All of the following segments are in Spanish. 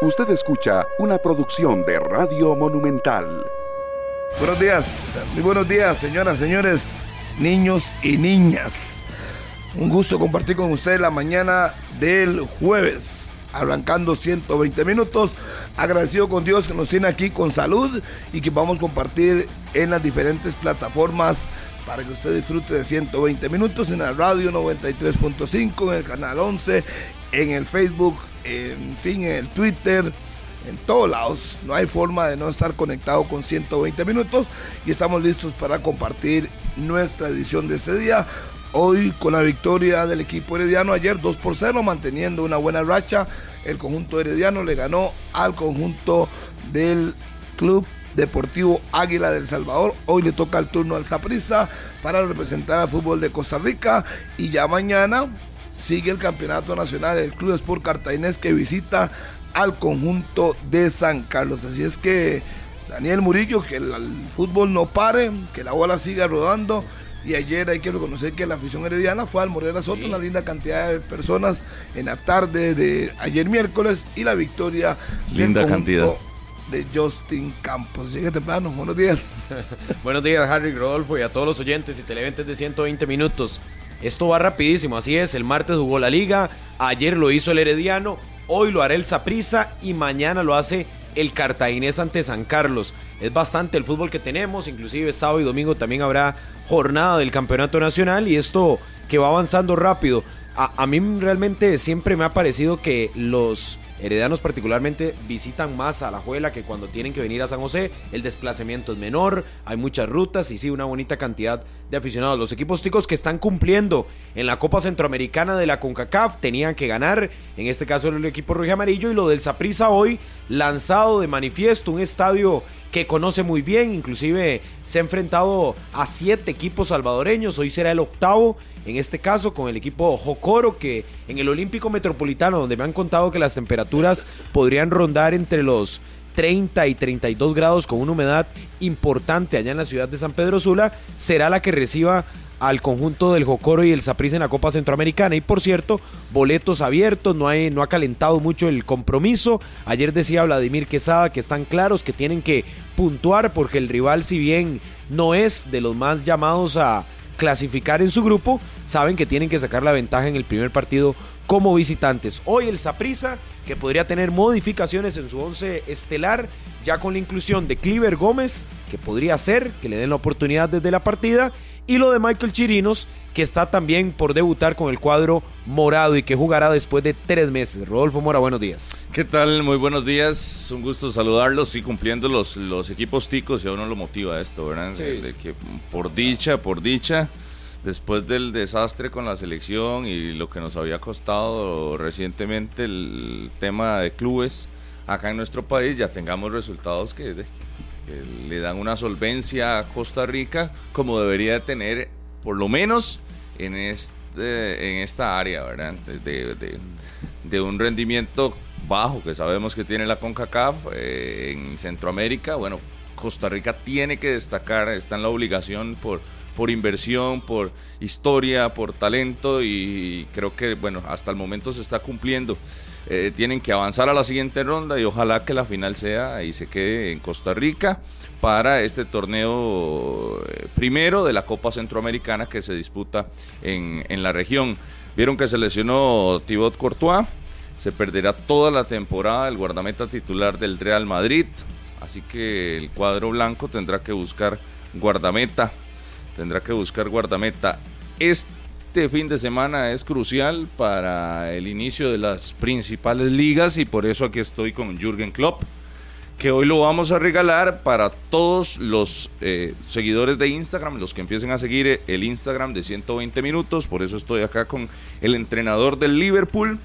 Usted escucha una producción de Radio Monumental. Buenos días, muy buenos días, señoras, señores, niños y niñas. Un gusto compartir con ustedes la mañana del jueves, arrancando 120 minutos. Agradecido con Dios que nos tiene aquí con salud y que vamos a compartir en las diferentes plataformas para que usted disfrute de 120 minutos en la radio 93.5, en el canal 11, en el Facebook, en fin, en el Twitter, en todos lados. No hay forma de no estar conectado con 120 minutos y estamos listos para compartir nuestra edición de ese día. Hoy con la victoria del equipo herediano ayer 2 por 0, manteniendo una buena racha. El conjunto herediano le ganó al conjunto del Club Deportivo Águila del Salvador. Hoy le toca el turno al Saprissa para representar al fútbol de Costa Rica. Y ya mañana sigue el campeonato nacional, el Club Sport Cartaginés que visita al conjunto de San Carlos. Así es que Daniel Murillo, que el, fútbol no pare, que la bola siga rodando. Y ayer hay que reconocer que la afición herediana fue al Morera Soto, una linda cantidad de personas en la tarde de ayer miércoles y la victoria linda cantidad de Justin Campos. Sigue temprano, buenos días. buenos días, Harry Rodolfo, y a todos los oyentes y televidentes de 120 minutos. Esto va rapidísimo, así es. El martes jugó la liga, ayer lo hizo el Herediano, hoy lo hará el Saprissa y mañana lo hace el Cartaginés ante San Carlos. Es bastante el fútbol que tenemos, inclusive sábado y domingo también habrá jornada del Campeonato Nacional y esto que va avanzando rápido. A, a mí realmente siempre me ha parecido que los Heredianos particularmente visitan más a la Juela que cuando tienen que venir a San José. El desplazamiento es menor, hay muchas rutas y sí, una bonita cantidad de aficionados. Los equipos ticos que están cumpliendo en la Copa Centroamericana de la CONCACAF tenían que ganar, en este caso el equipo rojo amarillo y lo del Saprissa hoy lanzado de manifiesto, un estadio que conoce muy bien, inclusive se ha enfrentado a siete equipos salvadoreños, hoy será el octavo, en este caso con el equipo Jocoro, que en el Olímpico Metropolitano, donde me han contado que las temperaturas podrían rondar entre los 30 y 32 grados con una humedad importante allá en la ciudad de San Pedro Sula, será la que reciba al conjunto del Jocoro y el Saprissa en la Copa Centroamericana. Y por cierto, boletos abiertos, no, hay, no ha calentado mucho el compromiso. Ayer decía Vladimir Quesada que están claros que tienen que puntuar porque el rival, si bien no es de los más llamados a clasificar en su grupo, saben que tienen que sacar la ventaja en el primer partido como visitantes. Hoy el Saprissa, que podría tener modificaciones en su once estelar, ya con la inclusión de Cliver Gómez, que podría ser que le den la oportunidad desde la partida, y lo de Michael Chirinos, que está también por debutar con el cuadro morado y que jugará después de tres meses. Rodolfo Mora, buenos días. ¿Qué tal? Muy buenos días. Un gusto saludarlos y cumpliendo los, los equipos ticos y a uno lo motiva esto, ¿verdad? De, que por dicha, por dicha, después del desastre con la selección y lo que nos había costado recientemente el tema de clubes acá en nuestro país, ya tengamos resultados que le dan una solvencia a Costa Rica como debería de tener, por lo menos en, este, en esta área, ¿verdad? De, un rendimiento bajo que sabemos que tiene la CONCACAF eh, en Centroamérica. Bueno, Costa Rica tiene que destacar, está en la obligación por, por inversión, por historia, por talento y creo que, bueno, hasta el momento se está cumpliendo. Eh, tienen que avanzar a la siguiente ronda y ojalá que la final sea y se quede en Costa Rica para este torneo eh, primero de la Copa Centroamericana que se disputa en, en la región. Vieron que se lesionó Thibaut Courtois, se perderá toda la temporada el guardameta titular del Real Madrid, así que el cuadro blanco tendrá que buscar guardameta, tendrá que buscar guardameta. Este este fin de semana es crucial para el inicio de las principales ligas y por eso aquí estoy con Jürgen Klopp, que hoy lo vamos a regalar para todos los eh, seguidores de Instagram, los que empiecen a seguir el Instagram de 120 minutos, por eso estoy acá con el entrenador del Liverpool.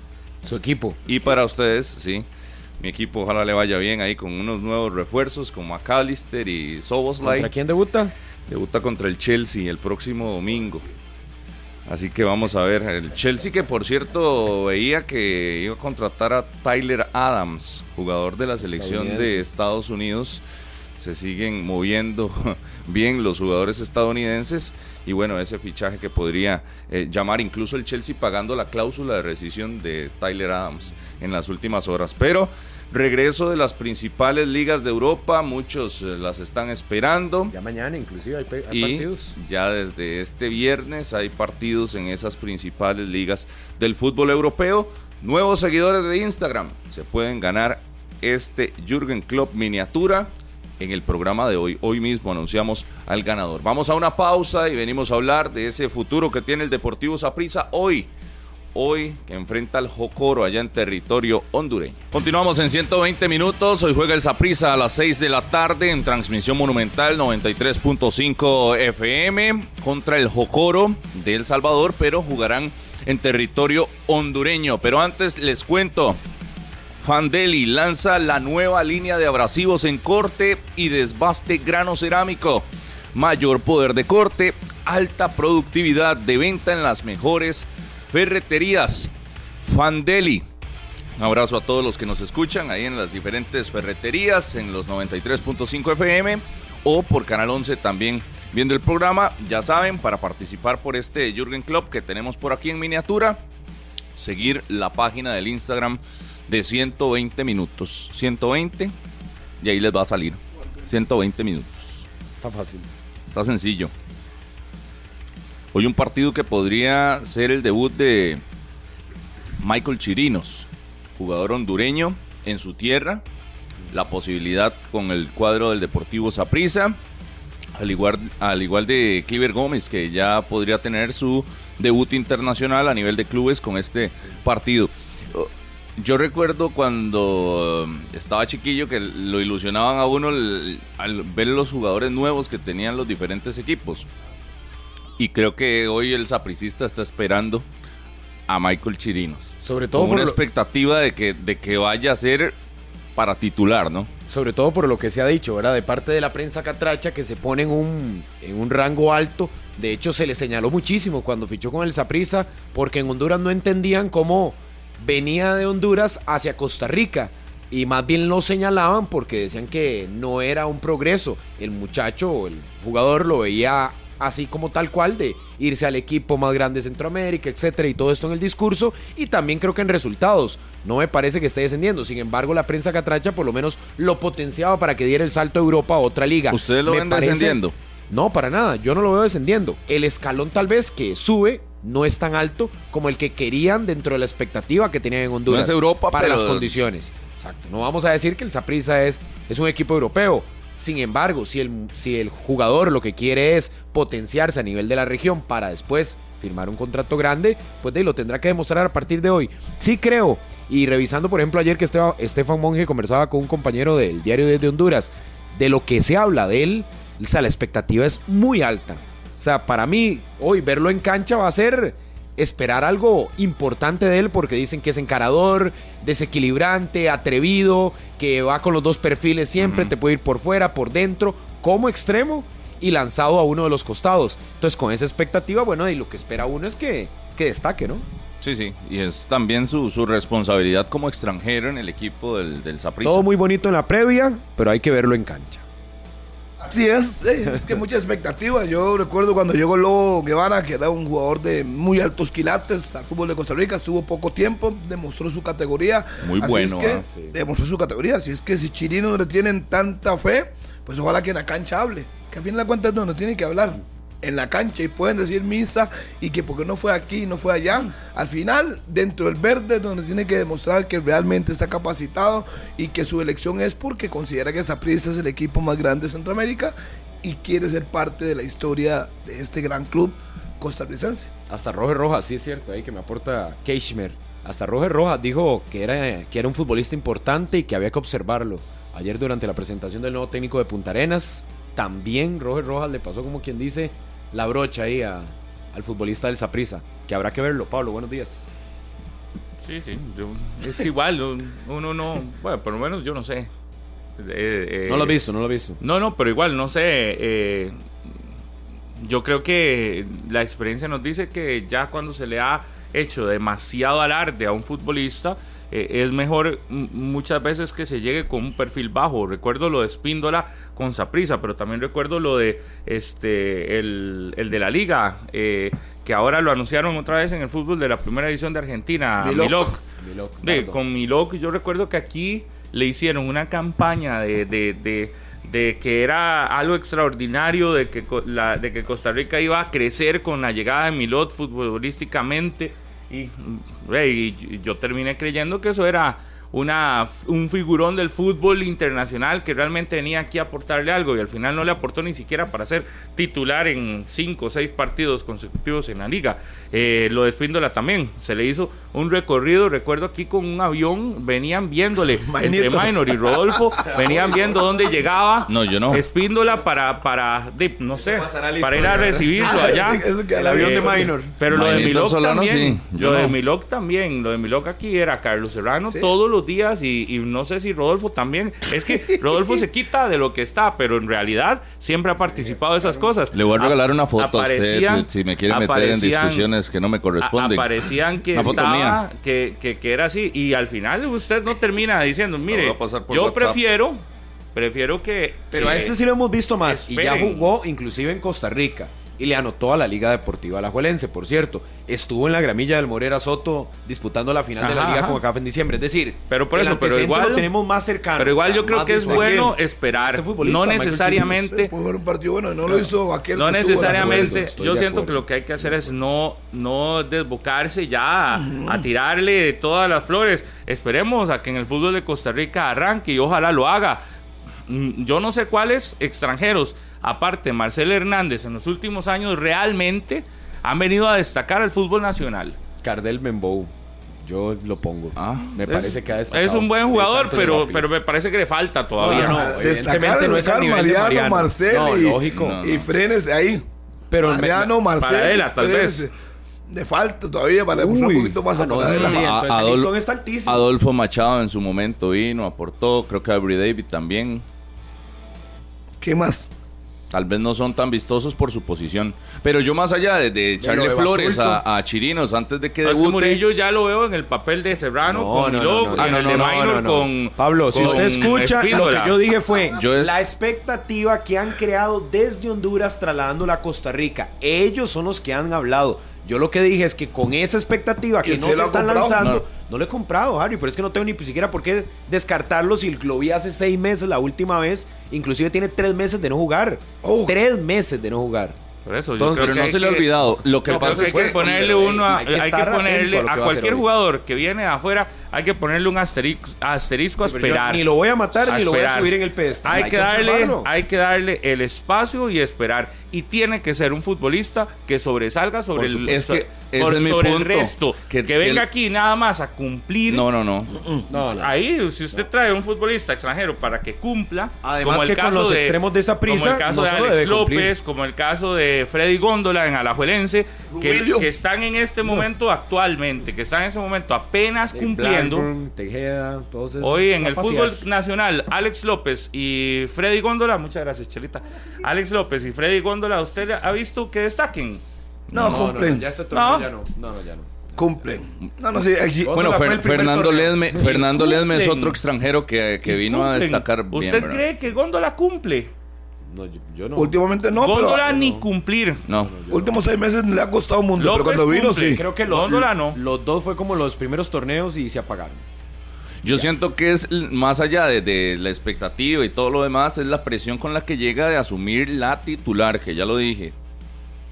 Su equipo. Y para ustedes, sí. Mi equipo ojalá le vaya bien ahí con unos nuevos refuerzos como McAllister y Soboslai. ¿Contra quién debuta? Debuta contra el Chelsea el próximo domingo. Así que vamos a ver. El Chelsea que por cierto veía que iba a contratar a Tyler Adams, jugador de la selección de Estados Unidos. se siguen moviendo bien los jugadores estadounidenses y bueno, ese fichaje que podría eh, llamar incluso el Chelsea pagando la cláusula de rescisión de Tyler Adams en las últimas horas. Pero regreso de las principales ligas de Europa, muchos eh, las están esperando. Ya mañana inclusive hay, hay y partidos. ya desde este viernes hay partidos en esas principales ligas del fútbol europeo. Nuevos seguidores de Instagram se pueden ganar este Jürgen Klopp miniatura en el programa de hoy. Hoy mismo anunciamos al ganador. Vamos a una pausa y venimos a hablar de ese futuro que tiene el Deportivo Saprissa hoy. Hoy que enfrenta al Jocoro allá en territorio hondureño. Continuamos en 120 minutos. Hoy juega el Saprissa a las 6 de la tarde en transmisión monumental 93.5 FM contra el Jocoro de El Salvador, pero jugarán en territorio hondureño. Pero antes les cuento Fandeli lanza la nueva línea de abrasivos en corte y desbaste grano cerámico. Mayor poder de corte, alta productividad de venta en las mejores ferreterías. Fandeli. Un abrazo a todos los que nos escuchan ahí en las diferentes ferreterías, en los 93.5 FM o por Canal 11 también viendo el programa. Ya saben, para participar por este Jürgen Club que tenemos por aquí en miniatura, seguir la página del Instagram de 120 minutos. 120 y ahí les va a salir. 120 minutos. Está fácil. Está sencillo. Hoy un partido que podría ser el debut de Michael Chirinos, jugador hondureño en su tierra. La posibilidad con el cuadro del Deportivo Saprissa. Al igual, al igual de Cliver Gómez, que ya podría tener su debut internacional a nivel de clubes con este partido. Yo recuerdo cuando estaba chiquillo que lo ilusionaban a uno al ver los jugadores nuevos que tenían los diferentes equipos. Y creo que hoy el sapricista está esperando a Michael Chirinos. Sobre todo con por una lo- expectativa de que, de que vaya a ser para titular, ¿no? Sobre todo por lo que se ha dicho, ¿verdad? De parte de la prensa catracha que se pone en un, en un rango alto. De hecho, se le señaló muchísimo cuando fichó con el Saprissa, porque en Honduras no entendían cómo venía de Honduras hacia Costa Rica. Y más bien lo señalaban porque decían que no era un progreso. El muchacho el jugador lo veía así como tal cual de irse al equipo más grande de Centroamérica, etcétera, y todo esto en el discurso y también creo que en resultados. No me parece que esté descendiendo. Sin embargo, la prensa catracha por lo menos lo potenciaba para que diera el salto a Europa a otra liga. ¿Ustedes lo Me ven parece- descendiendo? No, para nada. Yo no lo veo descendiendo. El escalón tal vez que sube no es tan alto como el que querían dentro de la expectativa que tenían en Honduras. No es Europa, para pero- las condiciones. Exacto. No vamos a decir que el Saprissa es, es un equipo europeo. Sin embargo, si el, si el jugador lo que quiere es potenciarse a nivel de la región para después firmar un contrato grande, pues de ahí lo tendrá que demostrar a partir de hoy. Sí creo, y revisando por ejemplo ayer que Estefan Monge conversaba con un compañero del diario desde Honduras, de lo que se habla de él, o la expectativa es muy alta. O sea, para mí, hoy verlo en cancha va a ser esperar algo importante de él porque dicen que es encarador, desequilibrante, atrevido, que va con los dos perfiles siempre, te puede ir por fuera, por dentro, como extremo y lanzado a uno de los costados. Entonces, con esa expectativa, bueno, y lo que espera uno es que, que destaque, ¿no? Sí, sí. Y es también su, su responsabilidad como extranjero en el equipo del, del. Todo muy bonito en la previa, pero hay que verlo en cancha. Así es, es que mucha expectativa. Yo recuerdo cuando llegó Lobo Guevara, que era un jugador de muy altos quilates al fútbol de Costa Rica, estuvo poco tiempo, demostró su categoría. Muy Así bueno, es que ¿ah? Sí. Demostró su categoría. Así es que si Chirinos no le tienen tanta fe, pues ojalá que en la cancha hable. Que a fin de cuentas es donde tiene que hablar. En la cancha y pueden decir misa y que porque no fue aquí, no fue allá. Al final, dentro del verde, donde tiene que demostrar que realmente está capacitado y que su elección es porque considera que Saprissa es el equipo más grande de Centroamérica y quiere ser parte de la historia de este gran club costarricense. Hasta Roger Rojas, sí es cierto, ahí que me aporta Keishmer. Hasta Roger Rojas dijo que era, que era un futbolista importante y que había que observarlo. Ayer durante la presentación del nuevo técnico de Punta Arenas, también Roger Rojas le pasó como quien dice la brocha ahí a- al futbolista del Saprissa, que habrá que verlo. Pablo, buenos días. Sí, sí. yo- es que igual un- uno no. Bueno, por lo menos yo no sé. Eh, eh, No lo has visto, no lo has visto. No, no, pero igual, no sé. eh, yo creo que la experiencia nos dice que ya cuando se le ha hecho demasiado alarde a un futbolista, eh, es mejor muchas veces que se llegue con un perfil bajo. Recuerdo lo de Espíndola con Saprisa, pero también recuerdo lo de este el, de la liga, eh, que ahora lo anunciaron otra vez en el fútbol de la primera edición de Argentina, Milok. con Milok, yo recuerdo que aquí le hicieron una campaña de, de, que era algo extraordinario, de que, la, de que Costa Rica iba a crecer con la llegada de Milot futbolísticamente y, yo terminé creyendo que eso era una, un figurón del fútbol internacional que realmente venía aquí a aportarle algo y al final no le aportó ni siquiera para ser titular en cinco o seis partidos consecutivos en la liga. Eh, lo de Espíndola también, se le hizo un recorrido, recuerdo aquí con un avión, venían viéndole entre Minor y Rodolfo, venían viendo dónde llegaba no, yo no. Espíndola para, para no sé, para ir a recibirlo allá. El avión de Minor. Pero lo de Milok también, lo de Milok también, lo de Milok aquí era Carlos Serrano todos los días y, no sé si Rodolfo también. Es que Rodolfo se quita de lo que está, pero en realidad siempre ha participado de esas cosas. Le voy a regalar una foto a usted si me quiere meter en discusiones que no me corresponden. Aparecían que estaba, que, que, era así y al final usted no termina diciendo, mire, yo prefiero, prefiero que... Pero a este sí lo hemos visto más y ya jugó inclusive en Costa Rica y le anotó a la Liga Deportiva Alajuelense, por cierto. Estuvo en la gramilla del Morera Soto disputando la final de la Liga con ACAF en diciembre. Es decir, pero por eso, pero igual lo tenemos más cercano. Pero igual yo creo que es bueno esperar. Este no necesariamente. Puede un partido bueno, no lo hizo aquel No necesariamente. Yo siento que lo que hay que hacer es no, no desbocarse ya a, tirarle todas las flores. Esperemos a que en el fútbol de Costa Rica arranque y ojalá lo haga. Mm, yo no sé cuáles extranjeros aparte Marcel Hernández en los últimos años realmente han venido a destacar al fútbol nacional. Cardel Membou. Yo lo pongo. Ah, me parece que ha destacado. Es un buen jugador, pero, pero me parece que le falta todavía. No, no, evidentemente no es el nivel Mariano, Marcel y, lógico. y frenes ahí. Pero Mariano, Marcel. Para él, tal vez. De falta todavía para demostrar un poquito más ah, no, Adolfo, Adolfo Machado en su momento vino, aportó. Creo que Avery David también. ¿Qué más? Tal vez no son tan vistosos por su posición. Pero yo más allá de, echarle flores a, Chirinos antes de que debute... Murillo ya lo veo en el papel de Serrano con Miló, en el de Minor con... Pablo, si usted escucha, lo que yo dije fue la expectativa que han creado desde Honduras trasladándola a Costa Rica. Ellos son los que han hablado. Yo lo que dije es que con esa expectativa que no se están lanzando, no. lo he comprado, Harry, pero es que no tengo ni siquiera por qué descartarlo si lo vi hace seis meses la última vez, inclusive tiene tres meses de no jugar. Oh. Tres meses de no jugar. Por eso, yo creo que no se le ha olvidado. Lo que pasa es que hay que ponerle uno a, hay que, ponerle a, cualquier jugador que viene de afuera, hay que ponerle un asterisco, asterisco a esperar. Ni lo voy a matar ni lo voy a subir en el pedestal. Hay, que, darle, hay que darle el espacio y esperar. Y tiene que ser un futbolista que sobresalga sobre el es que sobre el resto. Que, venga aquí nada más a cumplir. No, no, no. Ahí, si usted trae un futbolista extranjero para que cumpla, Además como el caso los de, extremos de esa prisa, como el caso de Alex López, como el caso de Freddy Góndola en Alajuelense, que, que, están en este momento actualmente, que están en ese momento apenas cumpliendo. Tejeda, Hoy en el fútbol nacional, Alex López y Freddy Góndola, muchas gracias, Chelita. Alex López y Freddy Góndola, ¿usted ha visto que destaquen? No, cumplen. ya este torneo ya no. No, no, ya no. Cumplen. No, no, sí, Bueno, Fernando Ledme, Fernando Ledme es otro extranjero que, que vino a destacar bien. ¿Usted cree que Góndola cumple? No, yo, no. Últimamente no, Góndola ni cumplir. No. Últimos seis meses le ha costado un mundo, pero cuando vino sí. Creo que Góndola no. Los dos fue como los primeros torneos y se apagaron. Yo siento que es más allá de, de, la expectativa y todo lo demás, es la presión con la que llega de asumir la titular, que ya lo dije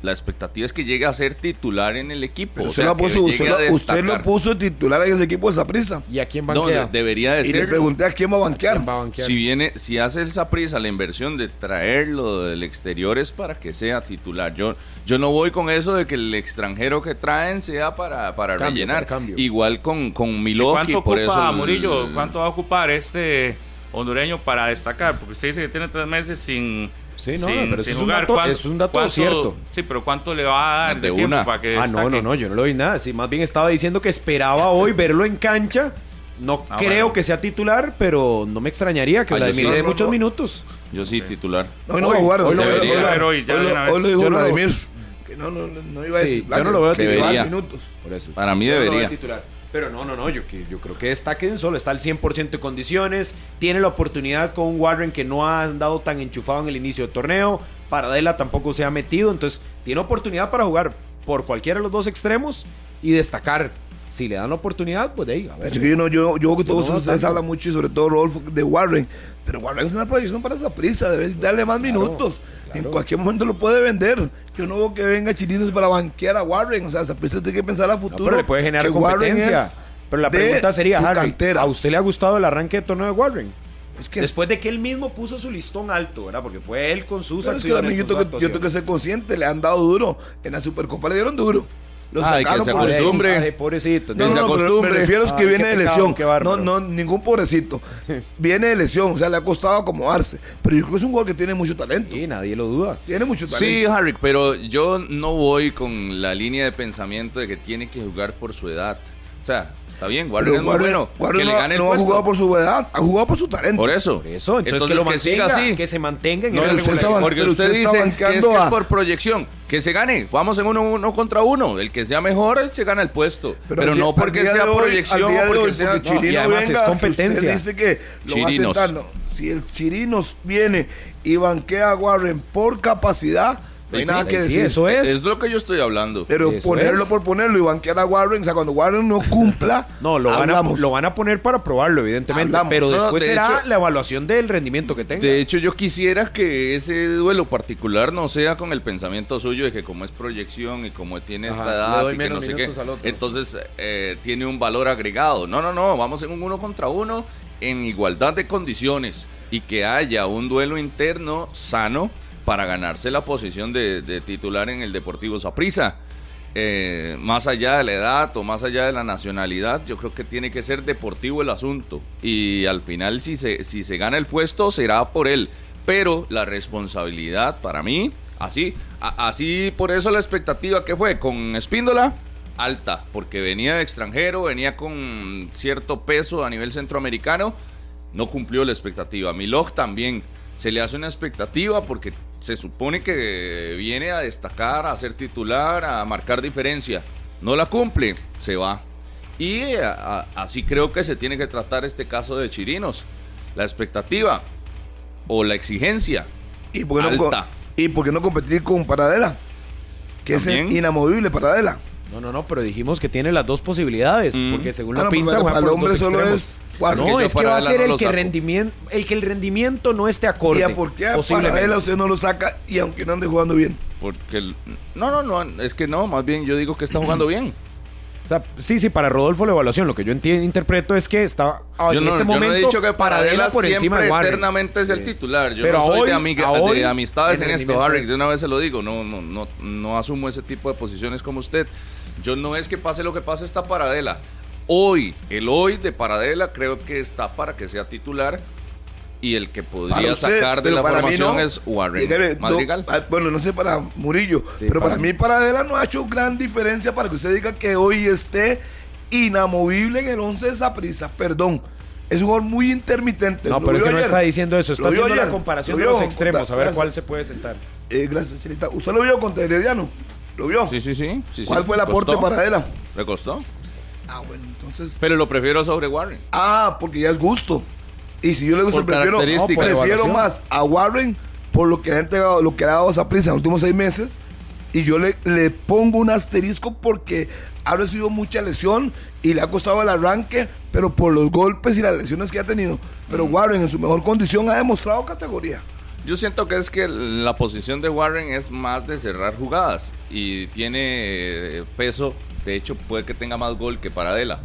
la expectativa es que llegue a ser titular en el equipo. usted, lo, puso, titular en ese equipo de Saprisa. ¿Y a quién banquea? No, debería de y le pregunté a quién va a banquear. Si viene, si hace el Saprisa la inversión de traerlo del exterior es para que sea titular. Yo, yo no voy con eso de que el extranjero que traen sea para, para rellenar. Igual con, con Milwaukee, por eso. Murillo, ¿cuánto va a ocupar este hondureño para destacar? Porque usted dice que tiene tres meses sin Sí, no, sin, pero sin es, jugar, un dato, es, un dato, cierto. Sí, pero ¿cuánto le va a dar de, de tiempo una. para que Ah, no, no, no, yo no lo vi nada. Sí, más bien estaba diciendo que esperaba hoy verlo en cancha. No ah, creo bueno. que sea titular, pero no me extrañaría que ah, Vladimir sí, de muchos no. minutos. Yo sí, titular. No, no, hoy, jugar, hoy, hoy, hoy lo dijo Vladimir. No, no, no iba a sí, yo no lo veo titular. Minutos. Por eso. Para mí debería. Pero no, no, no, yo, que- yo creo que está que solo está al 100% de condiciones, tiene la oportunidad con un Warren que no ha andado tan enchufado en el inicio del torneo, Paradela tampoco se ha metido, entonces tiene oportunidad para jugar por cualquiera de los dos extremos y destacar. Si le dan la oportunidad, pues de ahí, a ver. Que yo, no, yo, yo que todos No, ustedes hablan mucho y sobre todo Rodolfo de Warren. Pero Warren es una proyección para esa prisa, debes darle más minutos. En cualquier momento lo puede vender. Yo no veo que venga Chirinos para banquear a Warren. O sea, esa prisa tiene que pensar a No, futuro. pero le puede generar competencia. Pero la pregunta sería, Harry, cantera. ¿a usted le ha gustado el arranque de torneo de Warren? Es que Después de que él mismo puso su listón alto, ¿verdad? Porque fue él con sus Pero es que acciones, también yo tengo, que, yo tengo que ser consciente, le han dado duro. En la Supercopa le dieron duro. Lo Ay, que sacaron se por acostumbre. Ay, pobrecito. No, no, se no, pero me refiero es que Ay, viene de lesión. no, no, ningún pobrecito. Viene de lesión, o sea, le ha costado acomodarse. Pero yo creo que es un jugador que tiene mucho talento. Y nadie lo duda. Tiene mucho talento. Sí, Harry, pero yo no voy con la línea de pensamiento de que tiene que jugar por su edad. O sea, está bien, Warren Pero es muy Warren- bueno. Warren que le no, gane el no ha jugado por su edad, ha jugado por su talento. Por eso. Por eso, entonces, que lo que siga mantenga, así. que se mantenga en No, esa usted porque- está usted, usted está dice que es, que es por proyección. Que se gane. Vamos en uno, uno contra uno. El que sea mejor, él se gana el puesto. Pero, no porque sea hoy- proyección porque sea... porque y además venga, es competencia. usted dice que lo Chirinos. va a sentar. No, si el Chirinos viene y banquea a Warren por capacidad, no hay Sí, nada que sí, decir. eso es. Es lo que yo estoy hablando. Pero Eso ponerlo es. por ponerlo y banquear a Warren, o sea, cuando Warren no cumpla, No, lo van, a, hablamos. lo van a poner para probarlo, evidentemente. Hablamos. Pero no, después de será hecho- la evaluación del rendimiento que tenga. De hecho, yo quisiera que ese duelo particular no sea con el pensamiento suyo de que como es proyección y como tiene Ajá, esta edad y que no sé qué, entonces eh, tiene un valor agregado. No, no, no, vamos en un uno contra uno en igualdad de condiciones y que haya un duelo interno sano para ganarse la posición de, titular en el Deportivo Saprissa. Eh, más allá de la edad o más allá de la nacionalidad, yo creo que tiene que ser deportivo el asunto. Y al final, si se, si se gana el puesto, será por él. Pero la responsabilidad para mí, así, así por eso la expectativa que fue con Espíndola, alta, porque venía de extranjero, venía con cierto peso a nivel centroamericano, no cumplió la expectativa. Milog también se le hace una expectativa porque se supone que viene a destacar, a ser titular, a marcar diferencia. No la cumple, se va. Y a- a- así creo que se tiene que tratar este caso de Chirinos. La expectativa o la exigencia. ¿Y por, qué no, Alta. ¿Y por qué no competir con Paradela? Que es inamovible Paradela. No, no, no, pero dijimos que tiene las dos posibilidades. Mm. Porque según Ah, la no, pinta, para el hombre solo extremos. es que No, yo es que va a ser no el que, saco. rendimiento, el que el rendimiento no esté ¿Y acorde. a por qué a posiblemente. Paradela usted no lo saca y aunque no ande jugando bien? Porque el- no, no, no, es que no, más bien yo digo que está jugando bien. O sea, sí, sí, para Rodolfo la evaluación, lo que yo interpreto es que está ah, Yo en no, este yo no momento he dicho que Paradela por encima siempre de Warren. eternamente es el Sí. titular. Yo Pero no soy hoy- de, amiga- a de hoy, amistades el en esto, Harry. es- De una vez se lo digo, no, no, no, no asumo ese tipo de posiciones como usted. Yo no es que pase lo que pase, está Paradela. Hoy, el hoy de Paradela creo que está para que sea titular y el que podría usted, sacar de la formación no. es Warren. Dígame, Madrigal. ah, bueno, no sé para Murillo, Sí, pero para para, mí. Paradela no ha hecho gran diferencia para que usted diga que hoy esté inamovible en el 11 de esa prisa. Perdón. Es un jugador muy intermitente. No, Lo pero es no está diciendo eso, está Lo haciendo la comparación Lo de los extremos, a ver Gracias. cuál se puede sentar. Eh, gracias, Chelita. ¿Usted lo vio contra Herediano? ¿Lo vio? Sí, sí, sí. sí, ¿Cuál sí. fue el aporte costó, para Paradela? Le costó. Ah, bueno, entonces. Pero lo prefiero sobre Warren. Ah, porque ya es gusto. Y si yo le gusto, prefiero, prefiero más a Warren por lo que le ha entregado, lo que le ha dado esa prisa en los últimos seis meses. Y yo le, le pongo un asterisco porque ha recibido mucha lesión y le ha costado el arranque, pero por los golpes y las lesiones que ha tenido. Pero Warren en su mejor condición ha demostrado categoría. Yo siento que es que la posición de Warren es más de cerrar jugadas y tiene eh, peso, de hecho puede que tenga más gol que Paradela.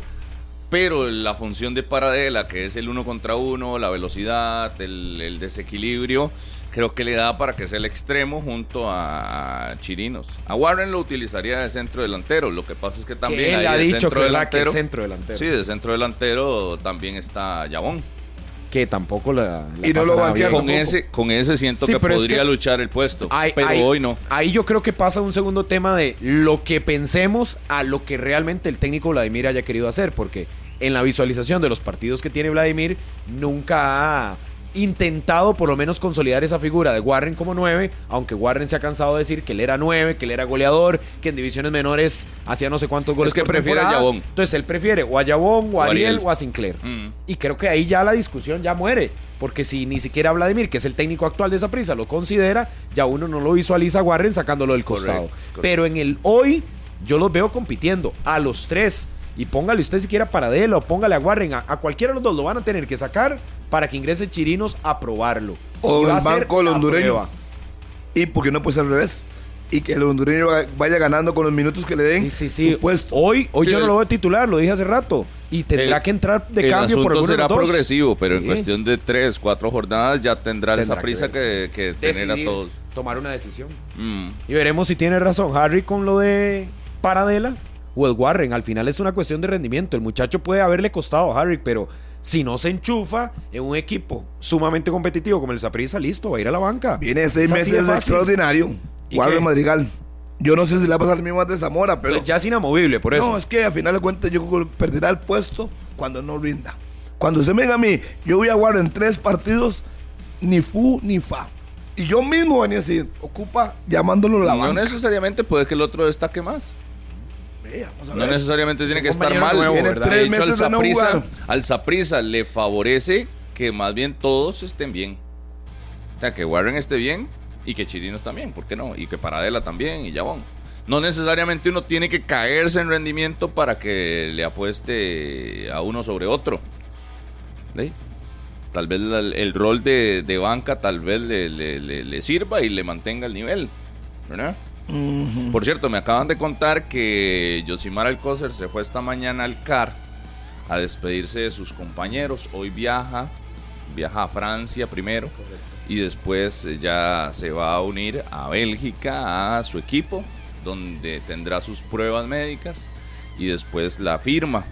Pero la función de Paradela, que es el uno contra uno, la velocidad, el, el desequilibrio, creo que le da para que sea el extremo junto a, Chirinos. A Warren lo utilizaría de centro delantero, lo que pasa es que también que él ahí ha dicho centro que, delantero- es centro delantero. Sí, de centro delantero también está Yabón. Que tampoco la, la Y no lo bien. Con tampoco. ese, con ese siento Sí, que es podría que- luchar el puesto, pero hoy no. Ahí yo creo que pasa un segundo tema de lo que pensemos a lo que realmente el técnico Vladimir haya querido hacer, porque en la visualización de los partidos que tiene Vladimir nunca ha intentado por lo menos consolidar esa figura de Warren como 9, aunque Warren se ha cansado de decir que él era 9, que él era goleador, que en divisiones menores hacía no sé cuántos goles Es que por prefiere a. Yabón. Entonces él prefiere o a Yabón, o a Ariel, Ariel. o a Sinclair. Mm. Y creo que ahí ya la discusión ya muere. Porque si ni siquiera Vladimir, que es el técnico actual de esa prisa, lo considera, ya uno no lo visualiza a Warren sacándolo del costado. Pero en el hoy, yo los veo compitiendo a los tres. Y póngale usted siquiera para Adela o póngale a Warren. A, a cualquiera de los dos lo van a tener que sacar para que ingrese Chirinos a probarlo. O el a banco del a hondureño. prueba. Y porque no puede ser al revés. Y que el hondureño va- vaya ganando con los minutos que le den. Sí, sí, sí. su puesto. Hoy, hoy Sí, yo no el- lo veo titular, lo dije hace rato. Y tendrá El- que entrar de el cambio por alguno de será los dos. progresivo, pero Sí. en cuestión de tres, cuatro jornadas ya tendrá, Tendrá esa que prisa que, que tener a todos. Tomar una decisión. Mm. Y veremos si tiene razón Harry con lo de Paradela o el Warren. Al final es una cuestión de rendimiento. El muchacho puede haberle costado a Harry, pero si no se enchufa en un equipo sumamente competitivo como el Saprissa, listo, va a ir a la banca. Viene seis meses de extraordinario. ¿Y Warren qué? Madrigal. Yo no sé si le va a pasar lo mismo a de Zamora, pero. Entonces ya es inamovible, por eso. No, es que a final de cuentas yo perderá el puesto cuando no rinda. Cuando se me diga a mí, yo voy a jugar en tres partidos, ni fu ni fa. Y yo mismo venía a decir, ocupa llamándolo la No banca. necesariamente puede que el otro destaque más. Vea, vamos a No ver. necesariamente tiene que estar mal. nuevo, Tiene ¿verdad? tres De hecho, al meses de no jugar. al le favorece que más bien todos estén bien. O sea, que Warren esté bien y que Chirinos también, ¿por qué no? Y que Paradela también y Yabón. No necesariamente uno tiene que caerse en rendimiento para que le apueste a uno sobre otro. ¿Sí? Tal vez el, rol de, de banca tal vez le, le- le- le sirva y le mantenga el nivel. ¿Verdad? Por cierto, me acaban de contar que Josimar Alcócer se fue esta mañana al CAR a despedirse de sus compañeros. Hoy viaja, viaja a Francia primero y después eh, ya se va a unir a Bélgica, a su equipo, donde tendrá sus pruebas médicas y después la firma.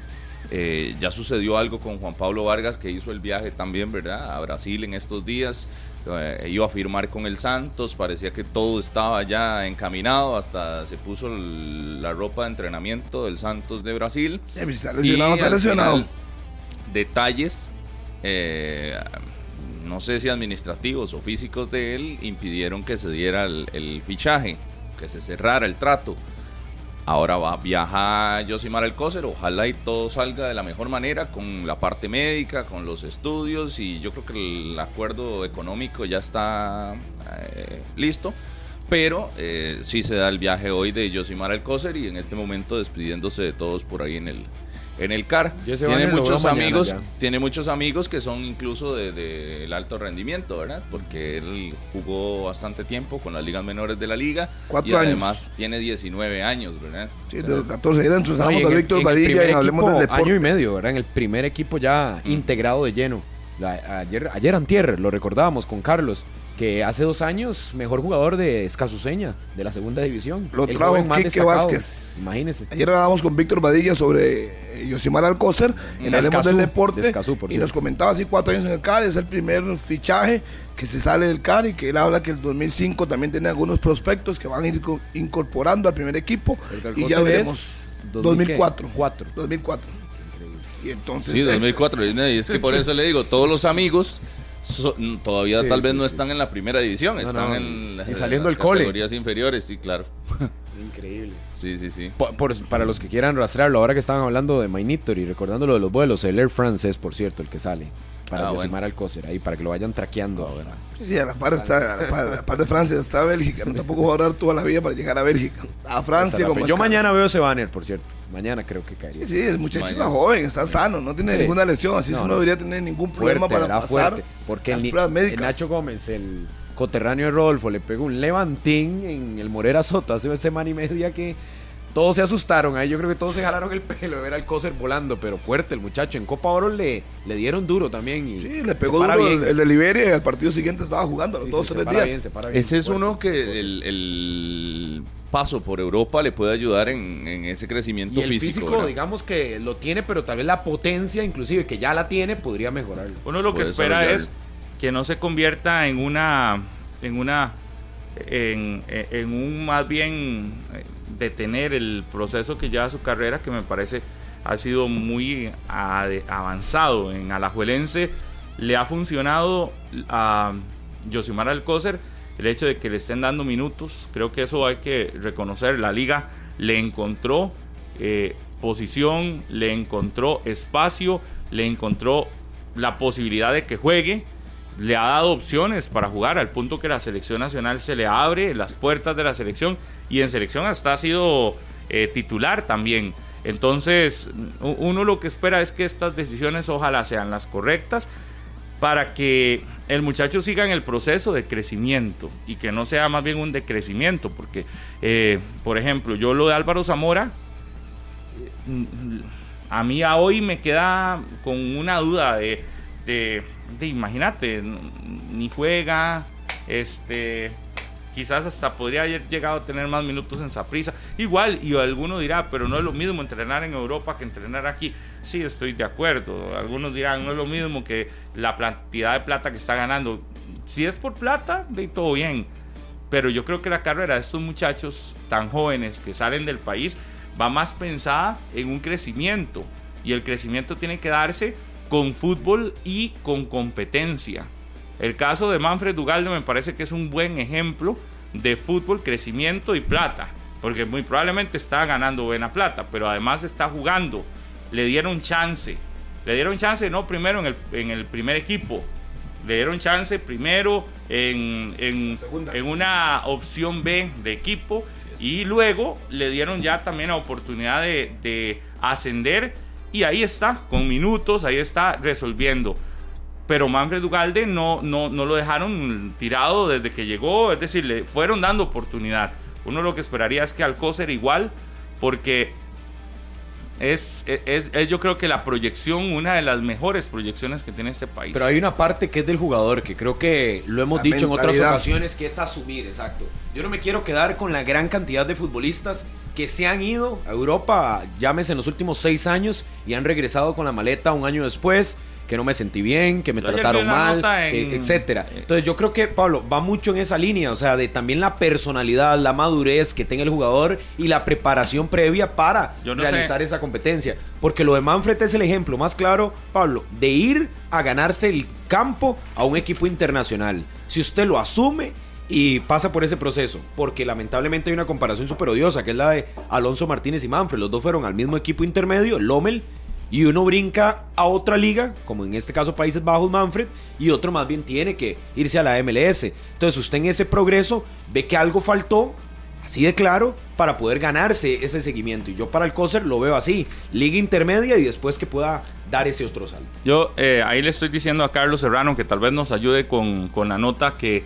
Eh, ya sucedió algo con Juan Pablo Vargas que hizo el viaje también, ¿verdad? A Brasil en estos días. Eh, iba a firmar con el Santos, parecía que todo estaba ya encaminado, hasta se puso el- la ropa de entrenamiento del Santos de Brasil. Si está lesionado, Y está lesionado. final, detalles, eh, no sé si administrativos o físicos de él, impidieron que se diera el, el fichaje, que se cerrara el trato. Ahora va, viaja Josimar Alcócer, ojalá y todo salga de la mejor manera con la parte médica, con los estudios y yo creo que el acuerdo económico ya está eh, listo. Pero eh, sí se da el viaje hoy de Josimar Alcócer y en este momento despidiéndose de todos por ahí en el, en el CAR. Tiene muchos amigos, ya. tiene muchos amigos que son incluso del de, del alto rendimiento, ¿verdad? Porque él jugó bastante tiempo con las ligas menores de la liga Cuatro y años. además tiene 19 años, ¿verdad? Sí, O de los 14. Ahí dentro No, y a el- Víctor Vadilla primer en Hablemos del equipo, Año y Deporte. medio, ¿verdad? En el primer equipo ya Mm. integrado de lleno. La- ayer, ayer antier, lo recordábamos con Carlos, que hace dos años, mejor jugador de Escasuseña, de la segunda división. Lo El trajo Quique destacado. Vázquez. Imagínese. Ayer hablábamos con Víctor Vadilla sobre eh, Yosimar Alcócer en De Hablemos del Deporte. de Escazú, por y nos comentaba así cuatro años en el CAR. Es el primer fichaje que se sale del CAR y que él habla que el 2005 también tiene algunos prospectos que van a ir co- incorporando al primer equipo. Y ya veremos. es 2004. Cuatro. 2004. Y entonces. Sí, eh, 2004. Y es que por eso le digo, todos los amigos so- todavía Sí, tal vez sí, no están sí. en la primera división, No, están no, en, las- y saliendo las cole. categorías inferiores, sí, claro. Increíble. Sí, sí, sí. Por- por- para los que quieran rastrearlo, ahora que estaban hablando de Mainitor y recordando lo de los vuelos, el Air France es, por cierto, el que sale. Para Ah, bueno. Alcócer, ahí, para que lo vayan traqueando ahora. Sí, sí, a la par está, a la par, a la par de Francia está Bélgica. No tampoco va a ahorrar toda la vida para llegar a Bélgica. A Francia, como Yo mañana veo ese banner, por cierto. Mañana creo que caería. Sí, sí, el muchacho Mañana. está joven, está sano, no tiene Sí. ninguna lesión, así No, no, no. debería tener ningún problema fuerte, para pasar fuerte. Porque el, las pruebas el médicas. Nacho Gómez, el coterráneo de Rodolfo, le pegó un levantín en el Morera Soto hace semana y media que todos se asustaron. Ahí yo creo que todos se jalaron el pelo de ver al Coser volando, pero fuerte el muchacho. En Copa Oro le, le dieron duro también. Y Sí, le pegó duro bien. el, de Liberia y al partido siguiente estaba jugando, los Sí, dos sí, se tres para días. bien, se para bien. Ese es Fuerte. uno que el, el paso por Europa le puede ayudar en, en ese crecimiento Y el físico. físico, ¿verdad? digamos que lo tiene, pero tal vez la potencia, inclusive que ya la tiene, podría mejorarlo. Uno lo que espera es que no se convierta en una en una en, en un más bien eh, detener el proceso que lleva su carrera que me parece ha sido muy avanzado en Alajuelense le ha funcionado a Josimar Alcócer el hecho de que le estén dando minutos. Creo que eso hay que reconocer. La liga le encontró eh, posición, le encontró espacio, le encontró la posibilidad de que juegue. Le ha dado opciones para jugar al punto que la selección nacional se le abre las puertas de la selección y en selección hasta ha sido eh, titular también. Entonces, uno lo que espera es que estas decisiones ojalá sean las correctas para que el muchacho siga en el proceso de crecimiento y que no sea más bien un decrecimiento, porque, eh, por ejemplo, yo lo de Álvaro Zamora, a mí a hoy me queda con una duda de, de, de imagínate, ni juega, este, quizás hasta podría haber llegado a tener más minutos en Saprisa. Igual, y alguno dirá, pero no es lo mismo entrenar en Europa que entrenar aquí. Sí, estoy de acuerdo. Algunos dirán, no es lo mismo que la cantidad de plata que está ganando. Si es por plata, de todo bien. Pero yo creo que la carrera de estos muchachos tan jóvenes que salen del país va más pensada en un crecimiento. Y el crecimiento tiene que darse con fútbol y con competencia. El caso de Manfred Dugalde me parece que es un buen ejemplo de fútbol, crecimiento y plata. Porque muy probablemente está ganando buena plata, pero además está jugando. Le dieron chance. Le dieron chance no primero en el, en el primer equipo. Le dieron chance primero en, en, en una opción B de equipo. Y luego le dieron ya también la oportunidad de, de ascender. Y ahí está, con minutos, ahí está resolviendo pero Manfred Ugalde no, no, no lo dejaron tirado desde que llegó, es decir, le fueron dando oportunidad. Uno lo que esperaría es que Alcócer igual, porque es, es, yo creo que la proyección, una de las mejores proyecciones que tiene este país. Pero hay una parte que es del jugador, que creo que lo hemos dicho en otras ocasiones, que es asumir, exacto. Yo no me quiero quedar con la gran cantidad de futbolistas que se han ido a Europa, llámese en los últimos seis años, y han regresado con la maleta un año después que no me sentí bien, que me trataron mal, etcétera. Eh. Entonces yo creo que Pablo va mucho en esa línea, o sea, de también la personalidad, la madurez que tenga el jugador y la preparación previa para realizar esa competencia. Porque lo de Manfred es el ejemplo más claro, Pablo, de ir a ganarse el campo a un equipo internacional. Si usted lo asume y pasa por ese proceso, porque lamentablemente hay una comparación súper odiosa, que es la de Alonso Martínez y Manfred. Los dos fueron al mismo equipo intermedio, Lommel y uno brinca a otra liga, como en este caso Países Bajos Manfred, y otro más bien tiene que irse a la MLS. Entonces usted en ese progreso ve que algo faltó, así de claro, para poder ganarse ese seguimiento. Y yo para el COSER lo veo así, liga intermedia y después que pueda dar ese otro salto. Yo eh, ahí le estoy diciendo a Carlos Serrano que tal vez nos ayude con, con la nota que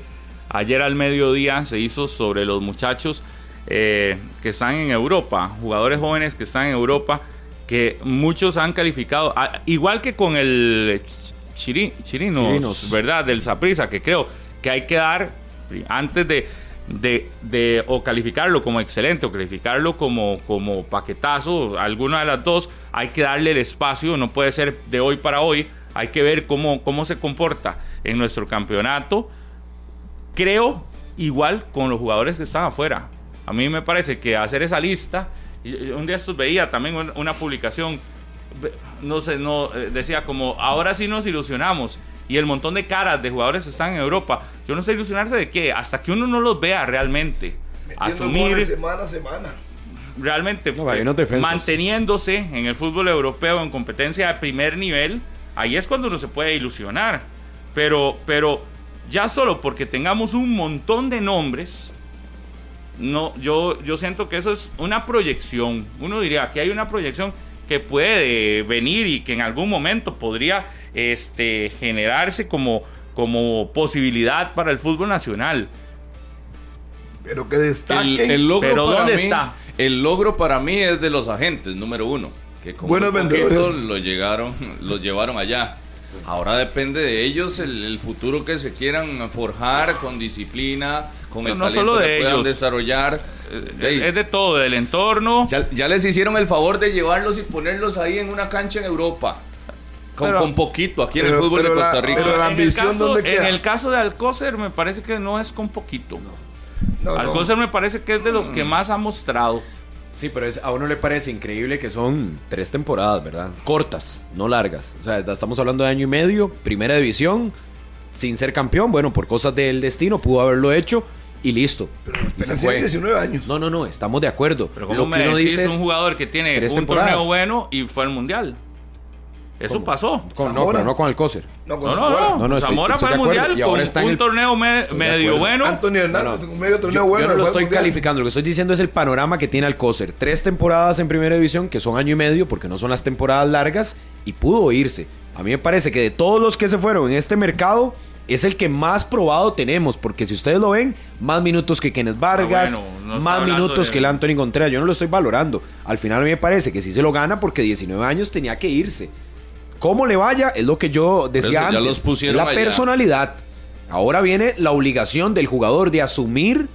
ayer al mediodía se hizo sobre los muchachos eh, que están en Europa, jugadores jóvenes que están en Europa que muchos han calificado, igual que con el Chirinos, ¿verdad? Del Saprisa, que creo que hay que dar, antes de, de, o calificarlo como excelente o calificarlo como, como paquetazo, alguna de las dos, hay que darle el espacio, no puede ser de hoy para hoy, hay que ver cómo, cómo se comporta en nuestro campeonato. Creo igual con los jugadores que están afuera. A mí me parece que hacer esa lista un día estos veía también una publicación, no sé, no, eh, decía como, ahora sí nos ilusionamos. Y el montón de caras de jugadores están en Europa. Yo no sé ilusionarse de qué, hasta que uno no los vea realmente. asumir. Semana a semana. Realmente manteniéndose en el fútbol europeo en competencia de primer nivel, ahí es cuando uno se puede ilusionar. Pero, pero ya solo porque tengamos un montón de nombres, no, yo, yo siento que eso es una proyección. Uno diría que hay una proyección que puede venir y que en algún momento podría este, generarse como, como posibilidad para el fútbol nacional. Pero que destaque. El, logro Pero para ¿dónde mí, está? El logro para mí es de los agentes, número uno. Que como Buenos vendedores. Lo, llegaron, los llevaron allá. Ahora depende de ellos el, futuro que se quieran forjar con disciplina, con el talento solo de que puedan desarrollar. Eh, es de todo, del entorno. Ya, les hicieron el favor de llevarlos y ponerlos ahí en una cancha en Europa. Con, poquito aquí en el fútbol de Costa Rica. Pero la ambición, en, el caso, en el caso de Alcócer me parece que no es con poquito. Alcócer me parece que es de los que más ha mostrado. Sí, pero es, a uno le parece increíble que son tres temporadas, ¿verdad? Cortas, no largas. O sea, estamos hablando de año y medio, primera división, sin ser campeón. Bueno, por cosas del destino pudo haberlo hecho y listo. Pero Y se apenas fue. tiene 19 años. No, no, no, estamos de acuerdo. Pero como Lo me que uno decís dice es un jugador que tiene tres un temporadas. torneo bueno y fue al mundial. Eso pasó. con, no, pero no con Alcócer. No, con No, no, Zamora. no. No, no, estoy- Zamora estoy fue al mundial Y ahora está en un el- torneo me- medio bueno. Anthony Hernández, un medio torneo Yo, bueno. yo no lo estoy Mundial. calificando, lo que estoy diciendo es el panorama que tiene Alcócer. Tres temporadas en primera división, que son año y medio, porque no son las temporadas largas, y pudo irse. A mí me parece que de todos los que se fueron en este mercado, es el que más probado tenemos, porque si ustedes lo ven, más minutos que Kenneth Vargas, Ah, bueno, no está más minutos de- que el Anthony Contreras. Yo no lo estoy valorando. Al final a mí me parece que sí se lo gana porque 19 años tenía que irse. Cómo le vaya es lo que yo decía eso, antes. los la allá. personalidad. Ahora viene la obligación del jugador de asumir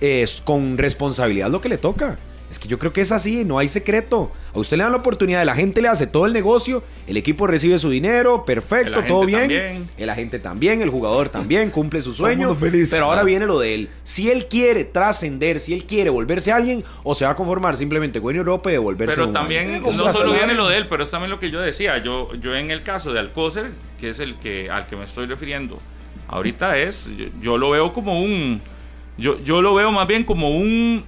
eh, con responsabilidad lo que le toca. Es que yo creo que es así, no hay secreto. A usted le dan la oportunidad, la gente le hace todo el negocio, el equipo recibe su dinero, perfecto, todo bien. también. El agente también, el jugador también, cumple su sueño. feliz. Pero ahora Ah. viene lo de él. Si él quiere trascender, si él quiere volverse alguien, o se va a conformar simplemente con Europa y devolverse Pero un también no solo viene lo de él, pero es también lo que yo decía. Yo, yo en el caso de Alcócer, que es el que al que me estoy refiriendo, ahorita es, yo, yo lo veo como un, yo, yo lo veo más bien como un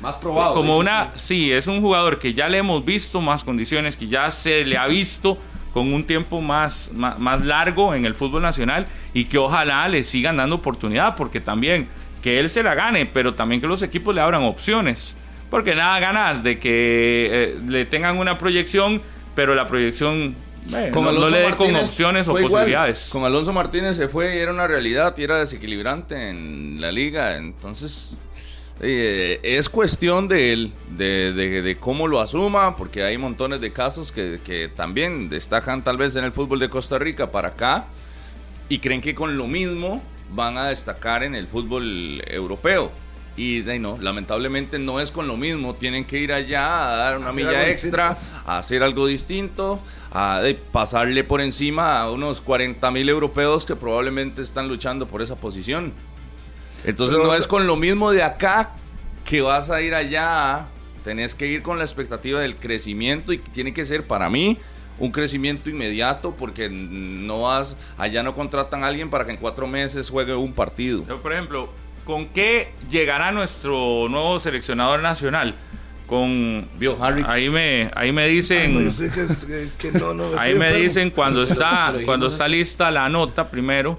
Más probado, Como una, sí, es un jugador que ya le hemos visto más condiciones, que ya se le ha visto con un tiempo más, más, más largo en el fútbol nacional y que ojalá le sigan dando oportunidad, porque también que él se la gane, pero también que los equipos le abran opciones. Porque nada ganas de que eh, le tengan una proyección, pero la proyección eh, no, no Alonso le dé con opciones o igual. posibilidades. Con Alonso Martínez se fue y era una realidad y era desequilibrante en la liga. Entonces, eh, es cuestión de él, de, de- de cómo lo asuma, porque hay montones de casos que, que también destacan tal vez en el fútbol de Costa Rica para acá y creen que con lo mismo van a destacar en el fútbol europeo. Y de no, lamentablemente no es con lo mismo, tienen que ir allá a dar una Hacer milla extra, a hacer algo distinto, a de, pasarle por encima a unos 40 mil europeos que probablemente están luchando por esa posición. Entonces Pero, no es con lo mismo de acá que vas a ir allá, tenés que ir con la expectativa del crecimiento y tiene que ser para mí un crecimiento inmediato porque no vas, allá no contratan a alguien para que en cuatro meses juegue un partido. Yo, por ejemplo, ¿con qué llegará nuestro nuevo seleccionador nacional? Con Vio, Harry. ahí me ahí me Ay, dicen no, yo sé que, que- no, no, ahí me enfermo. dicen cuando está cuando está lista la nota primero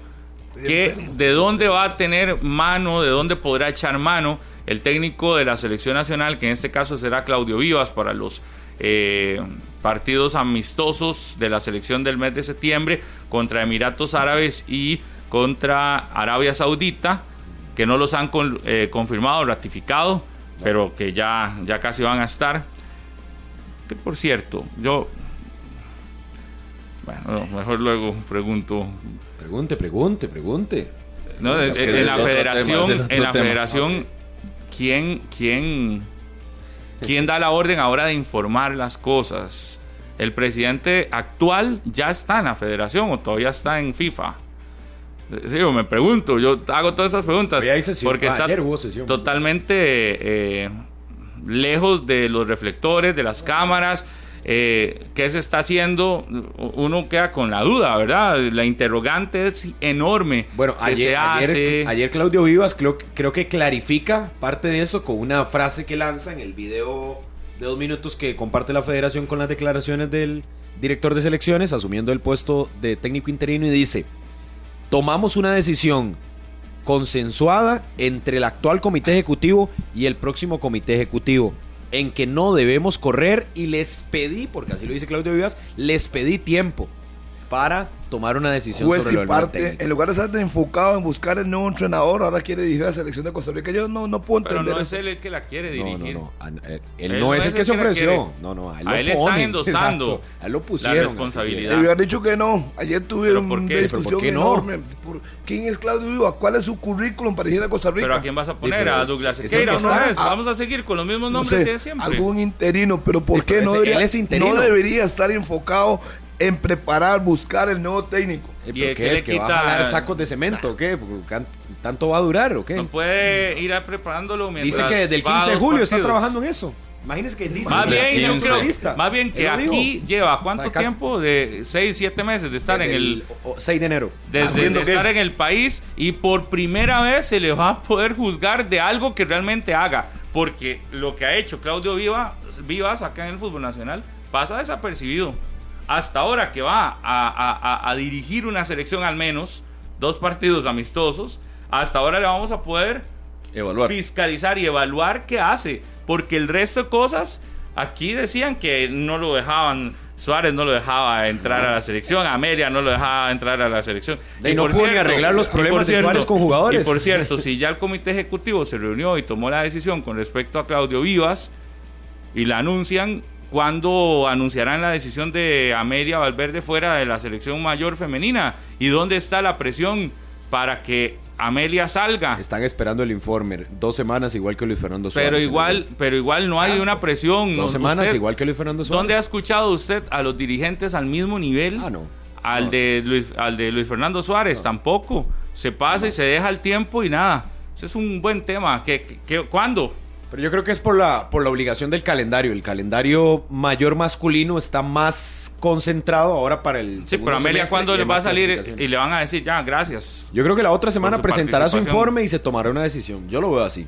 que de dónde va a tener mano, de dónde podrá echar mano el técnico de la selección nacional, que en este caso será Claudio Vivas para los eh, partidos amistosos de la selección del mes de septiembre contra Emiratos Árabes y contra Arabia Saudita, que no los han con- eh, confirmado, ratificado, pero que ya, ya casi van a estar. Que por cierto, yo... Bueno, no, mejor luego pregunto Pregunte, pregunte, pregunte. no, en, la federación, tema, en la tema. federación, ¿quién, quién, quién da la orden ahora de informar las cosas? ¿El presidente actual ya está en la federación o todavía está en FIFA? Sí, yo me pregunto, yo hago todas estas preguntas sesión. porque Ah, está ayer hubo sesión. totalmente eh, lejos de los reflectores, de las cámaras. Eh, ¿Qué se está haciendo? Uno queda con la duda, ¿verdad? La interrogante es enorme. Bueno, ¿Qué ayer, ayer, ayer Claudio Vivas creo, creo que clarifica parte de eso con una frase que lanza en el video de dos minutos que comparte la federación con las declaraciones del director de selecciones, asumiendo el puesto de técnico interino y dice, tomamos una decisión consensuada entre el actual comité ejecutivo y el próximo comité ejecutivo en que no debemos correr y les pedí, porque así lo dice Claudio Vivas, les pedí tiempo para tomar una decisión Juez sobre y lo nuevo parte, técnico. en lugar de estar enfocado en buscar el nuevo entrenador, ahora quiere dirigir a la selección de Costa Rica. Yo no, no puedo Pero entender no es eso. él el que la quiere No, dirigir. no, no. A- eh, Él, Él no es el que se la ofreció. No, no. A él, A lo él le están ponen. endosando Exacto. A él lo la pusieron. responsabilidad. Le hubieran dicho que no. Ayer tuvieron ¿Pero una ¿Pero por discusión no? enorme. Por- ¿Quién es Claudio Viva? ¿Cuál es su currículum para dirigir a Costa Rica? Pero ¿a quién vas a poner? pero a Douglas es Sequeira que Vamos a seguir con los mismos no nombres sé, de siempre. algún interino, pero ¿por qué pero no debería, es no debería estar enfocado en preparar, buscar el nuevo técnico? ¿Y ¿pero qué qué le es? ¿Que va quita- a jalar sacos de cemento qué? ¿Tanto va a durar o qué? No puede ir a preparándolo mientras Dice que desde el va a 15 de julio está trabajando en eso. Imagínese que dice Más bien, yo un creo- más bien que aquí lleva cuánto O sea, tiempo de 6, 7 meses de estar en el o- 6 de enero. desde ¿Haciendo de estar en el país y por primera vez se le va a poder juzgar de algo que realmente haga, porque lo que ha hecho Claudio Viva, Vivas acá en el fútbol nacional pasa desapercibido. Hasta ahora que va a, a- a- a dirigir una selección al menos, dos partidos amistosos, hasta ahora le vamos a poder Evaluar. fiscalizar y evaluar qué hace, porque el resto de cosas, aquí decían que no lo dejaban, Suárez no lo dejaba entrar a la selección, Amelia no lo dejaba entrar a la selección. Y no pudo arreglar los problemas de Suárez con jugadores. Y por cierto, si ya el comité ejecutivo se reunió y tomó la decisión con respecto a Claudio Vivas y la anuncian, ¿cuándo anunciarán la decisión de Amelia Valverde fuera de la selección mayor femenina? ¿Y dónde está la presión para que Amelia salga? Están esperando el informe. Dos semanas igual que Luis Fernando Suárez. Pero igual, pero igual no hay una presión. Dos semanas Usted- igual que Luis Fernando Suárez. ¿Dónde ha escuchado usted a los dirigentes al mismo nivel? Ah, no. Al, de Luis, al de Luis Fernando Suárez, tampoco. Se pasa y se deja el tiempo y nada. Ese es un buen tema. ¿Qué, qué- qué- cuándo? Pero yo creo que es por la, por la obligación del calendario. El calendario mayor masculino está más concentrado ahora para el. Sí, pero Amelia, ¿cuándo le va a salir y le van a decir ya, gracias? Yo creo que la otra semana su presentará su informe y se tomará una decisión. Yo lo veo así.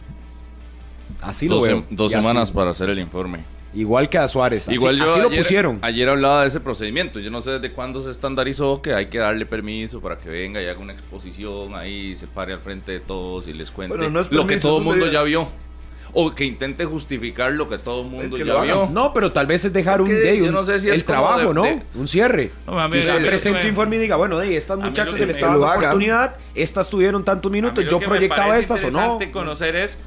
Así lo Dos, veo. dos Y así. semanas para hacer el informe. Igual que a Suárez. Así, Igual yo así lo pusieron. Ayer hablaba de ese procedimiento. Yo no sé desde cuándo se estandarizó que hay que darle permiso para que venga y haga una exposición ahí, se pare al frente de todos y les cuente Bueno, no es lo que permiso, todo el un mundo ya vio. O que intente justificar lo que todo el mundo que ya vio. No, pero tal vez es dejar un, Porque yo un- no sé si es el trabajo, de- ¿no? de- un cierre. No, a mí- y usted a mí lo que presente me- informe y diga, bueno, de estas muchachas se les estaba dando oportunidad, estas tuvieron tantos minutos, yo proyectaba estas o no. interesante conocer es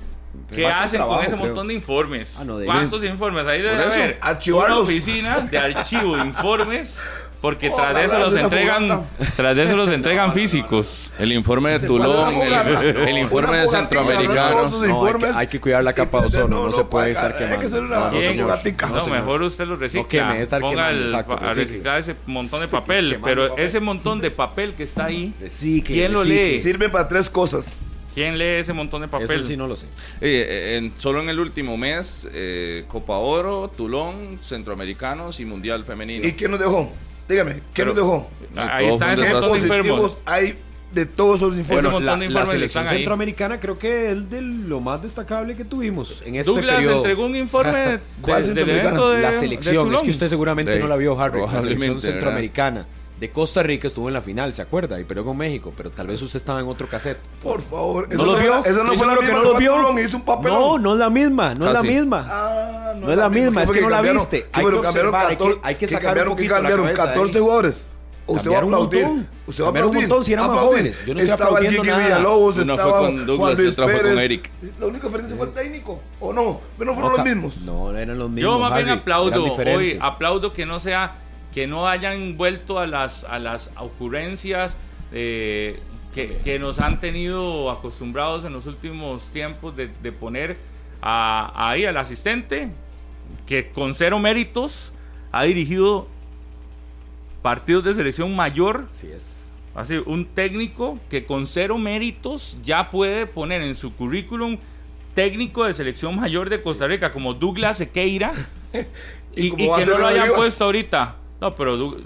qué hacen trabajo, con ese creo. montón de informes. Ah, no, de- ¿Cuántos informes? Ahí debe haber una oficina de archivo de informes, porque Oh, tras de eso los entregan, tras de eso los entregan físicos. El informe de Tulón, el, el informe de Centroamericano. No, hay que- hay que cuidar la capa de ozono, no se puede estar Hay que quemando. hacer una No, no. No, mejor usted lo recicla. No queme, estar Ponga quemando, el- exacto, a recicle. reciclar ese montón de papel. quemando Pero papel. ese montón de papel que está ahí, Sí, que- ¿quién lo lee? Sirve para tres cosas. ¿Quién lee ese montón de papel? Eso sí no lo sé. Eh, eh, en- solo en el último mes, eh, Copa Oro, Tulón, Centroamericanos y Mundial Femenino. ¿Y quién nos dejó? Dígame, ¿quién Pero- nos dejó? Ahí están esos ¿Qué de desastre. enfermos. hay de todos esos informes? la, de selección están ahí. centroamericana creo que es de lo más destacable que tuvimos en este Douglas periodo. entregó un informe de- ¿Cuál del centroamericana? evento de la selección, de es que usted seguramente no la vio, Harry. La selección ¿verdad? De Costa Rica estuvo en la final, ¿se acuerda? Y perdió con México, pero tal vez usted estaba en otro cassette. Por favor. ¿No los vio? Esa no fue la seguro misma no que vio. Hizo un papelón. No, no es la misma, no es la Casi. misma. Ah, No es la misma, es ¿Cómo que no la viste. ¿Qué Hay que observar, hay que- 14 hay que sacar un cambiaron, poquito la cambiaron cabeza de 14 ahí. jugadores. Usted va a un aplaudir. montón. Usted va a Cambiaron un aplaudir. montón, si eran más Aplaudir. jóvenes. Yo no estoy estaba el aplaudiendo Kiki nada. Villalobos, Una fue estaba con Douglas Juan y Luis otra fue con. Eric. La única diferencia fue el técnico. ¿O no? Pero no fueron los mismos. No, eran los mismos. Yo más bien Harry, aplaudo hoy, aplaudo que no sea, que no hayan vuelto a las, a las ocurrencias eh, que, que nos han tenido acostumbrados en los últimos tiempos de, de poner a- ahí al asistente que con cero méritos ha dirigido partidos de selección mayor Así es. Así, un técnico que con cero méritos ya puede poner en su currículum técnico de selección mayor de Costa Rica como Douglas Sequeira ¿Y que no lo hayan puesto ahorita. No, pero Du-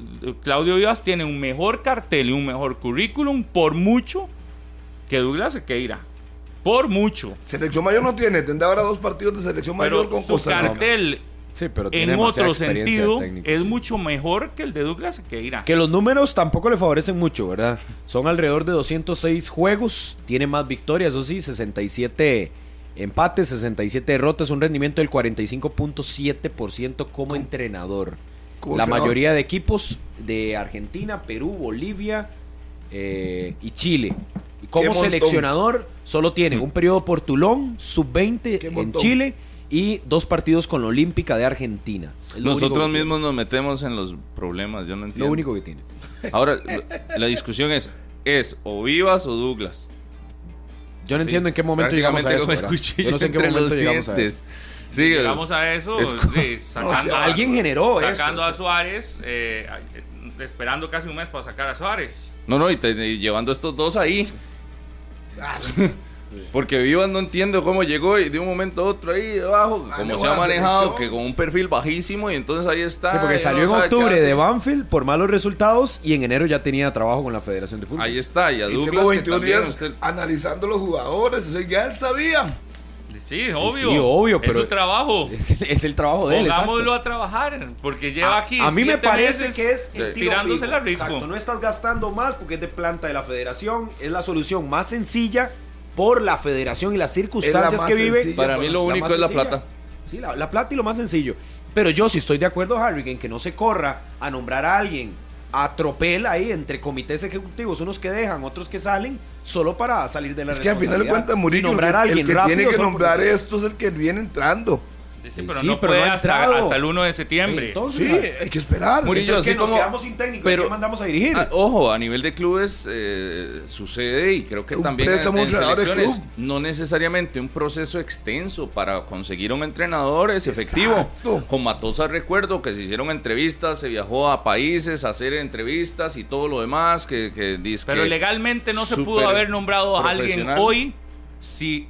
Claudio Vivas tiene un mejor cartel y un mejor currículum por mucho que Douglas Sequeira. Por mucho. Selección mayor no tiene. Tendrá ahora dos partidos de selección mayor con su Costa Rica. cartel Sí, pero tiene en otro sentido técnica, es sí. mucho mejor que el de Douglas Sequeira. Que los números tampoco le favorecen mucho, ¿verdad? Son alrededor de 206 juegos, tiene más victorias, eso sí, 67 empates, 67 derrotas, un rendimiento del 45.7% como entrenador. Como La mayoría de equipos de Argentina, Perú, Bolivia eh, y Chile. Y como seleccionador solo tiene un periodo por Tulón, sub-20 Qué en montón. Chile y dos partidos con la Olímpica de Argentina. Nosotros tiene. mismos nos metemos en los problemas, yo no entiendo. Lo único que tiene. Ahora, la- discusión es, ¿es o Vivas o Douglas? Yo no Sí, entiendo en qué momento llegamos a eso. Yo no sé en qué entre momento los llegamos a eso. Sí, Llegamos a eso, es sí, sacando, sea, Alguien generó sacando eso. a Suárez, eh, esperando casi un mes para sacar a Suárez. No, no, y, te- y llevando estos dos ahí. Porque Vivas no entiendo cómo llegó y de un momento a otro ahí debajo, Ah, como no, se ha manejado, que con un perfil bajísimo y entonces ahí está. Sí, porque y salió no en octubre de Banfield por malos resultados y en enero ya tenía trabajo con la Federación de Fútbol. Ahí está, y a Y Douglas tengo que 21 también días usted- analizando los jugadores. o sea, ya él sabía. Sí, obvio. Sí, obvio, Es pero- su trabajo. Es, el- es el trabajo de él. Pongámoslo a trabajar, porque lleva A- aquí. A, mí me parece que es el tiro tirándose fijo. la rico. Exacto, no estás gastando más porque es de planta de la federación. Es la solución más sencilla por la federación y las circunstancias que vive. sencilla, Para mí lo único más es la plata. Sí, la, la plata y lo más sencillo. Pero yo sí estoy de acuerdo, Harry, en que no se corra a nombrar a alguien a tropel ahí entre comités ejecutivos, unos que dejan, otros que salen, solo para salir de la Es que al final de cuentas, Murillo, el, que tiene que nombrar esto es el que viene entrando. Sí, pero Sí, no pero puede no hasta, hasta el 1 de septiembre. Entonces, Sí, hay que esperar. Murillo, entonces, ¿qué, así nos como- quedamos sin técnico. pero- ¿A quién mandamos a dirigir? Ojo, a nivel de clubes eh, sucede y creo que Un también en, en selecciones no necesariamente un proceso extenso para conseguir un entrenador es efectivo. Exacto. Con Matosa recuerdo que se hicieron entrevistas, se viajó a países a hacer entrevistas y todo lo demás que, que dice Pero que legalmente no se pudo haber nombrado a alguien hoy si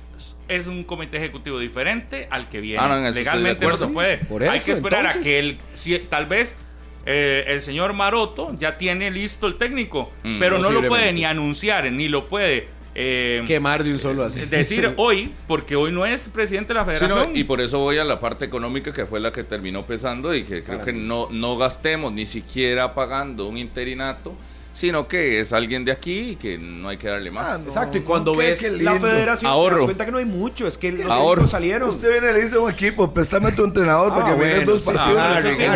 es un comité ejecutivo diferente al que viene. Ah, no, legalmente no se puede. Por Hay eso, que esperar entonces. a que el si, tal vez eh, el señor Maroto ya tiene listo el técnico, Mm, pero no lo puede ni anunciar ni lo puede eh, Quemar de un solo así. decir hoy, porque hoy no es presidente de la Sí, no, federación. y por eso voy a la parte económica que fue la que terminó pesando y que creo que no, no gastemos ni siquiera pagando un interinato, sino que es alguien de aquí y que no hay que darle más. Ah, no. Exacto, y cuando qué- ves qué la federación, te Ahorro. das cuenta que no hay mucho. Es que los Ahorro. salieron. Usted viene y le dice a un equipo, préstame a tu entrenador para Ah, que me des bueno, dos sí, partidos.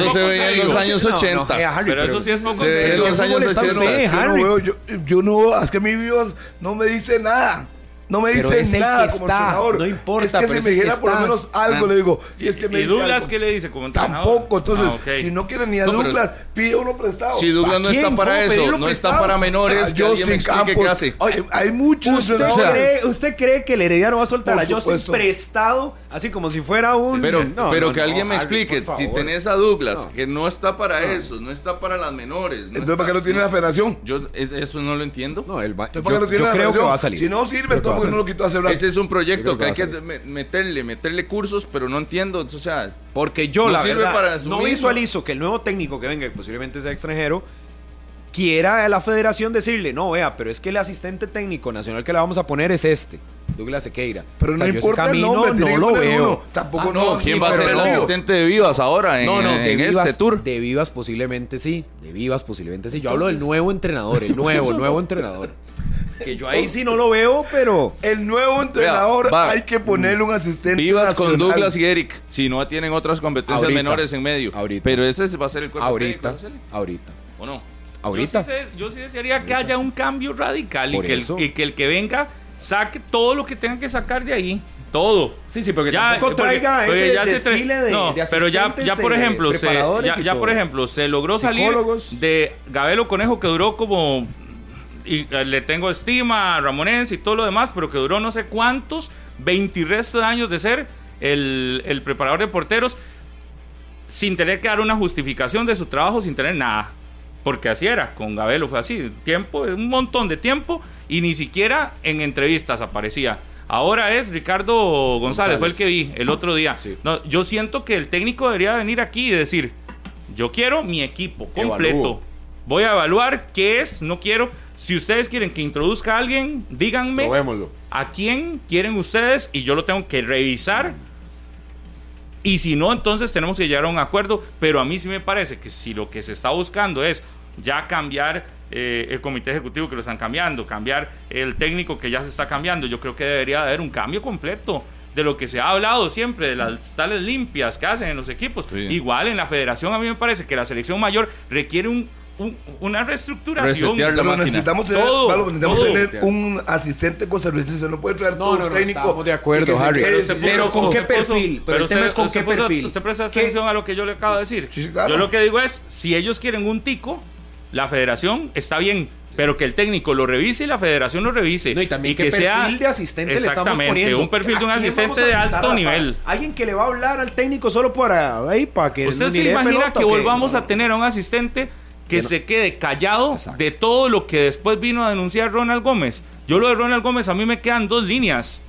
eso se veía en los años No, no, 80. eh, Harry, pero, eso sí es poco serio. en los ¿Cómo años le está 80. usted, Yo no Harry? veo, yo, yo no, es que mi vivos no me dice nada. No me Pero dice es el nada que como está, entrenador. no importa, Es que pero si es me dijera por lo menos algo, Ah. le digo. Si es que me ¿Y Douglas algo. qué le dice como entrenador? Tampoco, entonces, Ah, si no quiere ni a No, Douglas, pide uno prestado. Si Douglas no está para ¿Cómo eso, no está para menores, alguien me explique qué hace. Hay, hay muchos ¿Usted cree, ¿Usted cree que el Herediano va a soltar a Justin prestado así como si fuera un... Pero, No, pero no, que no, alguien me explique, si tenés a Douglas, que no está para eso, no está para las menores. no Entonces, ¿para qué lo tiene la federación? Yo eh, eso no lo entiendo. No, él va- Entonces, yo, ¿para qué lo tiene yo la creo que federación? va a salir. Si no sirve, entonces ¿por qué no lo salir. quitó hace rato? Ese es un proyecto que hay que meterle, meterle cursos, pero no entiendo. O sea, Porque yo, No la sirve verdad, para no visualizo que el nuevo técnico que venga, que posiblemente sea extranjero, quiera a la federación decirle, no, vea, pero es que el asistente técnico nacional que le vamos a poner es este, Douglas Sequeira. Pero O sea, no importa el camino nombre, tiene no lo veo. uno. Tampoco ah, no, no, ¿quién sí, va a ser el asistente de Vivas ahora en, No, no, de en Vivas, este tour? De Vivas posiblemente sí, de Vivas posiblemente sí. Yo hablo del nuevo entrenador, el nuevo, el nuevo entrenador. Que yo ahí sí no lo veo, pero... El nuevo entrenador Vea, va. hay que ponerle un asistente Vivas con. Douglas y Eric, si no tienen otras competencias Ahorita. menores en medio. Ahorita. Pero ese va a ser el cuerpo Ahorita, técnico, ¿no? ahorita, ¿o no? ahorita. Yo sí, sé- yo sí desearía que haya un cambio radical y que, el, y que el que venga saque todo lo que tenga que sacar de ahí. Todo. Sí, sí, porque Ya, tampoco porque- traiga porque ese ya se tra- desfile de, no, de pero ya, por eh, ejemplo, se, ya, por ejemplo, se logró salir de Gabelo Conejo que duró como y eh, le tengo estima a Ramonense y todo lo demás, pero que duró no sé cuántos, 20 y resto de años de ser el, el preparador de porteros sin tener que dar una justificación de su trabajo, sin tener nada. Porque así era, con Gabelo fue así, tiempo, un montón de tiempo y ni siquiera en entrevistas aparecía. Ahora es Ricardo González, fue el que vi el otro día. Sí. No, yo siento que el técnico debería venir aquí y decir, yo quiero mi equipo completo. Evalúo. Voy a evaluar qué es, no quiero. Si ustedes quieren que introduzca a alguien, díganme Probémoslo. a quién quieren ustedes y yo lo tengo que revisar. Y si no, entonces tenemos que llegar a un acuerdo. Pero a mí sí me parece que si lo que se está buscando es ya cambiar eh, el comité ejecutivo que lo están cambiando, cambiar el técnico que ya se está cambiando, yo creo que debería haber un cambio completo de lo que se ha hablado siempre, de las tales limpias que hacen en los equipos. Sí. Igual en la federación a mí me parece que la selección mayor requiere un, un- una reestructuración. Pero necesitamos tener, Todo, Pablo, necesitamos todo. tener un asistente costarricense. No puede traer No, todo no, no, técnico. estamos de acuerdo, y que Harry. Pero pero ¿con qué perfil? Pero el tema usted- es con usted qué perfil. Usted presta ¿Qué? atención a lo que yo le acabo de decir. Sí, sí, claro. Yo lo que digo es, si ellos quieren un tico, la federación está bien, pero que el técnico lo revise y la federación lo revise. No, y también que qué perfil sea de asistente le estamos Exactamente, poniendo. un perfil de un ¿A quién asistente de alto a- nivel. Alguien que le va a hablar al técnico solo para ahí para que ¿Usted se imagina pelota que volvamos No, a tener a un asistente que se quede callado de todo lo que después vino a denunciar Ronald Gómez. Yo lo de Ronald Gómez a mí me quedan dos líneas.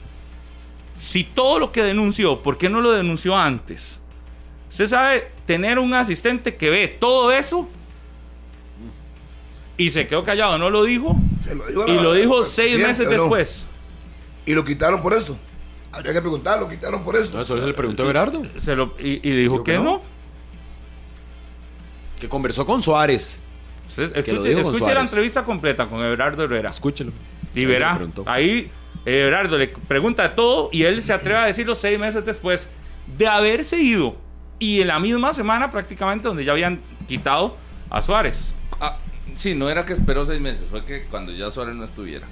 Si todo lo que denunció, ¿por qué no lo denunció antes? Usted sabe tener un asistente que ve todo eso y se quedó callado, no lo dijo. y lo dijo seis meses después. Y lo quitaron por eso. Habría que preguntar, lo quitaron por eso. No, eso se le preguntó a Berardo. y, dijo que, no. Que conversó con Suárez. escuche, la entrevista completa con Everardo Herrera. Escúchelo. Y verá. Ahí Everardo le pregunta todo y él se atreve a decirlo seis meses después de haberse ido. Y en la misma semana prácticamente donde ya habían quitado a Suárez. Ah, sí, no era que esperó seis meses, fue que cuando ya Suárez no estuviera.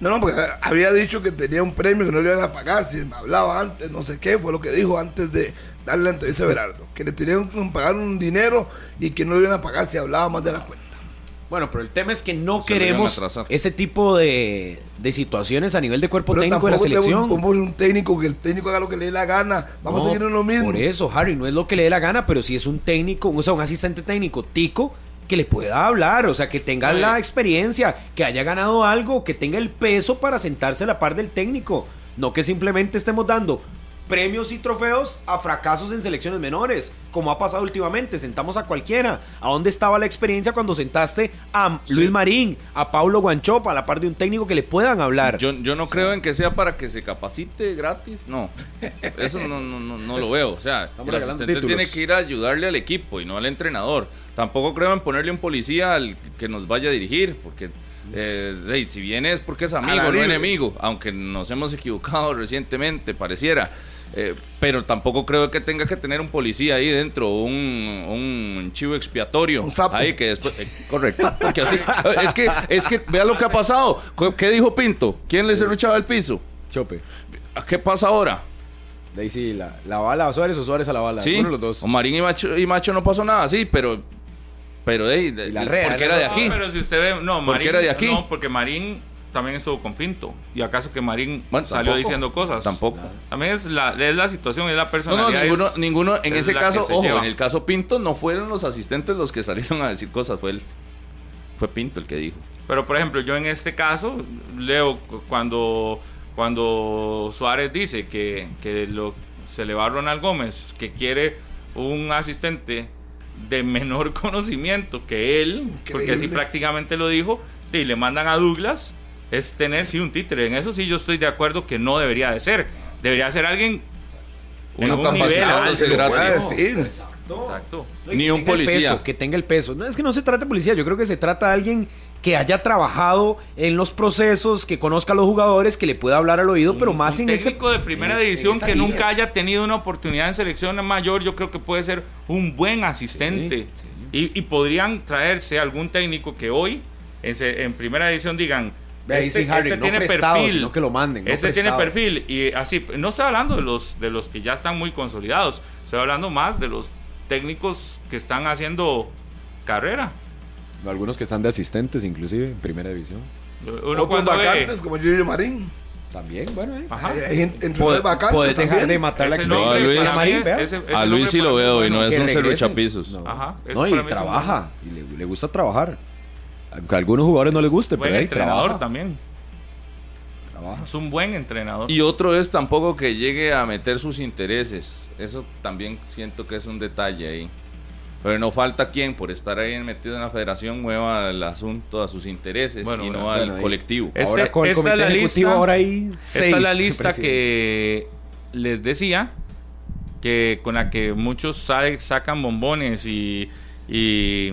No, no, porque había dicho que tenía un premio que no le iban a pagar. Si me hablaba antes, no sé qué, fue lo que dijo antes de darle la entrevista a Berardo. Que le tenían que pagar un dinero y que no le iban a pagar si hablaba más de la cuenta. Bueno, pero el tema es que no queremos ese tipo de, situaciones a nivel de cuerpo técnico de la selección. Como un técnico, que el técnico haga lo que le dé la gana. Vamos a seguir en lo mismo. Por eso, Harry, no es lo que le dé la gana, pero si es un técnico, o sea, un asistente técnico tico que le pueda hablar, o sea, que tenga la experiencia, que haya ganado algo, que tenga el peso para sentarse a la par del técnico. No que simplemente estemos dando premios y trofeos a fracasos en selecciones menores, como ha pasado últimamente. Sentamos a cualquiera. ¿A dónde estaba la experiencia cuando sentaste a Luis Marín, a Paulo Guanchopa, a la par de un técnico que le puedan hablar? Yo, yo no creo en que sea para que se capacite gratis, no. Eso no, no, no, lo veo. O sea, el asistente tiene que ir a ayudarle al equipo y no al entrenador. Tampoco creo en ponerle un policía al que nos vaya a dirigir, porque eh, si viene es porque es amigo, no enemigo, aunque nos hemos equivocado recientemente, pareciera. Eh, pero tampoco creo que tenga que tener un policía ahí dentro, un, un chivo expiatorio. Un sapo. Ahí que después, eh, correcto. Porque así, es que, es que vea lo que ha pasado. ¿Qué dijo Pinto? ¿Quién le cerruchaba el piso? Chope. ¿Qué pasa ahora? De ahí sí, la, la bala a Suárez o Suárez a la bala. Sí, Uno los dos. O Marín y Macho, y Macho no pasó nada, sí, pero. Pero de, de, la red, porque era de aquí. No, pero si usted ve, no, Marín, era de aquí. No, porque Marín también estuvo con Pinto. ¿Y acaso que Marín salió diciendo cosas? Tampoco. También es la, es la situación, es la personalidad. No, ninguno, ninguno en ese caso, ojo, en el caso Pinto no fueron los asistentes los que salieron a decir cosas, fue él. Fue Pinto el que dijo. Pero por ejemplo, yo en este caso, leo cuando, cuando Suárez dice que, que lo, se le va a Ronald Gómez, que quiere un asistente de menor conocimiento que él, porque así prácticamente lo dijo, y le mandan a Douglas es tener, sí, un títere. En eso sí yo estoy de acuerdo que no debería de ser. Debería ser alguien en un nivel alto. Exacto. Ni un policía. que tenga el peso. No es que no se trata de policía, yo creo que se trata de alguien que haya trabajado en los procesos, que conozca a los jugadores, que le pueda hablar al oído, pero más un en técnico de primera división que nunca haya tenido una oportunidad en selección mayor, yo creo que puede ser un buen asistente. Y, podrían traerse algún técnico que hoy en, en primera división digan, este, este tiene perfil, sino que lo manden. este tiene perfil y así, no estoy hablando de los de los que ya están muy consolidados, estoy hablando más de los técnicos que están haciendo carrera. Algunos que están de asistentes, inclusive en primera división. Uno Otros vacantes como Julio Marín. También, bueno, eh. Ajá. Hay, vacantes. Puedes dejar de matar la experiencia. No, a Luis, Marín, a Luis sí lo veo y no es un cervechapisos. No, Ajá, no y trabaja. Y le, le gusta trabajar. Aunque a algunos jugadores no les guste, buen pero entrenador también. Trabaja. Es un buen entrenador. Y otro es tampoco que llegue a meter sus intereses. Eso también siento que es un detalle ahí. Pero no falta quien, por estar ahí metido en la federación, mueva el asunto a sus intereses y no al colectivo. Este, ahora con el esta, es la lista, ahora hay esta es la lista que les decía, que con la que muchos sacan bombones y y,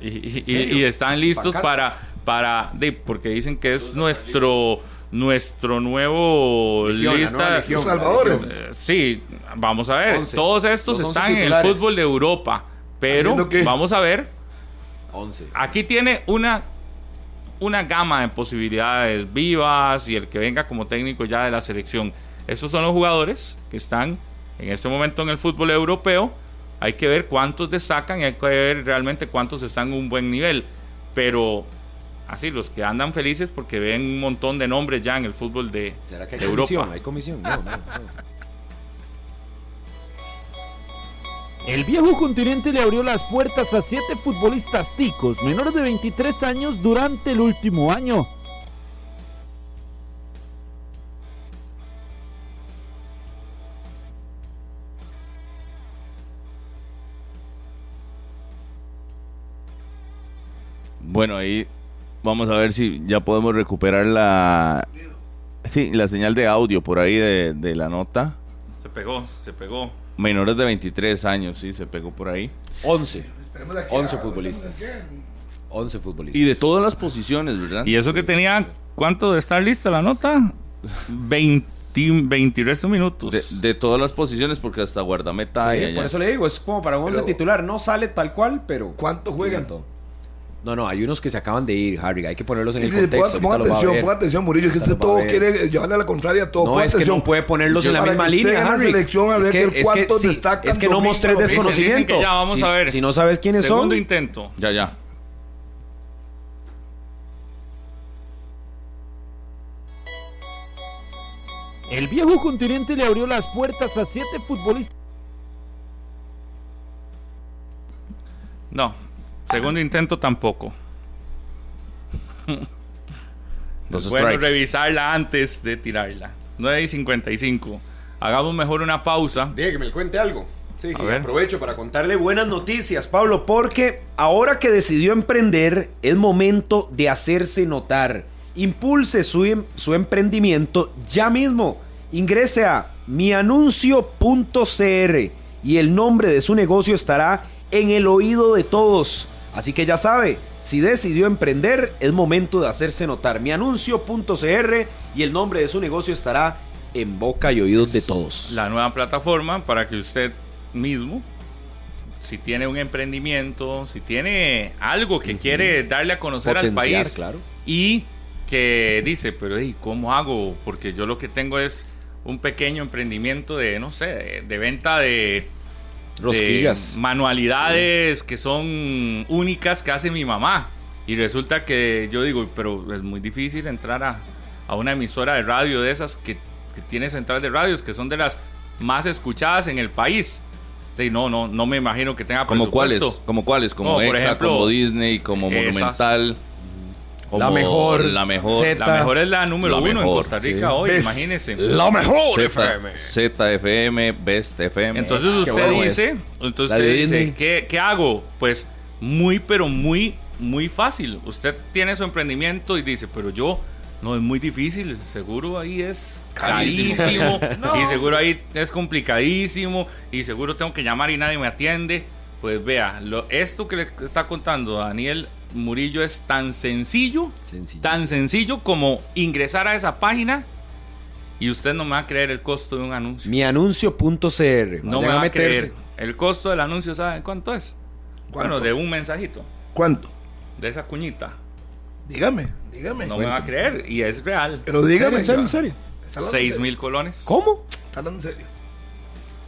están listos para, para porque dicen que es nuestro nuestro nuevo lista. Los Salvadores. Eh, sí, vamos a ver. Todos estos están en el fútbol de Europa. Pero vamos a ver. 11. Aquí tiene una, una gama de posibilidades vivas y el que venga como técnico ya de la selección. Estos son los jugadores que están en este momento en el fútbol europeo hay que ver cuántos destacan y hay que ver realmente cuántos están en un buen nivel. Pero así, los que andan felices porque ven un montón de nombres ya en el fútbol de, ¿Será que hay comisión? Europa. Hay comisión. No, no, El viejo continente le abrió las puertas a siete futbolistas ticos menores de 23 años durante el último año. Bueno, ahí vamos a ver si ya podemos recuperar la, sí, la señal de audio por ahí de, de la nota. Se pegó, se pegó. Menores de 23 años, sí, se pegó por ahí. 11. Esperemos a que 11 a- futbolistas. 11 futbolistas. Y de todas las posiciones, ¿verdad? Y eso que tenía, ¿cuánto de estar lista la nota? 20, 20 y resto minutos. De, de todas las posiciones, porque hasta guardameta Sí, hay allá. por eso le digo, es como para un once titular. No sale tal cual, pero. ¿Cuánto juegan? todo. No, no, hay unos que se acaban de ir, Harry. Hay que ponerlos en Sí, el sí, contexto. ponga, atención, ver. ponga atención, Murillo, es que usted todo ver. quiere llevarle a la contraria a todo. No, Ponga es que atención. no puede ponerlos en la misma que línea, en la Harry. selección, a ver es que, que es que, cuántos sí, destacan es que no mostré desconocimiento. que ya vamos si, a ver. si no sabes quiénes Segundo son. intento. Ya, ya. El viejo continente le abrió las puertas a siete futbolistas. No. Segundo intento tampoco. Dos Es bueno strikes. revisarla antes de tirarla. 9 y 55. Hagamos mejor una pausa. Diga que me cuente algo. Sí, ver. aprovecho para contarle buenas noticias, Pablo, porque ahora que decidió emprender, es momento de hacerse notar. Impulse su, em- su emprendimiento ya mismo. Ingrese a mianuncio.cr y el nombre de su negocio estará en el oído de todos. Así que ya sabe, si decidió emprender, es momento de hacerse notar. Mianuncio.cr y el nombre de su negocio estará en boca y oídos de todos. La nueva plataforma para que usted mismo, si tiene un emprendimiento, si tiene algo que quiere darle a conocer al país claro. y que dice, pero "Ey, ¿cómo hago? Porque yo lo que tengo es un pequeño emprendimiento de, no sé, de, de venta de, Rosquillas. de manualidades que son únicas que hace mi mamá. Y resulta que yo digo, pero es muy difícil entrar a, a una emisora de radio de esas que, que tiene central de radios, que son de las más escuchadas en el país. De, no, no, no me imagino que tenga ¿Como cuáles? ¿Como cuáles? Como No, por Exa, ejemplo, como Disney, como esas. Monumental. Como La mejor, La mejor. Z. La mejor es la número La uno en mejor, Costa Rica sí. hoy, Ves- imagínense. La mejor Z, FM. ZFM, Best FM. Entonces usted bueno dice, es. entonces usted dice. ¿qué, qué hago? Pues muy, pero muy, muy fácil. Usted tiene su emprendimiento y dice, pero yo, no es muy difícil, seguro ahí es carísimo, y seguro ahí es complicadísimo, y seguro tengo que llamar y nadie me atiende. Pues vea, lo, esto que le está contando Daniel Murillo es tan sencillo, tan sencillo como ingresar a esa página y usted no me va a creer el costo de un anuncio. Mianuncio.cr. No me va a creer. El costo del anuncio, ¿saben cuánto es? ¿Cuánto? Bueno, de un mensajito, ¿Cuánto? de esa cuñita. Dígame, dígame. No me va a creer y es real. Pero dígame. ¿En serio? ¿En serio? ¿Está hablando en 6 serio? mil colones. ¿Cómo? ¿Está hablando en serio?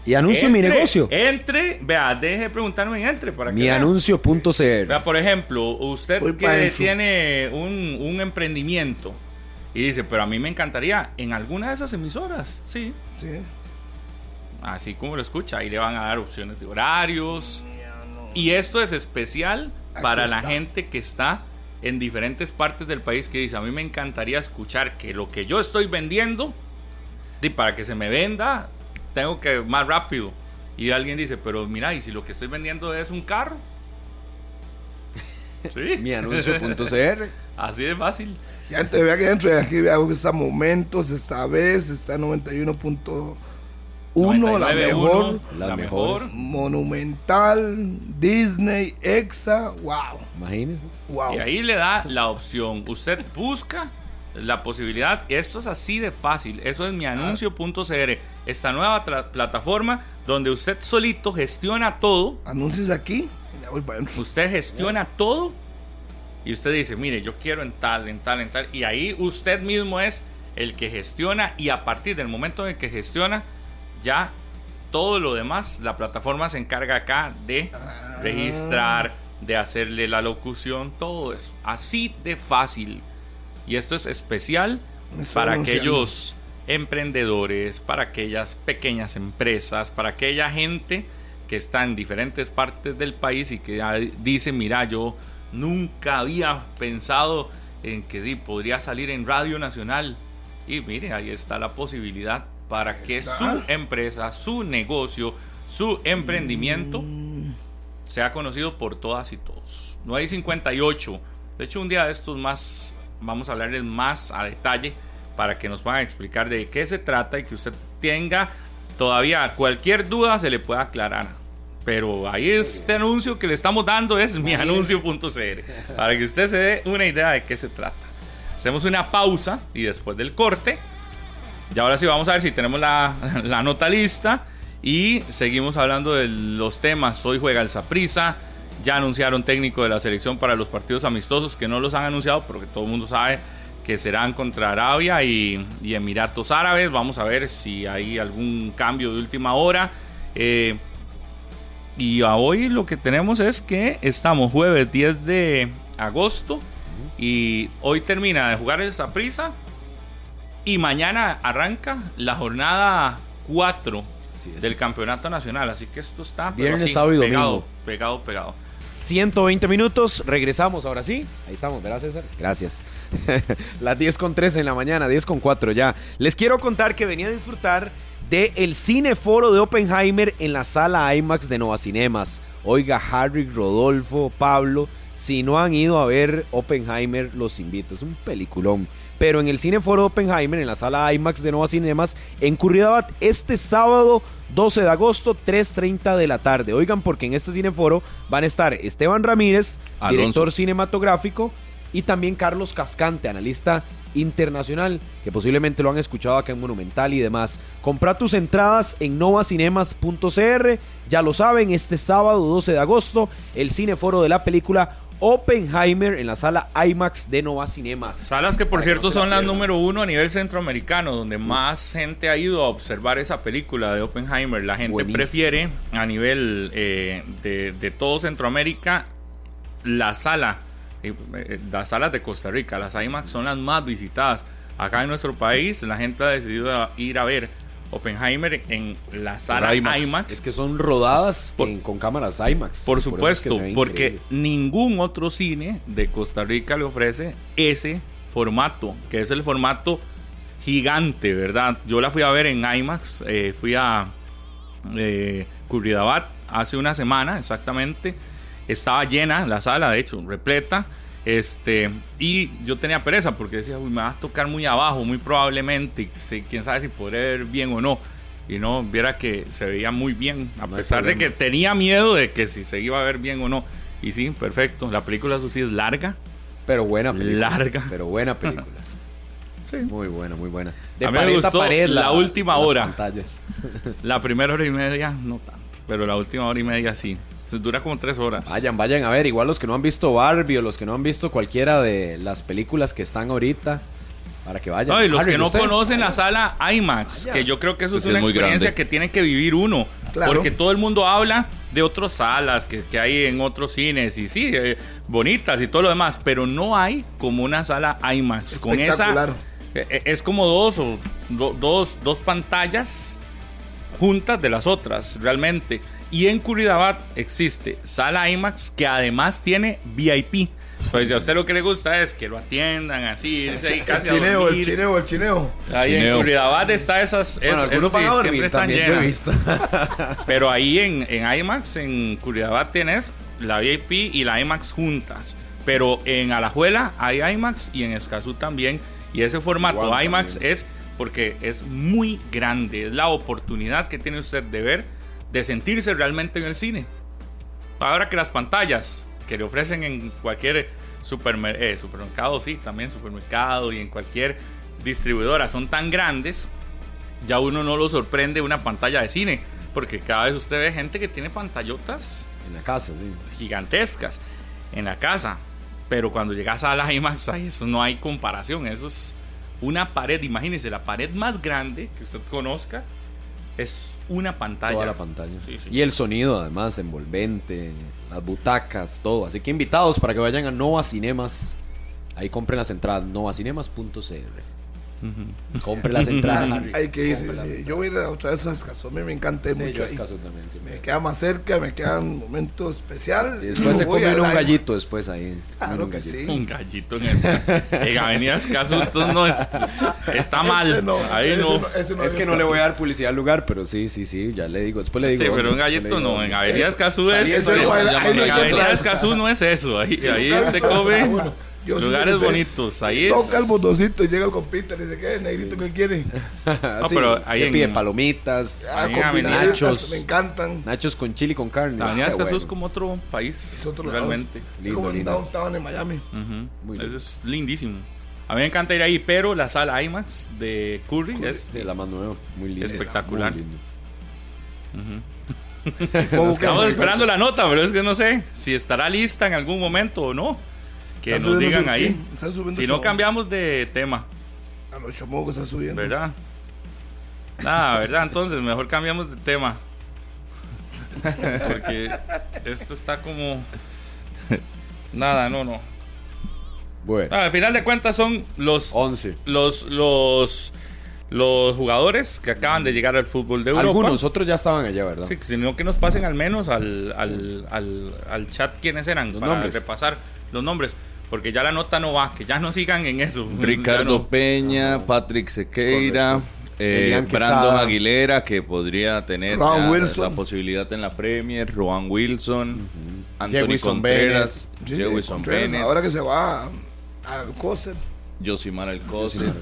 Y anuncio mi negocio. Entre, vea, deje de preguntarme en entre para. Mianuncio.cr. Vea, por ejemplo, usted Voy que tiene un, un emprendimiento y dice, pero a mí me encantaría en alguna de esas emisoras, sí, Sí. así como lo escucha, ahí le van a dar opciones de horarios. Y esto es especial Aquí para la gente que está en diferentes partes del país que dice, a mí me encantaría escuchar que lo que yo estoy vendiendo, y para que se me venda, tengo que más rápido. Y alguien dice, pero mira, ¿y si lo que estoy vendiendo es un carro? Sí. Mianuncio.cr. Así de fácil. Ya te vea que dentro de aquí vea que está Momentos, esta vez está 91.1, la 99.1, mejor, La mejor. Monumental, Disney, Exa, wow, Imagínese. wow. Y ahí le da la opción. Usted busca la posibilidad. Esto es así de fácil. Eso es mianuncio.cr. Esta nueva plataforma donde usted solito gestiona todo. Anuncios aquí. Usted gestiona todo. Y usted dice, mire, yo quiero en tal, en tal, en tal. Y ahí usted mismo es el que gestiona. Y a partir del momento en el que gestiona, ya todo lo demás, la plataforma se encarga acá de registrar, de hacerle la locución, todo eso. Así de fácil. Y esto es especial estoy para anunciando. aquellos emprendedores, para aquellas pequeñas empresas, para aquella gente que está en diferentes partes del país y que dice, mira, yo nunca había pensado en que podría salir en Radio Nacional. Y mire, ahí está la posibilidad para que su empresa, su negocio, su emprendimiento sea conocido por todas y todos. No hay 58. De hecho, un día de estos más, vamos a hablarles más a detalle para que nos puedan explicar de qué se trata y que usted tenga todavía cualquier duda se le pueda aclarar. Pero ahí este anuncio que le estamos dando es mi anuncio.cr para que usted se dé una idea de qué se trata. Hacemos una pausa y después del corte, ya ahora sí vamos a ver si tenemos la, la nota lista y seguimos hablando de los temas. Hoy juega el Saprisa. Ya anunciaron técnico de la selección para los partidos amistosos que no los han anunciado, pero que todo el mundo sabe que serán contra Arabia y, Emiratos Árabes. Vamos a ver si hay algún cambio de última hora. Eh, y hoy lo que tenemos es que estamos jueves 10 de agosto y hoy termina de jugar el Saprisa y mañana arranca la jornada 4 del campeonato nacional. Así que esto está Viernes, sábado y pegado, domingo. pegado, pegado. 120 minutos, regresamos ahora sí. Ahí estamos, ¿verdad César? Gracias. Las 10 con 13 en la mañana, 10 con 4 ya. Les quiero contar que venía a disfrutar del el Cineforo de Oppenheimer en la sala IMAX de Nova Cinemas. Oiga, Harry, Rodolfo, Pablo, si no han ido a ver Oppenheimer, los invito. Es un peliculón. Pero en el Cineforo Oppenheimer, en la sala IMAX de Nova Cinemas, en Curridabat, este sábado 12 de agosto, 3.30 de la tarde. Oigan, porque en este cineforo van a estar Esteban Ramírez, director cinematográfico, y también Carlos Cascante, analista internacional, que posiblemente lo han escuchado acá en Monumental y demás. Compra tus entradas en novacinemas.cr, ya lo saben, este sábado 12 de agosto, el cineforo de la película Oppenheimer en la sala IMAX de Nova Cinemas. Salas que por cierto son las número uno a nivel centroamericano, donde más gente ha ido a observar esa película de Oppenheimer. La gente prefiere a nivel eh, de, todo Centroamérica la sala, eh, eh, las salas de Costa Rica, las IMAX son las más visitadas. Acá en nuestro país la gente ha decidido ir a ver Oppenheimer en la sala IMAX. Es que son rodadas con cámaras IMAX. Por supuesto, porque ningún otro cine de Costa Rica le ofrece ese formato, que es el formato gigante, ¿verdad? Yo la fui a ver en IMAX, eh, fui a eh, hace una semana exactamente. Estaba llena la sala, de hecho, repleta. Este, y yo tenía pereza porque decía, me va a tocar muy abajo, muy probablemente. quién sabe si podré ver bien o no. Y no, viera que se veía muy bien, a pesar de que tenía miedo de que si se iba a ver bien o no. Y sí, perfecto. La película, eso sí, es larga. Pero buena película. Larga. Pero buena película. sí. Muy buena, muy buena. De a mí me gustó la, última hora. La primera hora y media, no tanto. Pero la última hora y media sí dura como tres horas. Vayan, vayan a ver. Igual los que no han visto Barbie o los que no han visto cualquiera de las películas que están ahorita. Para que vayan. No, y los que no conocen la sala IMAX, que yo creo que eso es una experiencia que tiene que vivir uno. Porque todo el mundo habla de otras salas que, hay en otros cines y sí, eh, bonitas y todo lo demás, pero no hay como una sala IMAX. Con esa. Eh, eh, es como dos o dos, dos pantallas juntas de las otras, realmente. Y en Curridabat existe sala IMAX que además tiene VIP. Pues si a usted lo que le gusta es que lo atiendan así, ahí casi el chineo, el chineo, el chineo. Ahí en Curridabat está esas, bueno, eso sí, siempre están llenas. Pero ahí en, en IMAX, en Curridabat tienes la VIP y la IMAX juntas. Pero en Alajuela hay IMAX y en Escazú también. Y ese formato IMAX es porque es muy grande. Es la oportunidad que tiene usted de ver de sentirse realmente en el cine. Ahora que las pantallas que le ofrecen en cualquier eh, supermercado, sí, también supermercado y en cualquier distribuidora son tan grandes, ya uno no lo sorprende una pantalla de cine, porque cada vez usted ve gente que tiene pantallotas en la casa, sí. gigantescas en la casa, pero cuando llegas a la IMAX, eso no hay comparación, eso es una pared, imagínese la pared más grande que usted conozca es una pantalla. Toda la pantalla. Y el sonido, además, envolvente, las butacas, todo. Así que invitados para que vayan a Nova Cinemas. Ahí compren las entradas, novacinemas.cr. Compre las entradas. Hay que ir, sí, sí. Yo voy a ir otra vez a Escazú, a mí me encanta Sí, mucho yo ahí. escaso también, sí. Me queda más cerca, me queda un momento especial. Y después se come un gallito después ahí. Claro un que gallito. sí. Un gallito en esa. En Avenida Escazú, entonces no es- está mal. Ese no, Ahí ese no. ese Es que no le voy a dar publicidad al lugar, pero sí, sí, sí, ya le digo. Después le digo. Sí, pero un gallito no. En. Avenida Es- Escazú es. En Avenida. Escazú no es eso. Ahí, se come sí lugares sé. bonitos. Ahí es. Toca el botoncito y llega el compita y dice, ¿qué? Negrito, ¿qué quiere? Sí, pero ahí ¿qué en- pide palomitas, Ah, Nachos. me encantan. nachos con chili con carne. La Avenida Ah, Escazú bueno. es como otro país. Es otro realmente. Es Lindo, como un lindo. downtown en Miami. Muy lindo. es lindísimo. A mí me encanta ir ahí, pero la sala IMAX de Curry, es. Sí, la más nueva, muy linda. Espectacular. Muy lindo. Fuego Estamos esperando la nota, pero es que no sé si estará lista en algún momento o no. Que Están nos digan su- ahí. están subiendo Si no cambiamos de tema, A los chomogos está subiendo. ¿verdad? Nada, ¿verdad? Entonces mejor cambiamos de tema. Porque esto está como... Nada, no, no. Bueno, Ah, al final de cuentas son los 11. los los los jugadores que acaban de llegar al fútbol de Europa. Algunos, otros ya estaban allá, ¿verdad? Sí, sino que nos pasen al menos al, al, al, al chat quiénes eran Los para nombres. repasar los nombres. Porque ya la nota no va, que ya no sigan en eso. Ricardo no. Peña, Patrick Sequeira, eh. Brandon Aguilera, que podría tener ya la posibilidad en la Premier, Rowan Wilson, Anthony Jewison Contreras, Sí, sí, Jewison Contreras, Bennett, Ahora que se va a- al Coser, Josimar Alcocer.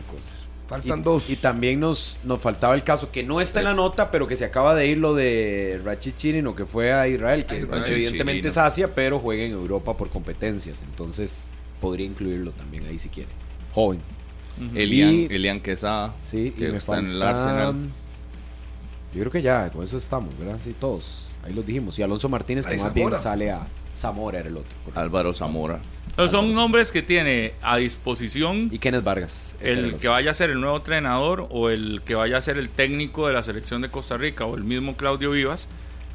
Faltan Y, dos. y también nos, nos faltaba el caso que no está en la nota, pero que se acaba de ir lo de Rachi Chirino, que fue a Israel, que evidentemente Chirino. es Asia, pero juega en Europa por competencias. Entonces podría incluirlo también ahí si quiere. Joven. Elian, Y- Elian Quesada, Sí, que y me está en el faltan- Arsenal. Yo creo que ya, con eso estamos, ¿verdad? Sí, todos. Ahí los dijimos. Y Alonso Martínez, que más Zamora. bien sale a Zamora, era el otro. correcto. Álvaro Zamora. Son nombres que tiene a disposición Y Kenneth Vargas. el otro. que vaya a ser el nuevo entrenador o el que vaya a ser el técnico de la selección de Costa Rica o el mismo Claudio Vivas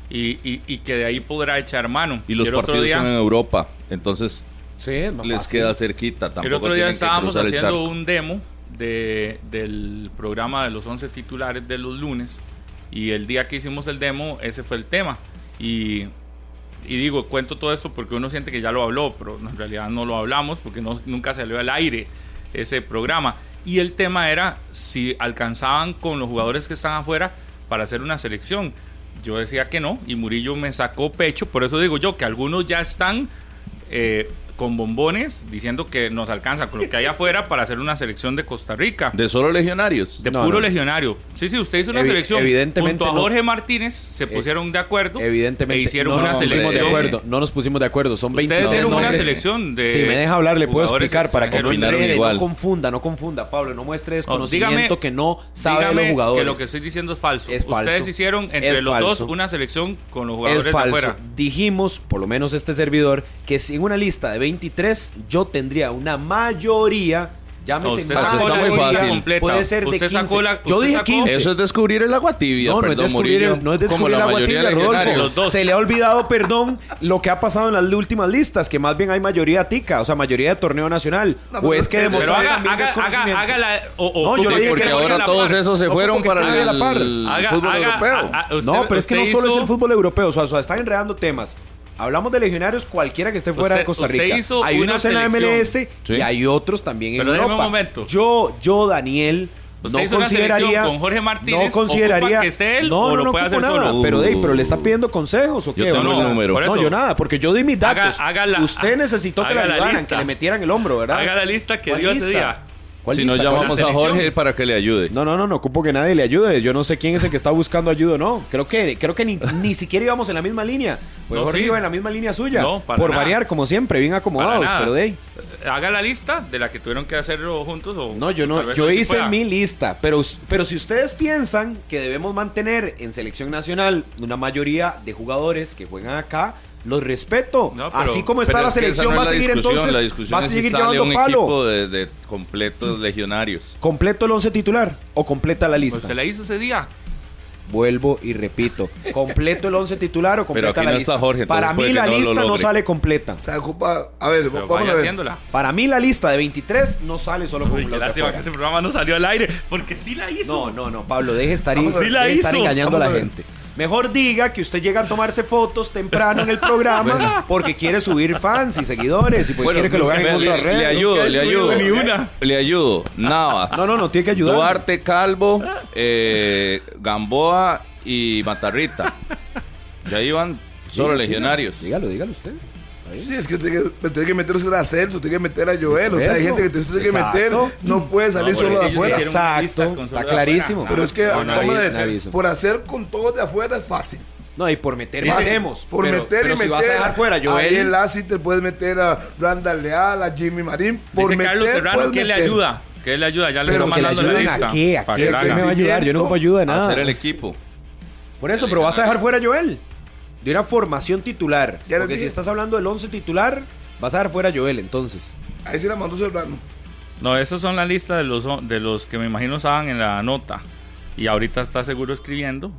y, y- y que de ahí podrá echar mano. Y los el otro partidos día, son en Europa, entonces Sí, les fácil. queda cerquita. Tampoco el otro día estábamos el haciendo un demo de, del programa de los 11 titulares de los lunes y el día que hicimos el demo ese fue el tema y, y digo cuento todo esto porque uno siente que ya lo habló pero en realidad no lo hablamos porque no, nunca salió al aire ese programa. Y el tema era si alcanzaban con los jugadores que están afuera para hacer una selección. Yo decía que no y Murillo me sacó pecho por eso digo yo que algunos ya están eh, con bombones diciendo que nos alcanza con lo que hay afuera para hacer una selección de Costa Rica. De solo legionarios. De No, puro no. legionario. Sí, sí, usted hizo una Evi- selección. evidentemente Junto a no. Jorge Martínez se pusieron de acuerdo. Evidentemente. E hicieron no una selección. de acuerdo. No nos pusimos de acuerdo. Son Ustedes 23 tienen una selección de Si me deja hablar, le puedo explicar para que no enrede, confunda, no confunda, Pablo. No muestre No, desconocimiento dígame- que no sabe de los jugadores. que lo que estoy diciendo es falso. Es falso. Ustedes hicieron entre Es los falso. dos una selección con los es jugadores de afuera. Dijimos, por lo menos este servidor, que si en una lista de 23 yo tendría una mayoría, No, llámese usted sacó la muy fácil. completa. Puede ser de Usted 15. sacó la- Yo usted dije sacó- 15. Eso es descubrir el agua tibia, No, no es perdón, descubrir, Murillo. el, no es Como descubrir la el agua mayoría tibia, de Rodolfo. legionarios. Los dos. Se le ha olvidado, perdón, lo que ha pasado en las últimas listas, que más bien hay mayoría tica, o sea, mayoría de torneo nacional. No, o pero es es que que- Pero demostró haga, también haga, haga, desconocimiento. haga la. O, o No, yo le que dije Porque que quieres ahora a la todos par. esos se No, fueron porque para están a la par. el Haga- fútbol haga- europeo. a- a- usted- no, pero es que no usted solo es el fútbol europeo, o sea, o sea, están enredando temas. Hablamos de legionarios cualquiera que esté fuera Usted- de Costa Rica. hizo hay una unos en la. MLS Sí. y hay otros también en Pero déjeme Europa. un momento. Yo, yo, Daniel, Usted no hizo una selección consideraría con Jorge Martínez, no consideraría ¿ocupa que esté él no, o no, lo no puede ocupo hacer nada, solo? pero, dey, pero le está pidiendo consejos o qué Yo tengo ¿O el no? número. No, yo nada, porque yo di mis datos. Haga- haga la- Usted necesitó que le ayudaran, lista. que le metieran el hombro, ¿verdad? Haga la lista que ¿Cuál dio ese lista? día. ¿Cuál Si no llamamos a? Jorge para que le ayude. No, no, no, no ocupo que nadie le ayude. Yo no sé quién es el que está buscando ayuda o no. Creo que, creo que ni, ni siquiera íbamos en la misma línea. Pues No, Jorge sí. iba en la misma línea suya. No, para por nada. variar, como siempre, bien acomodados, pero de ahí. Haga la lista de la que tuvieron que hacerlo juntos. O No, yo no, yo hice pueda. mi lista, pero, pero si ustedes piensan que debemos mantener en selección nacional una mayoría de jugadores que juegan acá, los respeto. No, pero- Así como está la es que esa selección, no va a seguir entonces, La discusión va a es si seguir sale llevando un palo. equipo de, de completos legionarios. ¿Completo el once titular o completa la Pues lista? se la hizo ese día. Vuelvo y repito. ¿Completo el 11 titular o completa aquí la no lista? está Jorge, Para mí la no lo lista no sale completa. Se ocupa. A ver, Pero vamos vaya a ver. haciéndola. Para mí la lista de 23 no sale solo con lástima que ese programa no salió al aire, porque sí la hizo. No, no, no, Pablo, deje estar, deje Sí la estar engañando a la a ver. Mejor diga que usted llega a tomarse fotos temprano en el programa porque quiere subir fans y seguidores y porque Bueno, quiere que lo vean en le, otras le redes. ayudo, Nunca he le ayudo. ni una. Le ayudo. Navas. No, no, no, tiene que ayudar. Duarte Calvo, eh, Gamboa y Matarrita. Ya iban solo legionarios. Dígalo, dígalo usted. Sí, es que usted tiene que, tiene que meterse a Celso, tiene que meter a Joel. O sea, hay gente que usted tiene que meter. No puede salir No, solo de afuera. Exacto, está clarísimo. Pero es que, No, a decir, por hacer con todos de afuera es fácil. No, y por meter Fácil. metemos. Por pero, meter pero y si meter. vas a dejar fuera a Ahí Joel. en Lassi te puedes meter a Randall Leal, a Jimmy Marín. Por Dice meter, Carlos Serrano que le ayuda. Que le ayuda, ya le Pero está que le mandando la lista. a qué, a qué, ¿a qué me va a ayudar? Yo no ocupo ayuda de nada. Hacer el equipo. Por eso, pero vas a dejar fuera a Joel. De una formación titular. Ya Porque si estás hablando del 11 titular, vas a dejar fuera a Joel entonces. Ahí sí la mandó Serrano. No, esos son la lista de los, de los que me imagino estaban en la nota. Y ahorita está seguro escribiendo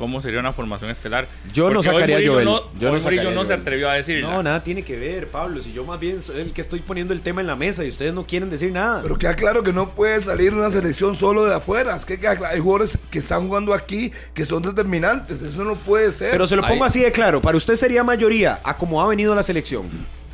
cómo sería una formación estelar. Yo no Porque hoy sacaría a Joel. No, Yo no hoy no se atrevió a decirla. No, nada tiene que ver, Pablo. Si yo más bien soy el que estoy poniendo el tema en la mesa y ustedes no quieren decir nada. Pero queda claro que no puede salir una selección solo de afuera. Es que queda claro, hay jugadores que están jugando aquí que son determinantes. Eso no puede ser. Pero se lo pongo Ahí. así de claro. Para usted sería mayoría a como ha venido la selección.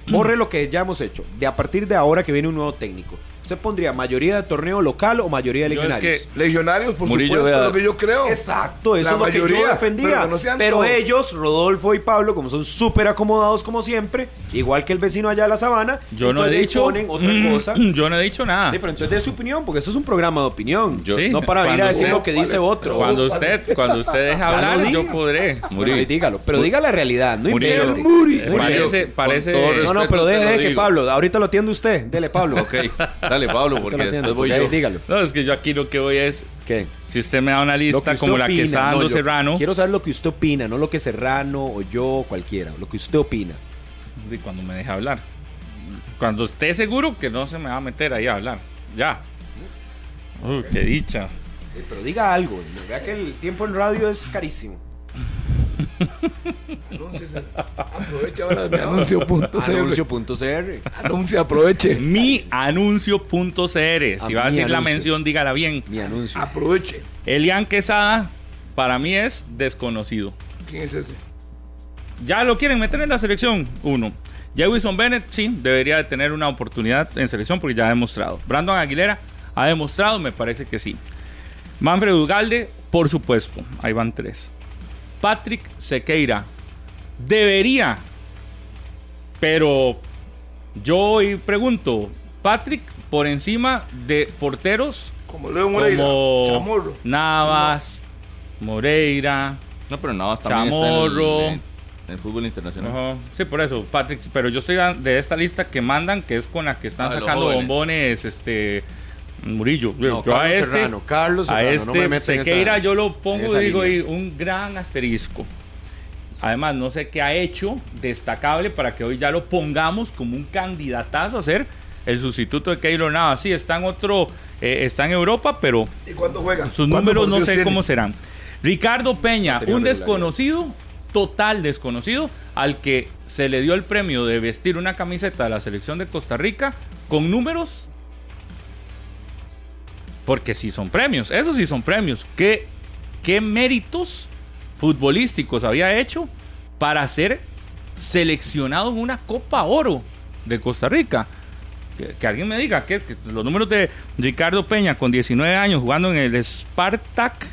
Borre lo que ya hemos hecho. De a partir de ahora que viene un nuevo técnico. ¿Usted pondría mayoría de torneo local o mayoría de Yo es legionarios? que Legionarios, por Murillo, supuesto, vea. lo que yo creo. Exacto, eso La es lo que mayoría, yo defendía. pero que no ellos, Rodolfo y Pablo, como son súper acomodados como siempre, igual que el vecino allá de la sabana, yo no he dicho. ponen otra cosa. Yo no he dicho nada. Sí, pero entonces de su opinión, porque esto es un programa de opinión. Yo- Sí, no para venir a decir usted- lo que dice otro. Cuando usted, cuando usted lo hablar, yo podré. Murillo. dígalo, pero diga la realidad, no Murillo. invente. Muri. Eh, Murillo, parece, parece. No, no, pero deje, deje que. Pablo, ahorita lo atiende usted. Dele, Pablo. Ok, dale Pablo, porque después voy yo. dígalo. No, es que yo aquí lo que voy es. ¿Qué? Si usted me da una lista como la que está dando no, Serrano. Quiero saber lo que usted opina, no lo que Serrano o yo, cualquiera. Lo que usted opina. de cuando me deje hablar. Cuando esté seguro que no se me va a meter ahí a hablar. Ya. Uy, qué dicha. Eh, Pero diga algo. Vea que el tiempo en radio es carísimo. Ahora mi anuncio.cr. Anuncio.cr. Anuncio, aproveche. Mi anuncio.cr. Si A va a decir la mención, dígala bien. Mi anuncio. Aproveche. Elian Quesada, para mí es desconocido. ¿Quién es ese? Ya lo quieren meter en la selección, uno. Jewison Bennett, sí, debería de tener una oportunidad en selección porque ya ha demostrado. Brandon Aguilera ha demostrado, me parece que sí. Manfred Ugalde, por supuesto, ahí van tres. Patrick Sequeira, debería, pero yo hoy pregunto, Patrick por encima de porteros Como Leo Moreira. como Chamorro. Navas, Moreira, No, pero Navas también Chamorro. está en el, en el fútbol internacional. Sí, por eso, Patrick, pero yo estoy de esta lista que mandan, que es con la que están Ah, sacando bombones, este Murillo. No, yo a este, Serrano, Carlos a este no me Sequeira esa- yo lo pongo digo y un gran asterisco. Además, no sé qué ha hecho destacable para que hoy ya lo pongamos como un candidatazo a ser el sustituto de Keylor Navas. Sí, está en otro, eh, está en Europa, pero ¿Y cuándo juega? sus ¿Cuántos números no sé tiene? cómo serán. Ricardo Peña, un desconocido, total desconocido, al que se le dio el premio de vestir una camiseta de la selección de Costa Rica con números. Porque sí son premios, esos sí son premios. ¿Qué, qué méritos futbolísticos había hecho para ser seleccionado en una Copa Oro de Costa Rica? Que, que alguien me diga que es que los números de Ricardo Peña con 19 años jugando en el Spartak,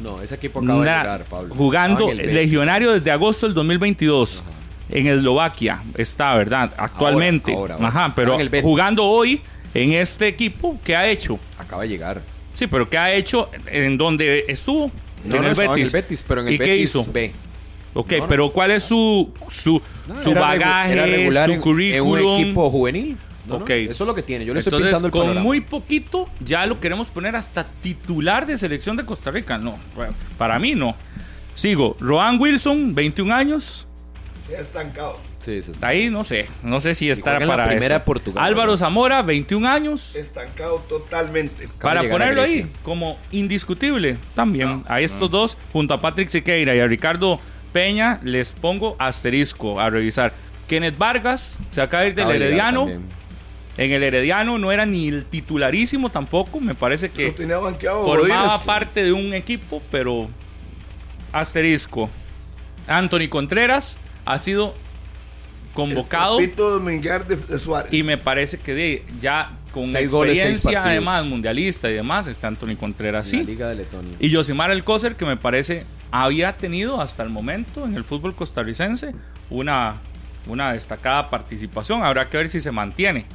No, ese equipo acaba de na- llegar, Pablo. jugando el legionario desde agosto del 2022 en Eslovaquia, está, ¿verdad? Actualmente. ahora, ahora. Ajá, pero jugando hoy en este equipo, ¿qué ha hecho? Acaba de llegar. Sí, pero ¿qué ha hecho en donde estuvo? No, en, no, el Betis. en el Betis, pero en el ¿Y Betis qué hizo? B. Ok, No, pero ¿cuál es su, su, su era bagaje, era regular su currículum? En un equipo juvenil. No, no, Ok. Eso es lo que tiene. Yo le estoy Entonces, pintando el con panorama. muy poquito ya lo queremos poner hasta titular de selección de Costa Rica. No, para mí no. Sigo, Roan Wilson, 21 años. Se ha estancado. Sí, se Está ahí, no sé. No sé si está juega en la para primera eso. Portugal, Álvaro. Zamora, 21 años. Estancado totalmente. Para ponerlo ahí como indiscutible también. A estos dos, junto a Patrick Siqueira y a Ricardo Peña, les pongo asterisco a revisar. Kenneth Vargas se acaba de ir del Herediano. también. En el Herediano no era ni el titularísimo tampoco. Me parece que tenía banqueado. formaba parte de un equipo, pero asterisco. Anthony Contreras ha sido convocado de, de Suárez. y me parece que de- ya con Seis experiencia además mundialista y demás está Anthony Contreras la sí Liga de Letonia. y Josimar Alcócer que me parece había tenido hasta el momento en el fútbol costarricense una una destacada participación habrá que ver si se mantiene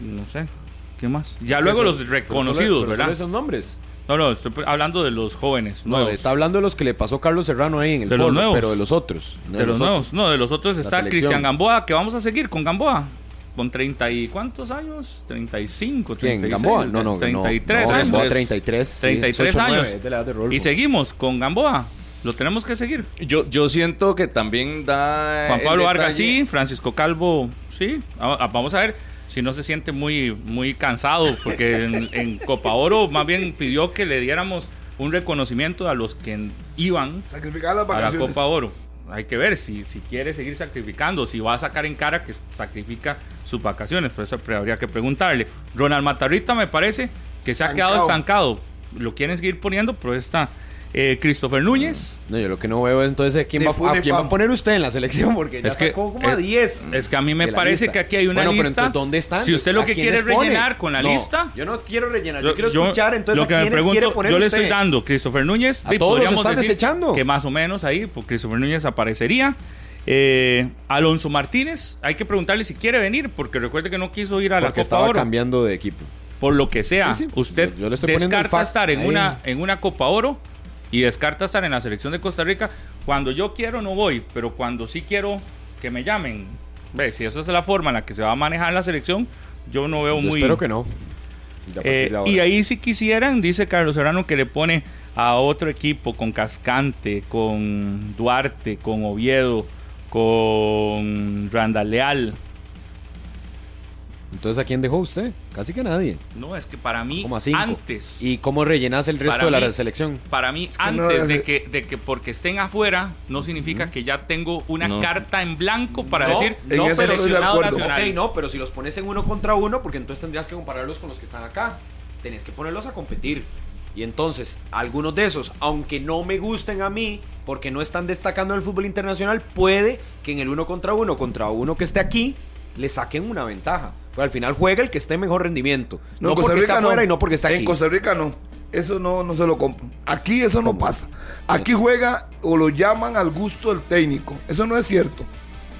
no sé qué más ya luego los reconocidos pero solo verdad esos nombres. No no estoy hablando de los jóvenes No, nuevos. está hablando de los que le pasó Carlos Serrano ahí en el De los foro, nuevos. pero de los otros. no De los otros. nuevos, no, de los otros está. Cristian Gamboa, que vamos a seguir con Gamboa. Con 30 y cuántos años? 35, ¿Quién? 36, Gamboa? No, no, 33 no, años. Gamboa 33. sí, 33 es 8-9, años. es de la edad de Rodolfo. Y seguimos con Gamboa. Lo tenemos que seguir. Yo, yo siento que también da. Juan Pablo Vargas sí, Francisco Calvo sí. A- a- Vamos a ver si no se siente muy, muy cansado, porque en, en Copa Oro más bien pidió que le diéramos un reconocimiento a los que iban Sacrificar las a la. Copa Oro. Hay que ver si, si quiere seguir sacrificando, si va a sacar en cara que sacrifica sus vacaciones. Por eso habría que preguntarle. Ronald Matarrita me parece que se ha quedado estancado. Lo quieren seguir poniendo, pero está. Eh, Christopher Núñez. No, yo lo que no veo es entonces quién, va, a quién va a poner usted en la selección, porque ya Es que, sacó como a eh, 10. Es que a mí me parece lista. que aquí hay una Bueno, pero lista. entonces, ¿dónde están? Si usted lo ¿A que quiere es rellenar con la No, lista. Yo no quiero rellenar, yo, quiero escuchar entonces lo a que me quiénes pregunto, quiere poner yo le usted. estoy dando Christopher Núñez. A y todos los podríamos están decir desechando. Que más o menos ahí, pues Christopher Núñez aparecería. Eh, Alonso Martínez, hay que preguntarle si quiere venir, porque recuerde que no quiso ir a la Copa estaba Oro. cambiando de equipo. Por lo que sea, Sí, sí, usted yo- yo le estoy descarta estar en ahí. una, en una Copa Oro y descarta estar en la selección de Costa Rica. Cuando yo quiero no voy, pero cuando sí quiero que me llamen, ve, si esa es la forma en la que se va a manejar la selección, yo no veo Yo muy... espero que no. Eh, y ahí si quisieran, dice Carlos Serrano, que le pone a otro equipo con Cascante, con Duarte, con Oviedo, con Randall Leal. Entonces, ¿a quién dejó usted? Casi que nadie. No, es que para mí, Como a cinco. antes, ¿Y cómo rellenas el resto Para de la mí- selección? para mí, que antes no es- de, que, de que porque estén afuera, no significa que ya tengo una No. carta en blanco para No, decir no, de seleccionado acuerdo. nacional. Ok, no, pero si los pones en uno contra uno, porque entonces tendrías que compararlos con los que están acá. Tenés que ponerlos a competir. Y entonces, algunos de esos, aunque no me gusten a mí, porque no están destacando en el fútbol internacional, puede que en el uno contra uno, contra uno que esté aquí, le saquen una ventaja. Pero al final juega el que esté en mejor rendimiento. No, Costa porque está afuera y no porque está aquí. En Costa Rica no. Eso no, no se lo compro. Aquí eso no pasa. Aquí juega o lo llaman al gusto del técnico. Eso no es cierto.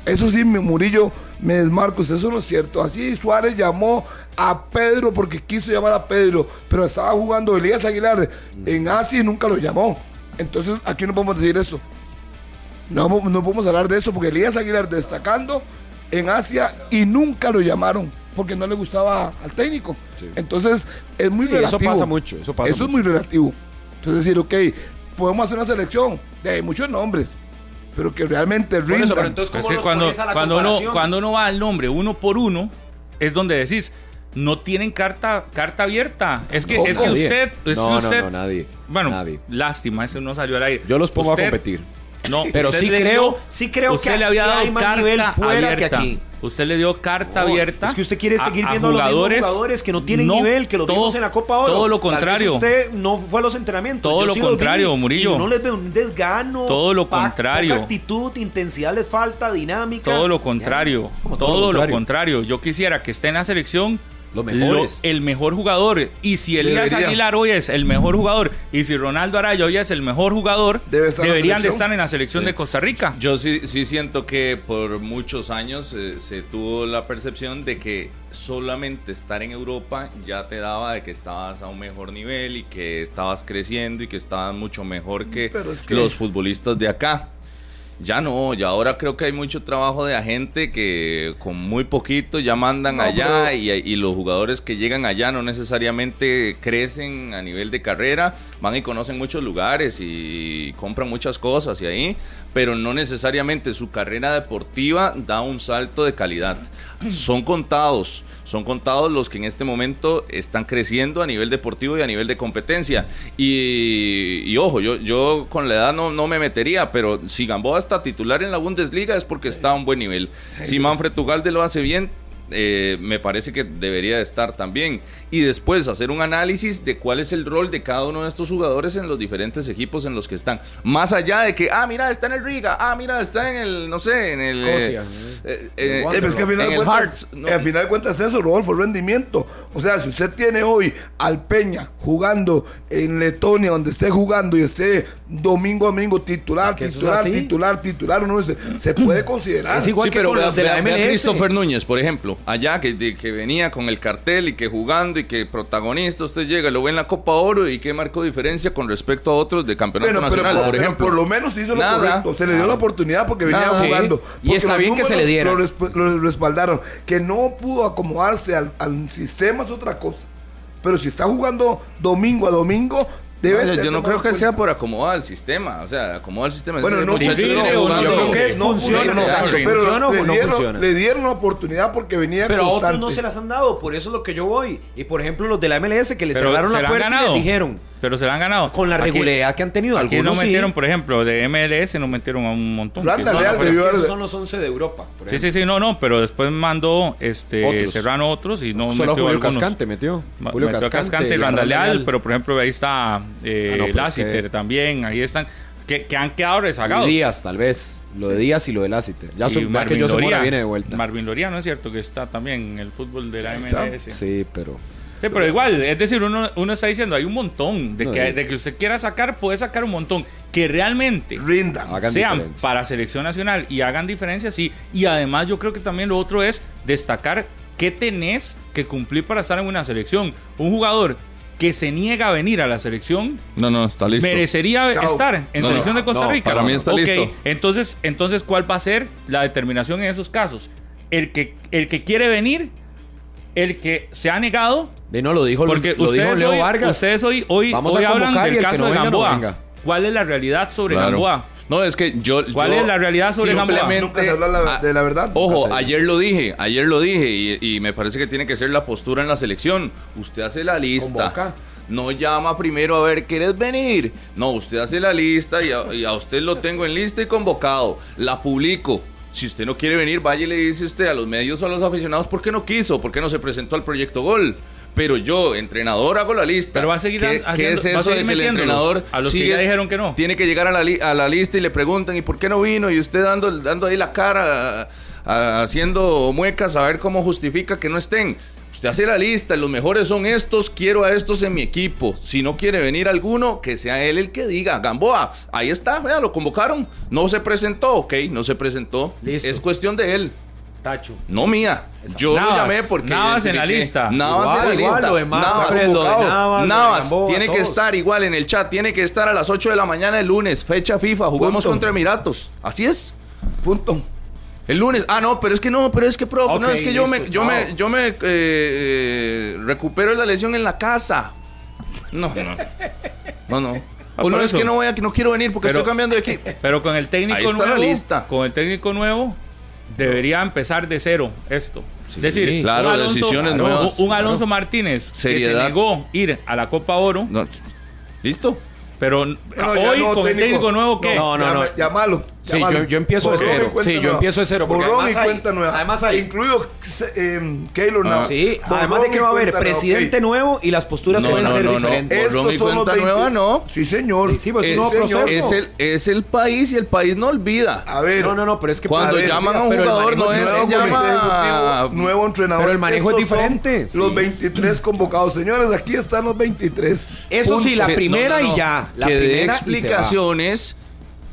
Eso sí, mi Murillo, me desmarco. Eso no es cierto. Así Suárez llamó a Pedro porque quiso llamar a Pedro, pero estaba jugando Elías Aguilar en Asia y nunca lo llamó. Entonces aquí no podemos decir eso. No, no podemos hablar de eso porque Elías Aguilar destacando en Asia y nunca lo llamaron porque no le gustaba al técnico. Sí. Entonces es muy Sí, eso relativo. pasa mucho, eso pasa es mucho. muy relativo. Entonces decir, ok, podemos hacer una selección de muchos nombres, pero que realmente Por eso, rindan. pero entonces, Es ¿cómo que los cuando, a la cuando, uno, cuando uno va al nombre uno por uno, es donde decís, no tienen carta, carta abierta. Es que, es que Nadie. usted. Es no, usted no, no, nadie. Bueno, Nadie. lástima, ese no salió al aire. Yo los pongo Usted- a competir. No, Pero sí creo- dio- sí creo usted que le había dado hay más nivel fuera que abierta. aquí. Usted le dio carta abierta. Es que usted quiere seguir viendo a, los jugadores que no tienen No, nivel, que lo todo- vimos en la Copa Oro. Todo lo Tal vez contrario. usted no fue a los entrenamientos. Todo yo lo sí los vi, contrario, Murillo. Y no les veo un desgano. Todo lo contrario. actitud, intensidad les falta, dinámica. Todo lo contrario. Ya, todo, lo contrario. Yo quisiera que esté en la selección Los mejores. lo- el mejor jugador. Y si Elías. Aguilar hoy es el mejor jugador y si Ronaldo Araya hoy es el mejor jugador, Debe estar deberían de estar en la selección de Costa Rica. Yo sí, sí siento que por muchos años eh, se tuvo la percepción de que solamente estar en Europa ya te daba de que estabas a un mejor nivel y que estabas creciendo y que estabas mucho mejor que, Pero es que- los futbolistas de acá. Ya no, ya ahora creo que hay mucho trabajo de agente que con muy poquito ya mandan No, allá pero- y, y los jugadores que llegan allá no necesariamente crecen a nivel de carrera, van y conocen muchos lugares y compran muchas cosas y ahí, pero no necesariamente su carrera deportiva da un salto de calidad. Son contados, son contados los que en este momento están creciendo a nivel deportivo y a nivel de competencia. Y, y ojo, yo, yo con la edad no, no me metería, pero si Gamboa está titular en la Bundesliga es porque está a un buen nivel. Si Manfred Ugalde lo hace bien, eh, me parece que debería de estar también. Y después hacer un análisis de cuál es el rol de cada uno de estos jugadores en los diferentes equipos en los que están. Más allá de que, ah, mira, está en el Riga, ah, mira, está en el, no sé, en el... Escocia, eh, eh, Eh, es que al final, en de el cuentas, Hearts. no. al final de cuentas es eso, Rodolfo, rendimiento. O sea, si usted tiene hoy al Peña jugando en Letonia, donde esté jugando y esté domingo a domingo titular, es titular, titular, titular, uno dice, se puede considerar. Es igual sí, que pero con vea, los de la a MLS. Christopher Núñez, por ejemplo, allá que, de- que venía con el cartel y que jugando y que protagonista, usted llega, lo ve en la Copa Oro y que marcó diferencia con respecto a otros de campeonato Bueno, pero, nacional, por, ejemplo. por lo menos hizo lo Nada. correcto. Se le dio la oportunidad porque venía Nada. jugando. Sí, y está bien que se le diera. Lo, resp- lo respaldaron. Que no pudo acomodarse al, al sistema es otra cosa. Pero si está jugando domingo a domingo, debe yo no creo que sea por acomodar el sistema, o sea, acomodar el sistema. Bueno, no funciona, viene yo creo que es no funciona, funciona, no, pero ¿funciona o le no dieron, funciona? le dieron la oportunidad porque venía Pero a otros constante. no se las han dado, por eso es lo que yo voy. Y por ejemplo, los de la MLS que le cerraron la puerta y les dijeron, Pero se la han ganado. con la Aquí- regularidad que han tenido, Aquí algunos no sí. metieron, por ejemplo, de MLS no metieron a un montón. Randa son- Pero es que haber- esos son los 11 de Europa. por Sí, sí, sí, no, no, pero después mandó este Otros. Serrano otros y no Solo metió Julio algunos. Cascante metió. Julio metió Cascante y a Randa Leal, pero por ejemplo ahí está eh, Ah, no, pero es Lassiter que- también, ahí están, que, que han quedado rezagados. Díaz, tal vez. Lo de Díaz y lo de Lassiter. Ya ya que yo Loría, viene de vuelta. Marvin Loría, ¿no es cierto? Que está también en el fútbol de la. MLS. Sí. Sí, pero. igual, es decir, uno, uno está diciendo, hay un montón, de, No, que, y- de que usted quiera sacar, puede sacar un montón, que realmente Rinda. Hagan sean diferencia. para selección nacional y hagan diferencia, sí. Y además yo creo que también lo otro es destacar qué tenés que cumplir para estar en una selección. Un jugador que se niega a venir a la selección No, no, está listo. merecería Chao. estar en No, selección no, de Costa no, Rica. para mí está Ok, listo. Entonces, entonces, ¿cuál va a ser la determinación en esos casos? El que, el que quiere venir, el que se ha negado, De no, lo dijo, porque lo dijo Leo hoy, Vargas. ustedes hoy, hoy, Vamos hoy a hablan y del el caso no de venga, no Gamboa. venga. ¿Cuál es la realidad sobre Claro. Gamboa? No, es que yo. ¿Cuál yo es la realidad sobre Gamboa? Nunca se habla la- de la verdad. Ojo, ayer lo dije, ayer lo dije y, y me parece que tiene que ser la postura en la selección. Usted hace la lista. Convoca. No llama primero a ver, ¿quieres venir? No, usted hace la lista y a, y a usted lo tengo en lista y convocado. La publico. Si usted no quiere venir, vaya y le dice usted a los medios o a los aficionados por qué no quiso, por qué no se presentó al proyecto Gol. Pero yo, entrenador, hago la lista. Pero va a seguir ¿Qué, haciendo- qué es eso de que el entrenador a los que ya dijeron que no? tiene que llegar a la, li- a la lista y le preguntan, ¿y por qué no vino? Y usted dando, dando ahí la cara, a- haciendo muecas a ver cómo justifica que no estén. Usted hace la lista, los mejores son estos, quiero a estos en mi equipo. Si no quiere venir alguno, que sea él el que diga. Gamboa, ahí está, vea, lo convocaron. No se presentó, ok, no se presentó. Listo. Es cuestión de él, Tacho. no mía. Yo Navas, lo llamé porque... Navas en la lista. Navas Igual, en la igual, lista. demás, Navas. Navas, Navas, Gamboa, tiene que estar igual en el chat, tiene que estar a las 8 de la mañana el lunes, fecha FIFA, jugamos Punto. contra Emiratos. Así es. Punto. El lunes. Ah, no, pero es que no, pero es que, profe, no, Ok, es que yo me, yo me, yo me eh, eh, recupero la lesión en la casa. No, no. No, no. Ah, O no por es que no voy a, que no quiero venir porque Pero- estoy cambiando de equipo. Pero con el técnico Ahí está la nuevo, lista. con el técnico nuevo, debería empezar de cero esto. es decir, Claro, un Alonso, decisiones nuevas, Un, claro. Alonso Martínez que se negó ir a la Copa Oro, No. ¿Listo? pero No, hoy no, con el técnico nuevo, ¿qué? No, no, no. Llámalo. Sí, yo- yo empiezo de cero. cuenta Sí, yo nueva. empiezo de cero, porque Borrón y además hay- cuenta nueva. además hay- Incluido eh, Keylor Ah. Navas. Sí, Borrón además de que va a haber cuenta nueva, presidente nuevo y las posturas No, pueden no, ser no, no. diferentes. Estos y son los cuenta 20 nueva, no. Sí, señor. Sí, pues es un nuevo proceso. es el, es el país y el país no olvida. A ver. No, no, no, pero es que Cuando ver, llaman a un jugador no es llama ejecutivo, nuevo entrenador. Pero el manejo es diferente. Los Sí. 23 convocados. Señores, aquí están los 23. Eso sí, la Que- primera y ya. La que primera explicaciones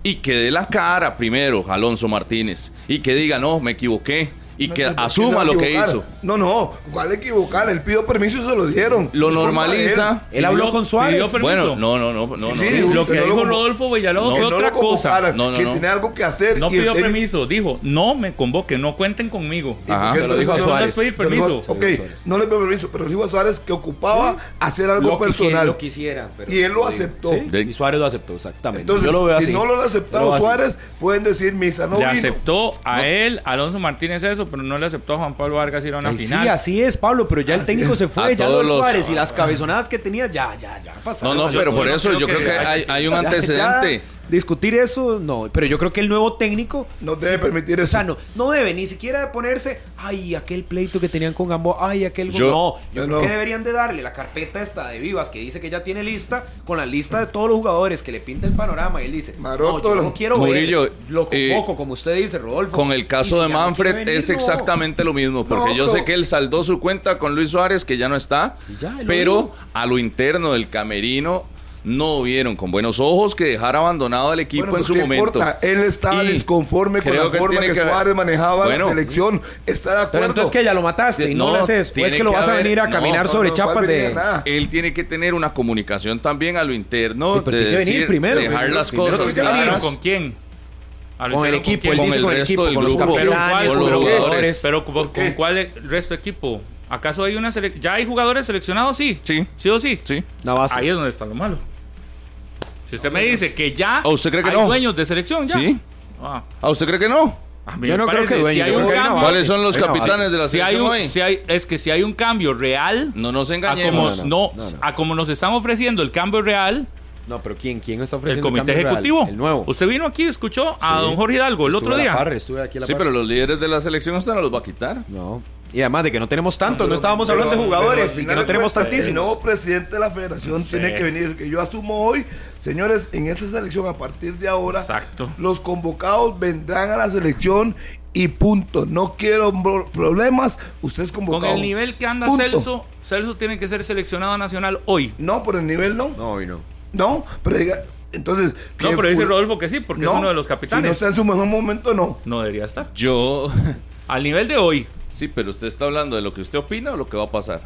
y, que dé la cara primero Alonso Martínez y que diga, no, me equivoqué. Y No que asuma lo que hizo. No, no, ¿cuál equivocar? Él pidió permiso y se lo dieron. Lo normaliza. Él habló con Suárez. pidió permiso. Bueno, no, no, no, no, Sí, no. sí, no. Lo que dijo lo- Rodolfo Villalobos Que fue no otra cosa. convocaran, No, no, que no. tenía algo que hacer. No y pidió permiso, dijo, no me convoquen, no cuenten conmigo. ¿Y Ajá. Se lo dijo a Suárez. No les pedí permiso. Ok, no le pidió permiso, pero le dijo a Suárez que ocupaba hacer algo personal. lo quisiera. pero- Y él lo aceptó. Y Suárez lo aceptó, exactamente. Entonces, Yo lo veo si no lo han aceptado. Suárez, pueden decir misa no le aceptó a él, Alonso Martínez eso, pero no le aceptó a Juan Pablo Vargas ir a una Ay, sí, final. así es, Pablo, pero ya el técnico se A fue, ya los- Suárez y las cabezonadas que tenía, ya, ya, ya No, pasaron. no, yo- pero por no eso yo creo que hay, hay un antecedente. Discutir eso, no. Pero yo creo que el nuevo técnico. No debe permitir O eso. sea, no, no debe ni siquiera ponerse. Ay, aquel pleito que tenían con Gamboa. Ay, aquel. Yo- no, yo yo creo no. que deberían de darle la carpeta esta de Vivas que dice que ya tiene lista. Con la lista de todos los jugadores que le pinta el panorama. Y él dice: Maroto, No, yo no quiero Murillo, ver. Lo eh, como usted dice, Rodolfo. Con el caso si de no Manfred venir, es no. exactamente lo mismo, porque No, yo sé que él saldó su cuenta con Luis Suárez, que ya no está, ya, pero a lo interno del camerino no vieron con buenos ojos que dejara abandonado al equipo Bueno, en pero su ¿qué momento. importa? Él estaba Y disconforme con la que forma que, Suárez manejaba Bueno. la selección. Está de Pero acuerdo. entonces que ya lo mataste y no, No, lo haces. O es que lo vas a haber- venir a caminar no, sobre no, ¿cuál chapas de. Él tiene que tener una comunicación también a lo interno, Sí, pero de venir primero, dejar primero, las primero cosas claras. ¿Con quién? A lo Con el equipo, él Con dice el con el resto equipo, del con los. Pero capitanes, ¿cuál, con con los los pero, jugadores. pero ¿con, cuál resto de equipo? ¿Acaso hay una sele- ya hay jugadores seleccionados? Sí. Sí. ¿Sí o sí? Sí. Ahí es donde está lo malo. Si usted me dice que ya ¿O usted cree que hay no? dueños de selección, ya. Sí. Ah, ¿A usted cree que no? a mí Yo me no creo parece, que dueño, si hay un creo que cambio. ¿Cuáles son los capitanes de la si hay selección un, hoy? si hay, es que si hay un cambio real, No nos a como, engañemos. no, no, no, no. a como nos están ofreciendo el cambio real, No, pero ¿quién? ¿Quién está el ofreciendo comité cambio real? ejecutivo. El nuevo. Usted vino aquí, escuchó a Sí. don Jorge Hidalgo el Estuve otro a la día. par, estuve aquí a la Sí, par. pero los líderes de la selección usted no los va a quitar. No. Y además de que no tenemos tanto, no Pero- estábamos pero- hablando de jugadores y que no tenemos cuentas, El tantísimos. nuevo presidente de la federación Sí. tiene que venir. Que yo asumo hoy, señores, en esa selección a partir de ahora, Exacto. los convocados vendrán a la selección y punto. No quiero problemas. Usted es convocado. Con el nivel que anda Punto. Celso, Celso tiene que ser seleccionado nacional hoy. No, por el nivel no. No, hoy no. No, pero diga, entonces. No, pero dice Rodolfo que sí, porque es No, uno de los Si no capitanes. está en su mejor momento, no. No debería estar. Yo. Al nivel de hoy. Sí, pero usted está hablando de lo que usted opina o lo que va a pasar.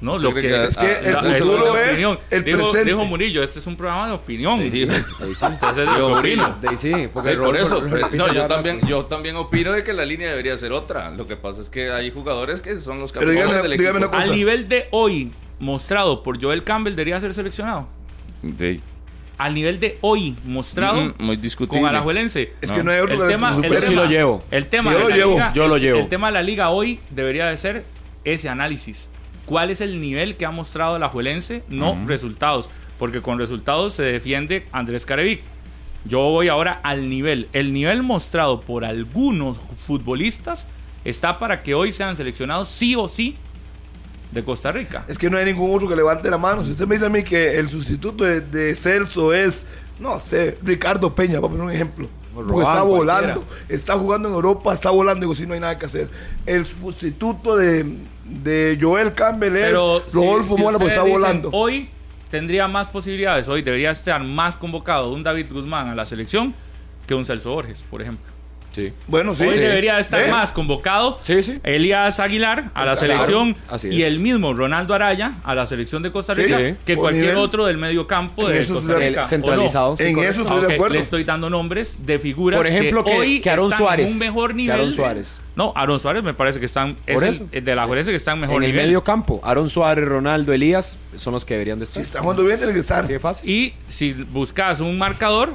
No, ¿Usted lo que, que- Es que Ah, el futuro de es opinión. el dijo, presente. dijo Murillo, este es un programa de opinión. Sí, Dijo. Ahí sí. Entonces, Yo opino. De sí, porque por eso, no, yo también, yo también opino de que la línea debería ser otra. Lo que pasa es que hay jugadores que son los dígame- del equipo. una cosa. Al nivel de hoy, mostrado por Joel Campbell, debería ser seleccionado. Al nivel de hoy, mostrado Mm, muy discutible. con Alajuelense. Es No. que no hay otro el que tema, el supere. Yo sí tema- lo llevo. El tema Sí, yo lo la llevo, liga, yo lo el- llevo. El tema de la liga hoy debería de ser ese análisis. ¿Cuál es el nivel que ha mostrado la Juelense? No resultados, porque con resultados se defiende Andrés Carevic. Yo voy ahora al nivel. El nivel mostrado por algunos futbolistas está para que hoy sean seleccionados sí o sí de Costa Rica. Es que no hay ningún otro que levante la mano. Si usted me dice a mí que el sustituto de, de Celso es, no sé, Ricardo Peña, para poner un ejemplo. Porque Roban, está volando, cualquiera. está jugando en Europa, está volando, digo, si no hay nada que hacer. El sustituto de, de Joel Campbell es Pero si- Rodolfo si Mora, pues ustedes está volando. Hoy tendría más posibilidades, hoy debería estar más convocado un David Guzmán a la selección que un Celso Borges, por ejemplo. Sí. Bueno, sí. hoy Sí. debería estar Sí. más convocado Sí, sí. Elías Aguilar a la selección y el mismo Ronaldo Araya a la selección de Costa Rica sí. que Por cualquier nivel. otro del medio campo de Costa Rica. El ¿o centralizado. no? sí, En correcto. eso estoy de acuerdo. Le estoy dando nombres de figuras Por ejemplo, que, que- hoy que Aaron están Suárez. en un mejor Que nivel. Aaron Suárez. No, Aaron Suárez me parece que están es Por el- eso. de la Juelense que están en mejor en el nivel. medio campo, Aaron Suárez, Ronaldo, Elías son los que deberían de estar. está jugando bien, tiene que estar. Así de fácil. Y si buscas un marcador,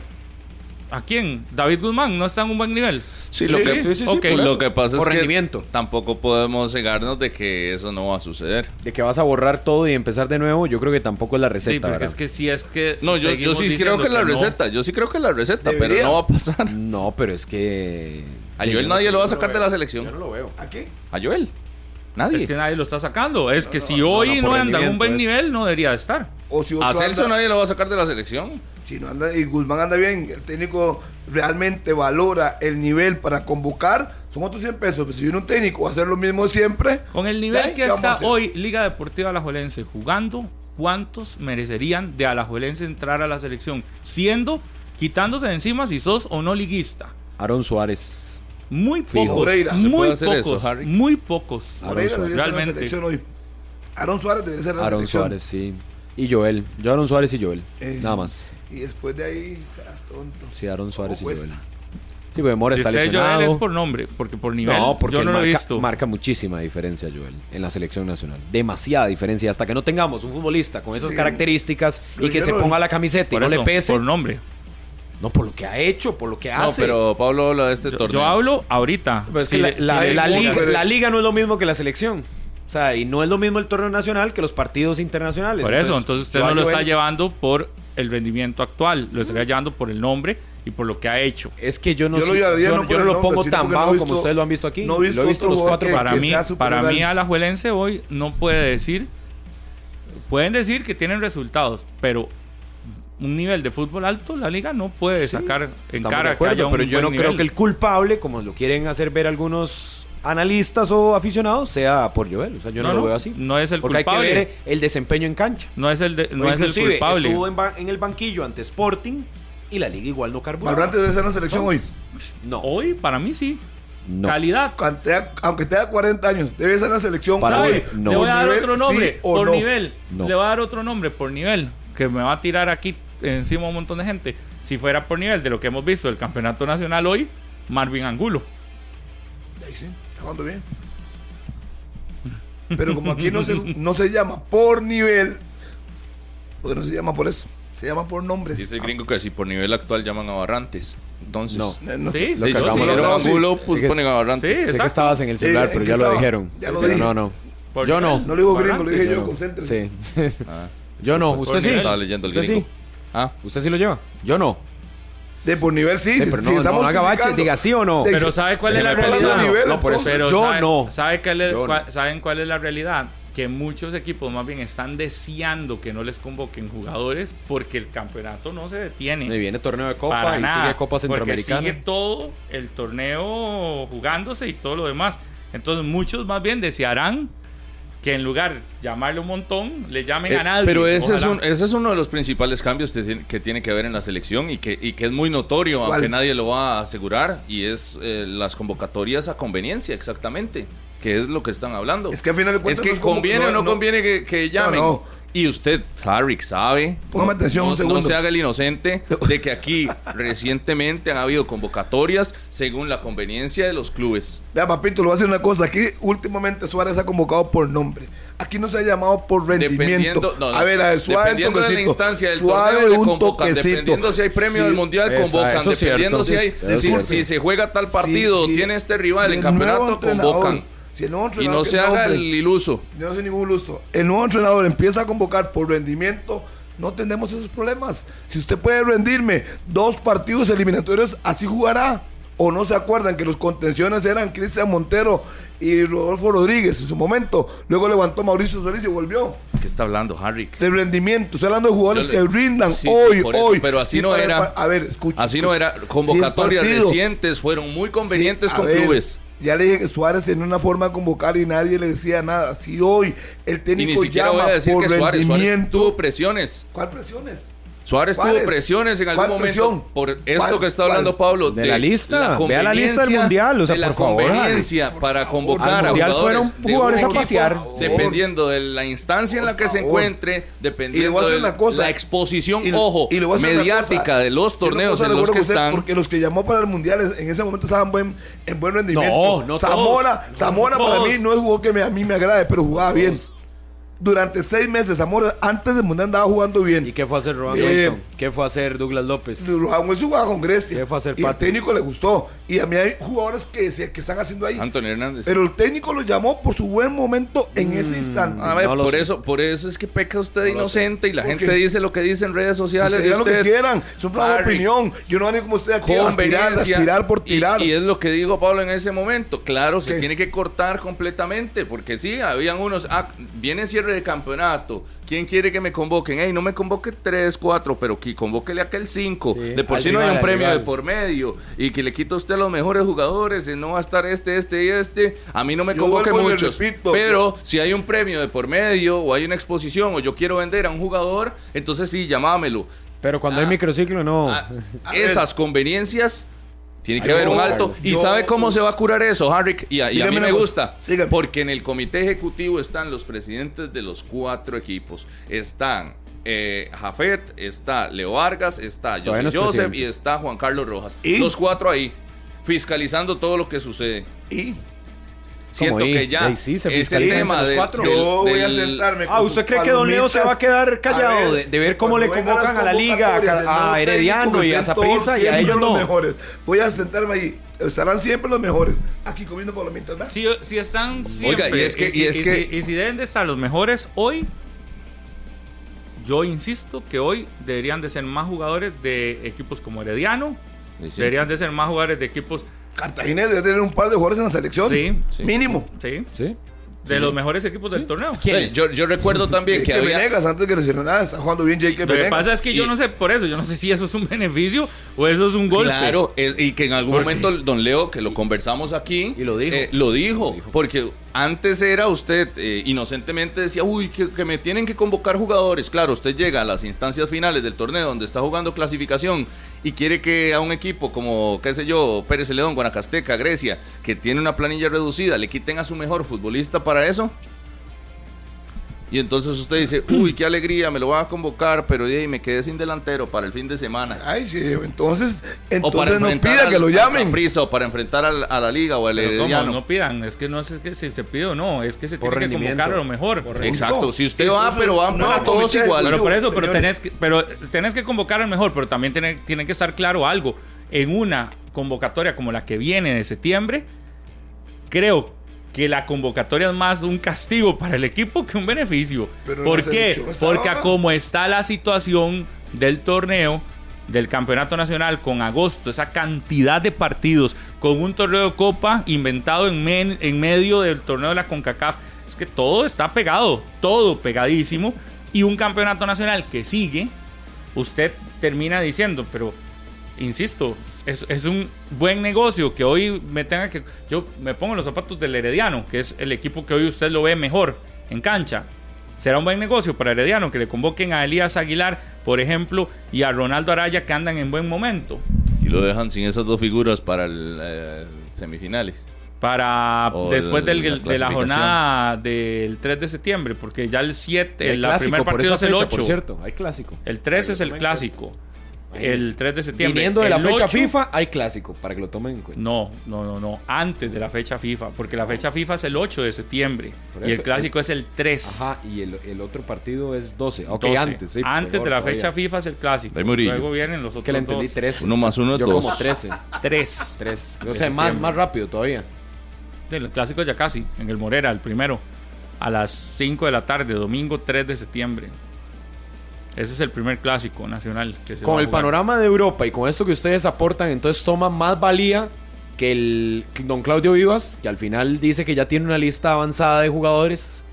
¿a quién? David Guzmán no está en un buen nivel. Sí, lo, sí, que, sí, sí, lo que pasa Por es que rendimiento. tampoco podemos cegarnos de que eso no va a suceder. De que vas a borrar todo y empezar de nuevo, yo creo que tampoco es la receta. Sí, porque ¿verdad? es que si es que. No, yo, yo sí creo que es la no. receta. Yo sí creo que es la receta, Debería. pero no va a pasar. No, pero es que. A Joel no nadie lo va a sacar de la selección. Yo no lo veo. ¿A qué? A Joel. Nadie. Es que nadie lo está sacando. Es que si no, hoy no, anda en un buen es- nivel, no debería estar. O si A Celso anda- nadie lo va a sacar de la selección. si no anda y Guzmán anda bien, el técnico realmente valora el nivel para convocar, son otros 100 pesos. Pero si viene un técnico a hacer lo mismo siempre, Con el nivel que ¿qué vamos a está hoy Liga Deportiva Alajuelense jugando, ¿cuántos merecerían de Alajuelense entrar a la selección? Siendo, quitándose de encima si sos o no liguista. Aaron Suárez. Muy Fijo. pocos. Moreira. ¿Se Muy puede hacer pocos. eso, Harry? muy pocos. Moreira Suárez. debería ser la Realmente. selección hoy. Aaron Suárez debería ser la Aaron selección. Suárez, sí. Y Joel. Yo Aaron Suárez y Joel. Eh, Nada más. Y después de ahí, seas tonto. Sí, Aaron Suárez y ¿Cómo Joel. cuesta? Sí, porque Mora está lesionado. Joel, es por nombre, porque por nivel. no, porque yo no él lo he marca, visto. marca muchísima diferencia, Joel, en la selección nacional. Demasiada diferencia. Hasta que no tengamos un futbolista con esas Sí. características y que yo se no- ponga la camiseta y por no eso, le pese. por nombre. No, por lo que ha hecho, por lo que No, hace. pero Pablo habla de este Yo, torneo. yo hablo ahorita. Pero es Si que la, liga, Pero- la liga no es lo mismo que la selección. O sea, y no es lo mismo el torneo nacional que los partidos internacionales. Por eso, entonces usted no lo está llevando por el rendimiento actual, lo está llevando por el nombre y por lo que ha hecho. Es que yo no, Yo lo yo- no yo no lo pongo tan no bajo visto- como ustedes lo han visto aquí. no he visto lo he visto los cuatro que- Para que mí, para al- mí Alajuelense hoy no puede decir, pueden decir que tienen resultados, pero un nivel de fútbol alto la liga no puede sacar en cara que acuerdo, haya un pero yo buen no creo nivel. que el culpable, como lo quieren hacer ver algunos analistas o aficionados, sea por Joel. O sea, yo no, No, lo no, veo así. no es el Porque hay culpable. que ver el desempeño en cancha. no es el de- no es el culpable. estuvo en, el banquillo ante Sporting y la liga igual no carburó. Valverde debe ser la selección hoy. No, Hoy para mí sí. no. Calidad. Aunque tenga- Aunque tenga 40 años, debe ser la selección Para hoy. no. Le voy a dar otro nombre, sí por no. nivel. No. Le voy a dar otro nombre, por nivel, que me va a tirar aquí encima un montón de gente. Si fuera por nivel de lo que hemos visto del campeonato nacional hoy, Marvin Angulo. Ahí sí, está jugando bien. Pero como aquí no se, no se llama por nivel, pues no se llama por eso. Se llama por nombres. Dice el gringo que si por nivel actual llaman a Barrantes. Entonces, No. Eh, no. Sí, Lo Sí, que si acabamos de quieren hablar, sí. Angulo, pues ponen a Barrantes. Sí, Sé que estabas en el celular, Sí, pero ¿en ya lo dijeron. Ya lo Pero dije. no, no. Por Yo nivel. no. No le digo gringo, lo dije yo, no. concéntrese. Sí. Yo no. ¿Usted sí? Estaba leyendo el ¿Usted gringo. Ah, ¿Usted sí lo lleva? Yo no. De por nivel sí, Sí, si, pero si no, estamos no haga diga sí o no. De- Pero ¿sabe cuál es la realidad? nivel, No, por eso Pero Yo ¿sabe- no. ¿sabe cuál es- Yo cuál- no. ¿Saben cuál es la realidad? Que muchos equipos más bien están deseando que no les convoquen jugadores porque el campeonato no se detiene. Y viene torneo de Copa Para y nada, sigue Copa Centroamericana. Porque sigue todo el torneo jugándose y todo lo demás. Entonces muchos más bien desearán que en lugar de llamarle un montón, le llamen Eh, a nadie. Pero ese es, un- ese es uno de los principales cambios que tiene, que tiene que haber en la selección y que, y que es muy notorio, ¿Cuál? aunque nadie lo va a asegurar, y es eh, las convocatorias a conveniencia, exactamente, que es lo que están hablando. Es que al final de Es que no es como- conviene o no, no- conviene que, que llamen. no. Y usted, Harrick, sabe. Póngame atención no, un segundo. no se haga el inocente de que aquí recientemente han habido convocatorias según la conveniencia de los clubes. Vea, papito, le voy a decir una cosa. Aquí últimamente Suárez ha convocado por nombre. Aquí no se ha llamado por rendimiento. Dependiendo, no, no, a ver, a ver, suave un dependiendo de la instancia del suave torneo, un convocan. toquecito. Dependiendo si hay premio Sí, del mundial, esa- convocan. dependiendo cierto, si, hay, si, se juega tal partido, Sí, sí. tiene este rival, el campeonato, convocan. Si el nuevo Y no se haga el iluso. No soy ningún iluso. El nuevo entrenador empieza a convocar por rendimiento. No tenemos esos problemas. Si usted puede rendirme dos partidos eliminatorios, así jugará. O no se acuerdan que los contenciones eran Cristian Montero y Rodolfo Rodríguez en su momento. Luego levantó Mauricio Solís y volvió. ¿Qué está hablando, Harrick? De rendimiento. Estoy hablando de jugadores le- que rindan Sí, hoy, eso, hoy. pero así Sí, no para- era. a ver, escucha. Así no era. Convocatorias recientes fueron muy convenientes Sí, con ver, clubes. Ya le dije que Suárez tenía una forma de convocar y nadie le decía nada. Si hoy el Y técnico ni siquiera llama voy a decir por que Suárez, Suárez rendimiento, tuvo presiones. ¿cuál presiones? Suárez tuvo presiones en algún ¿Cuál momento presión? por esto ¿Cuál? que está ¿Cuál? hablando Pablo. De la lista. Vea la lista del mundial, o sea, de la favor, conveniencia para convocar Al a jugadores fueron de un jugadores a equipo, pasear. Dependiendo de la instancia en la que se encuentre, dependiendo de la exposición, Y- ojo, y mediática cosa. de los torneos en los que están. Porque los que llamó para el mundial en ese momento estaban buen, en buen rendimiento. No, no Zamora, todos. Zamora No para todos. mí no es jugador que me- a mí me agrade, pero jugaba bien. Durante seis meses, Zamora antes del mundial andaba jugando bien. ¿Y qué fue a hacer Rohan Bien. Wilson? ¿Qué fue a hacer Douglas López? Rohan Wilson jugaba con Grecia. ¿Qué fue a hacer y al técnico le gustó. Y a mí hay jugadores que, se- que están haciendo ahí. Antonio Hernández. Pero el técnico lo llamó por su buen momento en ese instante. a ver, no por sé. eso, por eso es que peca usted de No inocente y la ¿Por gente dice lo que dice en redes sociales. que de digan lo que usted. quieran. Es un plan de opinión. Yo no ando como usted aquí a tirar, a tirar por y- tirar. Y, es lo que digo Pablo en ese momento. Claro, se ¿Qué? tiene que cortar completamente, porque sí, habían unos, ah, viene cierre de campeonato, ¿quién quiere que me convoquen? Ey, no me convoque tres, cuatro, pero que convóquele a aquel cinco. Sí, de por sí no hay un premio rival. de por medio y que le quita a usted a los mejores jugadores y no va a estar este, este y este. A mí no me Yo convoque muchos. repito, pero si hay un premio de por medio o hay una exposición o yo quiero vender a un jugador, entonces sí, llamámelo. Pero cuando hay Ah. microciclo, no. Ah, esas conveniencias Tiene que haber un alto. ¿Y sabe cómo se va a curar eso, Harry? Y a, y a mí me gusta. dígame. Porque en el comité ejecutivo están los presidentes de los cuatro equipos. Están eh, Jafet, está Leo Vargas, está José Joseph presidente. y está Juan Carlos Rojas. ¿Y? Los cuatro ahí, fiscalizando todo lo que sucede. Y Siento ahí? que ya Ahí sí, se ese tema del- cuatro. del- yo voy a sentarme con Ah, ¿usted cree que Don Leo se va a quedar callado de- de ver cómo le convocan a la liga, a- Herediano y a todos y a ellos los no? mejores. Voy a sentarme ahí. Estarán siempre los mejores. Aquí comiendo palomitas, ¿verdad? Si, si están siempre. Oiga, y es que- si, y es que- si- y si deben de estar los mejores hoy, yo insisto que hoy deberían de ser más jugadores de equipos como Herediano. Sí, sí. Deberían de ser más jugadores de equipos, Cartagena debe tener un par de jugadores en la selección. Sí, sí. Mínimo. sí, ¿Sí? de los mejores equipos del torneo. Sí, Yo, yo recuerdo también que había... Venegas, antes que lesionara, está jugando bien Jake Lo que pasa es que yo no sé por eso, yo no sé si eso es un beneficio o eso es un golpe. Claro, y que en algún Porque- momento don Leo, que lo conversamos aquí, Y lo dijo. eh, lo dijo, porque antes era usted eh, inocentemente decía, uy, que, que me tienen que convocar jugadores. Claro, usted llega a las instancias finales del torneo donde está jugando clasificación y quiere que a un equipo como, qué sé yo, Pérez Celedón, Guanacasteca, Grecia, que tiene una planilla reducida, le quiten a su mejor futbolista para eso. Y entonces usted dice, uy, qué alegría, me lo van a convocar, pero ahí me quedé sin delantero para el fin de semana. Ay, sí, entonces, O para entonces no pida al- que lo llamen. Saprissa, o para enfrentar al- a la liga o al. Herediano. no pidan, es que no sé que si se pide o no, es que se Por tiene que convocar a lo mejor. Exacto, si usted va, pero van no, para todos igual. Pero por eso, pero tenés que, pero tenés que convocar al mejor, pero también tiene, tiene que estar claro algo. En una convocatoria como la que viene de septiembre, creo que la convocatoria es más un castigo para el equipo que un beneficio. Pero ¿Por qué? Porque a como está la situación del torneo, del campeonato nacional con agosto, esa cantidad de partidos, con un torneo de copa inventado en, men- en medio del torneo de la CONCACAF, es que todo está pegado, todo pegadísimo, y un campeonato nacional que sigue, usted termina diciendo, pero insisto, es, es un buen negocio que hoy me tenga que. Yo me pongo en los zapatos del Herediano, que es el equipo que hoy usted lo ve mejor en cancha. Será un buen negocio para Herediano que le convoquen a Elías Aguilar, por ejemplo, y a Ronaldo Araya que andan en buen momento. Y lo dejan sin esas dos figuras para el eh, semifinales. Para O después el- del- la de la jornada del 3 de septiembre, porque ya el 7, El primer por partido esa es el fecha, 8. Por cierto, hay clásico. El 3 es el clásico. El 3 de septiembre. Viniendo de la El fecha 8 FIFA, hay clásico, para que lo tomen en cuenta. No, no, no, no. Antes de la fecha FIFA. Porque la fecha FIFA es el 8 de septiembre. Por y el eso, clásico es el 3. Ajá, y el, el otro partido es 12. Ok, 12. antes. sí, Antes mejor de la todavía. fecha FIFA es el clásico. Luego vienen los Es otros que le entendí dos. 13. Uno más uno es Yo dos. como 13. 3. 3. De O sea, más, más rápido todavía. El clásico es ya casi. En el Morera, el primero. A las 5 de la tarde, domingo 3 de septiembre. Ese es el primer clásico nacional que se va Con a el jugar. panorama de Europa y con esto que ustedes aportan, entonces toma más valía que el que don Claudio Vivas, que al final dice que ya tiene una lista avanzada de jugadores,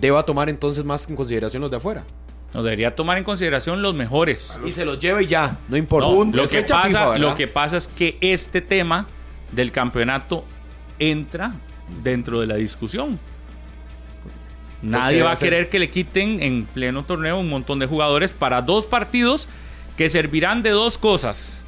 deba tomar entonces más en consideración los de afuera. Nos debería tomar en consideración los mejores. Y se los lleva y ya, no importa. No, Punto. lo, Es que fecha pasa, FIFA, ¿verdad? lo que pasa es que este tema del campeonato entra dentro de la discusión. Nadie ¿qué va a hacer? querer que le quiten en pleno torneo un montón de jugadores para dos partidos que servirán de dos cosas.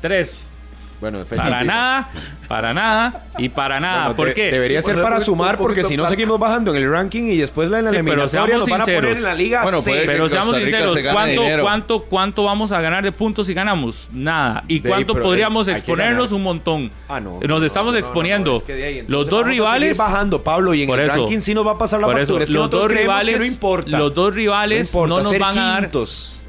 Tres. Bueno, fecha Para nada, para nada y para nada. Bueno, ¿Por qué? Debería ser para sumar porque si no seguimos bajando en el ranking y después la en la Sí, pero eliminatoria seamos nos van a poner sinceros. en la liga Bueno, C. Pero seamos sinceros, se ¿cuánto, cuánto, ¿cuánto vamos a ganar de puntos si ganamos? Nada. ¿Y De cuánto podríamos eh, hay que exponernos? Un montón. Ah, no, Nos no, estamos no, exponiendo. no, es que de ahí, los dos vamos a seguir rivales. bajando, Pablo, y en Por el eso. ranking sí nos va a pasar la Por eso, factura. Es que los dos rivales, importa. los dos rivales no, nos van a dar.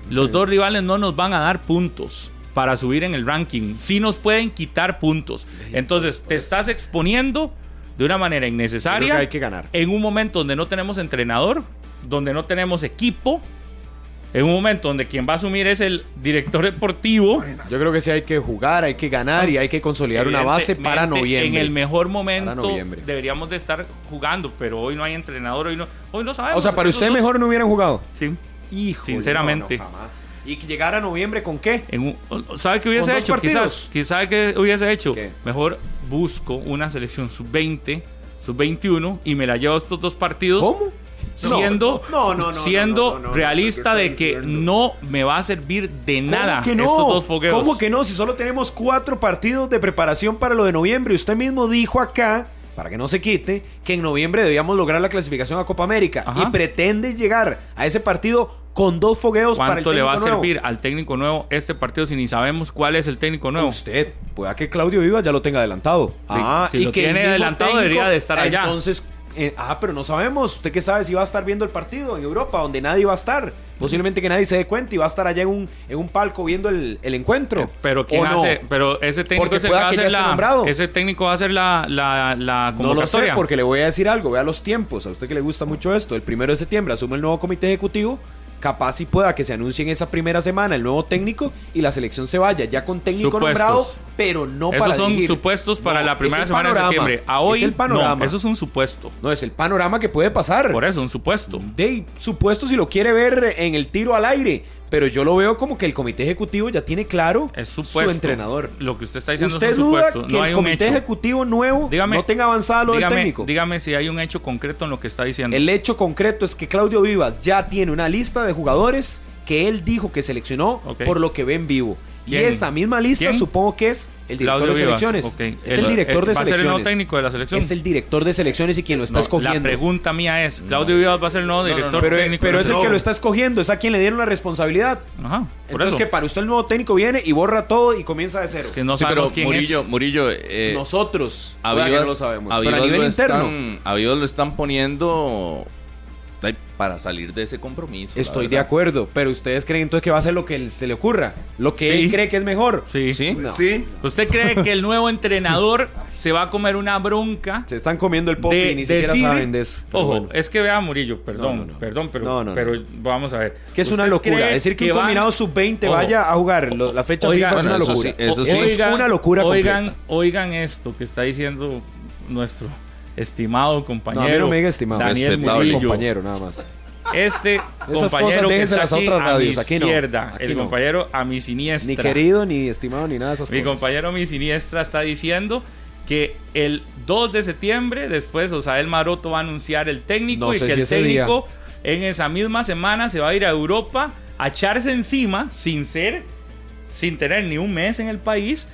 Los dos rivales no nos van a dar puntos para subir en el ranking. Sí nos pueden quitar puntos. Entonces, te estás exponiendo de una manera innecesaria. que hay que ganar. En un momento donde no tenemos entrenador, donde no tenemos equipo. En un momento donde quien va a asumir es el director deportivo. Yo creo que sí hay que jugar, hay que ganar y hay que consolidar una base para noviembre. En el mejor momento deberíamos de estar jugando, pero hoy no hay entrenador, hoy no, hoy no sabemos. o sea, para usted mejor no hubieran jugado. Sí. Hijo, Sinceramente. Y que llegara a noviembre con qué? En un- ¿Sabe qué hubiese ¿Con dos hecho? partidos? Quizás, quizás ¿sabe qué hubiese hecho? ¿Qué? Mejor busco una selección sub-20, sub-21 y me la llevo a estos dos partidos. ¿Cómo? siendo, no, no, no, siendo realista no, ¿qué de que diciendo? no me va a servir de nada ¿Cómo que estos dos fogueos. ¿Cómo que no? Si solo tenemos cuatro partidos de preparación para lo de noviembre. Y usted mismo dijo acá, para que no se quite, que en noviembre debíamos lograr la clasificación a Copa América. Ajá. Y pretende llegar a ese partido con dos fogueos para el ¿Cuánto le va a técnico nuevo. servir al técnico nuevo este partido si ni sabemos cuál es el técnico nuevo? Usted, pueda que Claudio Vivas ya lo tenga adelantado. Ah, si lo que tiene adelantado, debería de estar allá. Entonces, eh, ah, pero no sabemos. ¿Usted qué sabe si va a estar viendo el partido en Europa, donde nadie va a estar? Posiblemente que nadie se dé cuenta y va a estar allá en un, en un palco viendo el, el encuentro. Pero quién ¿O no? hace, pero ese técnico es el que va a hacer la, ese técnico va a hacer la, la, la No lo sé, convocatoria. porque le voy a decir algo. Vea los tiempos. A usted que le gusta mucho esto. El primero de septiembre asume el nuevo comité ejecutivo. Capaz si pueda que se anuncie en esa primera semana el nuevo técnico y la selección se vaya ya con técnico Supuestos. nombrado, pero no Esos para son dirigir. supuestos para No, la primera semana de septiembre. A hoy es el panorama. no, eso es un supuesto. No, es el panorama que puede pasar. Por eso, un supuesto. De supuesto si lo quiere ver en el tiro al aire. Pero yo lo veo como que el comité ejecutivo ya tiene claro Es supuesto. su entrenador. Lo que usted está diciendo ¿Usted es un duda supuesto. que No hay el un comité hecho. ejecutivo nuevo Dígame- no tenga avanzado lo del técnico? dígame si hay un hecho concreto en lo que está diciendo. El hecho concreto es que Claudio Vivas ya tiene una lista de jugadores que él dijo que seleccionó por lo que ve en vivo. Y esa misma lista ¿Quién? supongo que es el director Claudio de selecciones. Es el, director de va a ser el nuevo selecciones. técnico de la selección. Es el director de selecciones y quien lo está No, escogiendo. La pregunta mía es, ¿Claudio Vivas va a ser el nuevo no, no. director pero técnico? pero de es el que lo está escogiendo, es a quien le dieron la responsabilidad. Ajá, por Entonces eso. que para usted el nuevo técnico viene y borra todo y comienza de cero. Es que no Sí, pero sabemos quién Murillo, es. Murillo, eh, Nosotros a Vivas- no lo sabemos, a pero a nivel lo interno. están- a Vivas lo están poniendo para salir de ese compromiso. Estoy de acuerdo, pero ustedes creen entonces que va a ser lo que se le ocurra, lo que Sí. él cree que es mejor. Sí. ¿Sí? Sí. ¿Usted cree que el nuevo entrenador se va a comer una bronca? Se están comiendo el pop de y ni siquiera saben de eso. Ojo, bueno. es que vea Murillo, perdón, No, no, no. perdón, pero, No, no, no. pero vamos a ver. Que es una ¿Usted locura. Decir que, un van- combinado sub-20 Ojo, vaya a jugar lo- la fecha Oigan, FIFA es una bueno, eso locura. sí, eso sí. es una locura oigan, completa. oigan esto que está diciendo nuestro estimado compañero No, a mí no me diga estimado. Daniel Respetable. Murillo. compañero, nada más. Este cosas compañero que déjenselas está a aquí otras a mi radios, aquí no, izquierda, aquí el no. compañero a mi siniestra. Ni querido, ni estimado, ni nada de esas Mi cosas. compañero mi siniestra está diciendo que el 2 de septiembre, después Osael Maroto va a anunciar el técnico No y que si el día. técnico en esa misma semana se va a ir a Europa a echarse encima sin ser, sin tener ni un mes en el país,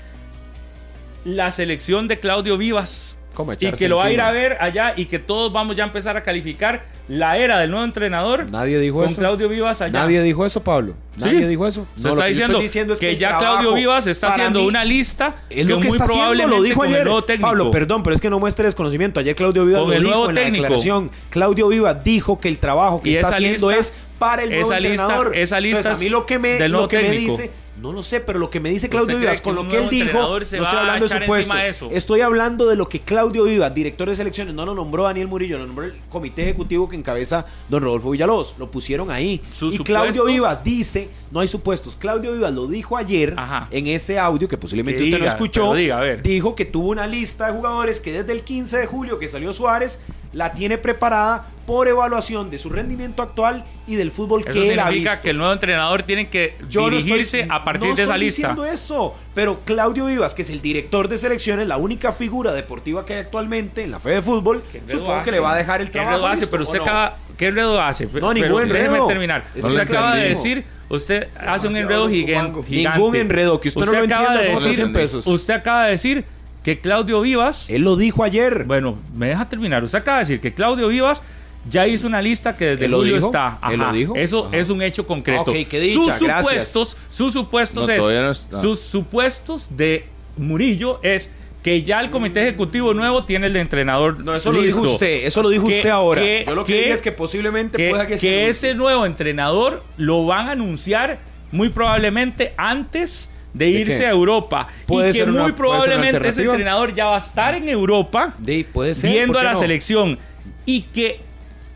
la selección de Claudio Vivas. ¿Cómo Y que lo va a ir a ver allá y que todos vamos ya a empezar a calificar la era del nuevo entrenador Nadie dijo con eso. Claudio Vivas allá. Nadie dijo eso, Pablo. Sí. Nadie dijo eso. Se lo está que diciendo, estoy diciendo es que, ya Claudio Vivas está haciendo mí una lista Es lo que muy está haciendo, probablemente lo dijo con ayer. el nuevo técnico. Pablo, perdón, pero es que no muestre desconocimiento. Ayer Claudio Vivas Con lo el dijo nuevo en la técnico. declaración. Claudio Vivas dijo que el trabajo que Y está haciendo lista- es para el nuevo esa lista- entrenador. esa lista Entonces, a mí lo que me, del lo que me técnico. dice, no lo sé, pero lo que me dice ¿Usted Claudio Vivas con lo que él dijo, no estoy hablando de supuestos. eso? Estoy hablando de lo que Claudio Vivas, director de selecciones, no lo nombró Daniel Murillo, lo nombró el comité ejecutivo que encabeza don Rodolfo Villalobos. Lo pusieron ahí. Sus y Claudio Vivas dice, no hay supuestos. Claudio Vivas lo dijo ayer Ajá. en ese audio que posiblemente Que usted no diga, escuchó. a ver. Dijo que tuvo una lista de jugadores que desde el 15 de julio que salió Suárez la tiene preparada por evaluación de su rendimiento actual y del fútbol Eso que él ha significa visto. que el nuevo entrenador tiene que Yo no dirigirse estoy- a partir no de esa estoy lista. diciendo eso, pero Claudio Vivas, que es el director de selecciones, la única figura deportiva que hay actualmente en la fe de fútbol, ¿Qué supongo que le va a dejar el ¿Qué trabajo. enredo hace? Pero ¿o usted no? acaba... ¿Qué enredo hace? No, Pero ningún déjeme enredo. terminar. Eso usted acaba de decir... Usted hace un enredo gigante. Ningún enredo, que usted no lo entienda, de decir- 100 pesos. Usted acaba de decir que Claudio Vivas... Él lo dijo ayer. Bueno, me deja terminar. Usted acaba de decir que Claudio Vivas ya hizo una lista que desde ¿Él lo julio dijo? está. ¿Él lo dijo? Eso Ajá. es un hecho concreto. Ok, qué dicha, sus gracias. supuestos, sus supuestos No, es, todavía no está. sus supuestos de Murillo es que ya el comité ejecutivo nuevo tiene el entrenador. no, eso lo dijo usted, eso lo dijo Que- usted ahora. que- Yo lo que, que- dije es que posiblemente que, pueda que, que ese nuevo entrenador lo van a anunciar muy probablemente antes de ¿De irse a Europa. Puede y que muy una probablemente ese entrenador ya va a estar en Europa De- puede ser, viendo ¿por a la no? selección y que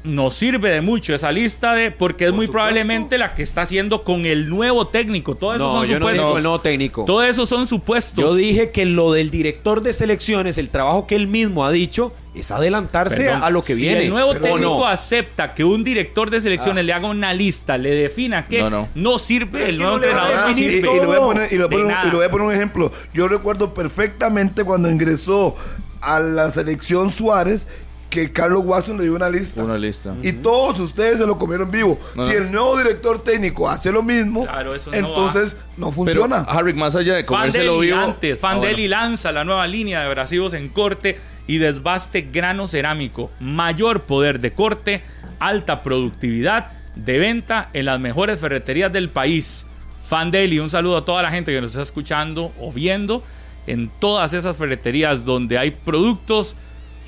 nos sirve de mucho esa lista de porque es Por muy supuesto. probablemente la que está haciendo con el nuevo técnico. Todo eso No, son yo no supuestos. digo el nuevo técnico. Todo eso son supuestos. Yo dije que lo del director de selecciones, el trabajo que él mismo ha dicho, es adelantarse Perdón, a lo que si viene. el nuevo ¿O técnico no? acepta que un director de selecciones le haga una lista, le defina que No, no, no. sirve, es el nuevo no entrenador no Ah, y, sirve. y le voy a poner, y le voy a De poner un- nada. y le voy a poner un ejemplo. Yo recuerdo perfectamente cuando ingresó a la selección Suárez que Carlos Watson le dio una lista. Una lista. Y todos ustedes se lo comieron vivo. No, si no. el nuevo director técnico hace lo mismo, Claro, eso no entonces no, Pero, funciona. Harry, más allá de comérselo Fandeli vivo. antes, Ah, Fandeli bueno. lanza la nueva línea de abrasivos en corte y desbaste grano cerámico. Mayor poder de corte, alta productividad de venta en las mejores ferreterías del país. Fandeli, un saludo a toda la gente que nos está escuchando o viendo en todas esas ferreterías donde hay productos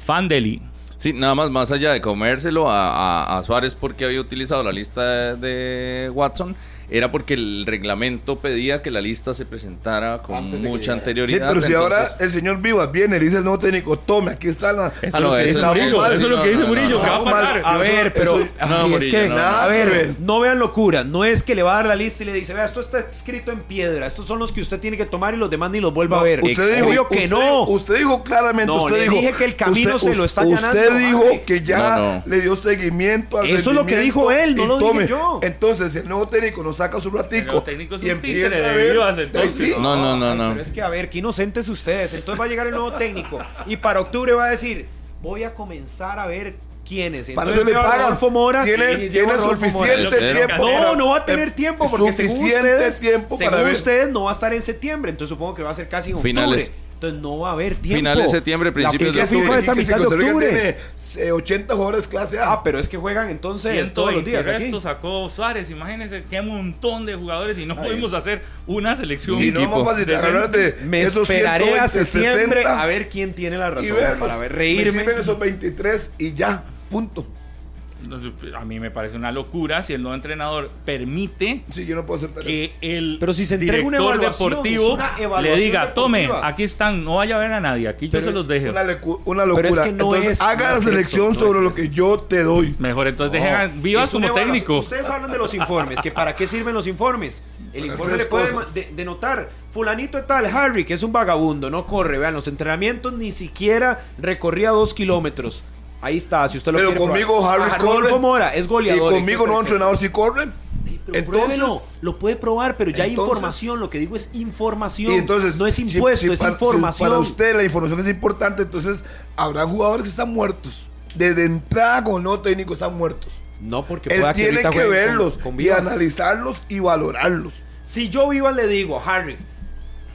Fandeli. Sí, nada más, más allá de comérselo a, a- Suárez porque había utilizado la lista de Watson, era porque el reglamento pedía que la lista se presentara con Antes mucha anterioridad. Sí, pero si ahora el señor Vivas viene y le dice el nuevo técnico, tome, aquí está la... Eso Ah, es no, lo que eso dice es Murillo. mal. Eso es lo que dice no, Murillo. no, ¿Qué va a pasar? ver, pero Eso- ay, no, es Murillo, que, no. Nada a ver, no vean locura. No es que le va a dar la lista y le dice, vea, esto está escrito en piedra. Estos son los que usted tiene que tomar y los demás ni los vuelva a ver. Usted dijo, Obvio que usted- no. Usted dijo claramente, No, usted le dijo, dije que el camino usted- se lo está Usted allanando, dijo que ya No, no. le dio seguimiento al Eso es lo que dijo él, no lo dije yo. Entonces, el nuevo técnico nos saca su ratico El nuevo técnico es y un empieza títere a de ver. Vivas, entonces. No, no, no, no. Pero es que, a ver, qué inocentes ustedes. Entonces va a llegar el nuevo técnico y para octubre va a decir, voy a comenzar a ver quiénes. Y Para entonces eso le pagan. Rodolfo Mora Tiene, tiene suficiente tiempo. No, no va a tener tiempo porque según ustedes, tiempo según para ver. ustedes no va a estar en septiembre, entonces supongo que va a ser casi en octubre. Finales. Entonces no va a haber tiempo. Finales de septiembre, principios de octubre. Es a que mitad de octubre. tiene eh, 80 jugadores clase A. Ah, pero es que juegan entonces todos los días aquí. restos sacó Suárez. Imagínense qué montón de jugadores y no pudimos hacer una selección. y no es más fácil de Me esos esperaré a 120, septiembre 60 a ver quién tiene la y razón para ver, Me reírme. sirven esos 23 y ya, punto. A mí me parece una locura si el nuevo entrenador permite Sí, yo no puedo aceptar eso. que el Pero si se entrega una director evaluación, deportivo le diga, tome, deportiva". aquí están, no vaya a ver a nadie, aquí yo se los dejo. Una, una locura. Pero es que no Entonces, es- haga no la selección eso, sobre lo que yo te doy. Mejor entonces dejen Vivas como técnico. Ustedes hablan de los informes, que para qué sirven los informes. El informe le puede de- denotar, fulanito de tal, Harry, que es un vagabundo, no corre, vean, los entrenamientos ni siquiera recorría dos kilómetros. Ahí está, si usted lo Pero quiere probar. conmigo Harry Ah, Rodolfo corre. Mora es Y goleador. conmigo no entrenador si corren. Pero Entonces- pruébelo, lo puede probar, pero ya hay información. Lo que digo es información. Y entonces, no es impuesto, si es para- si información. para usted la información es importante, entonces habrá jugadores que están muertos. Desde entrada con nuevo técnico están muertos. No, porque Él pueda tiene que con- verlos con y analizarlos y valorarlos. Si yo viva le digo, Harry,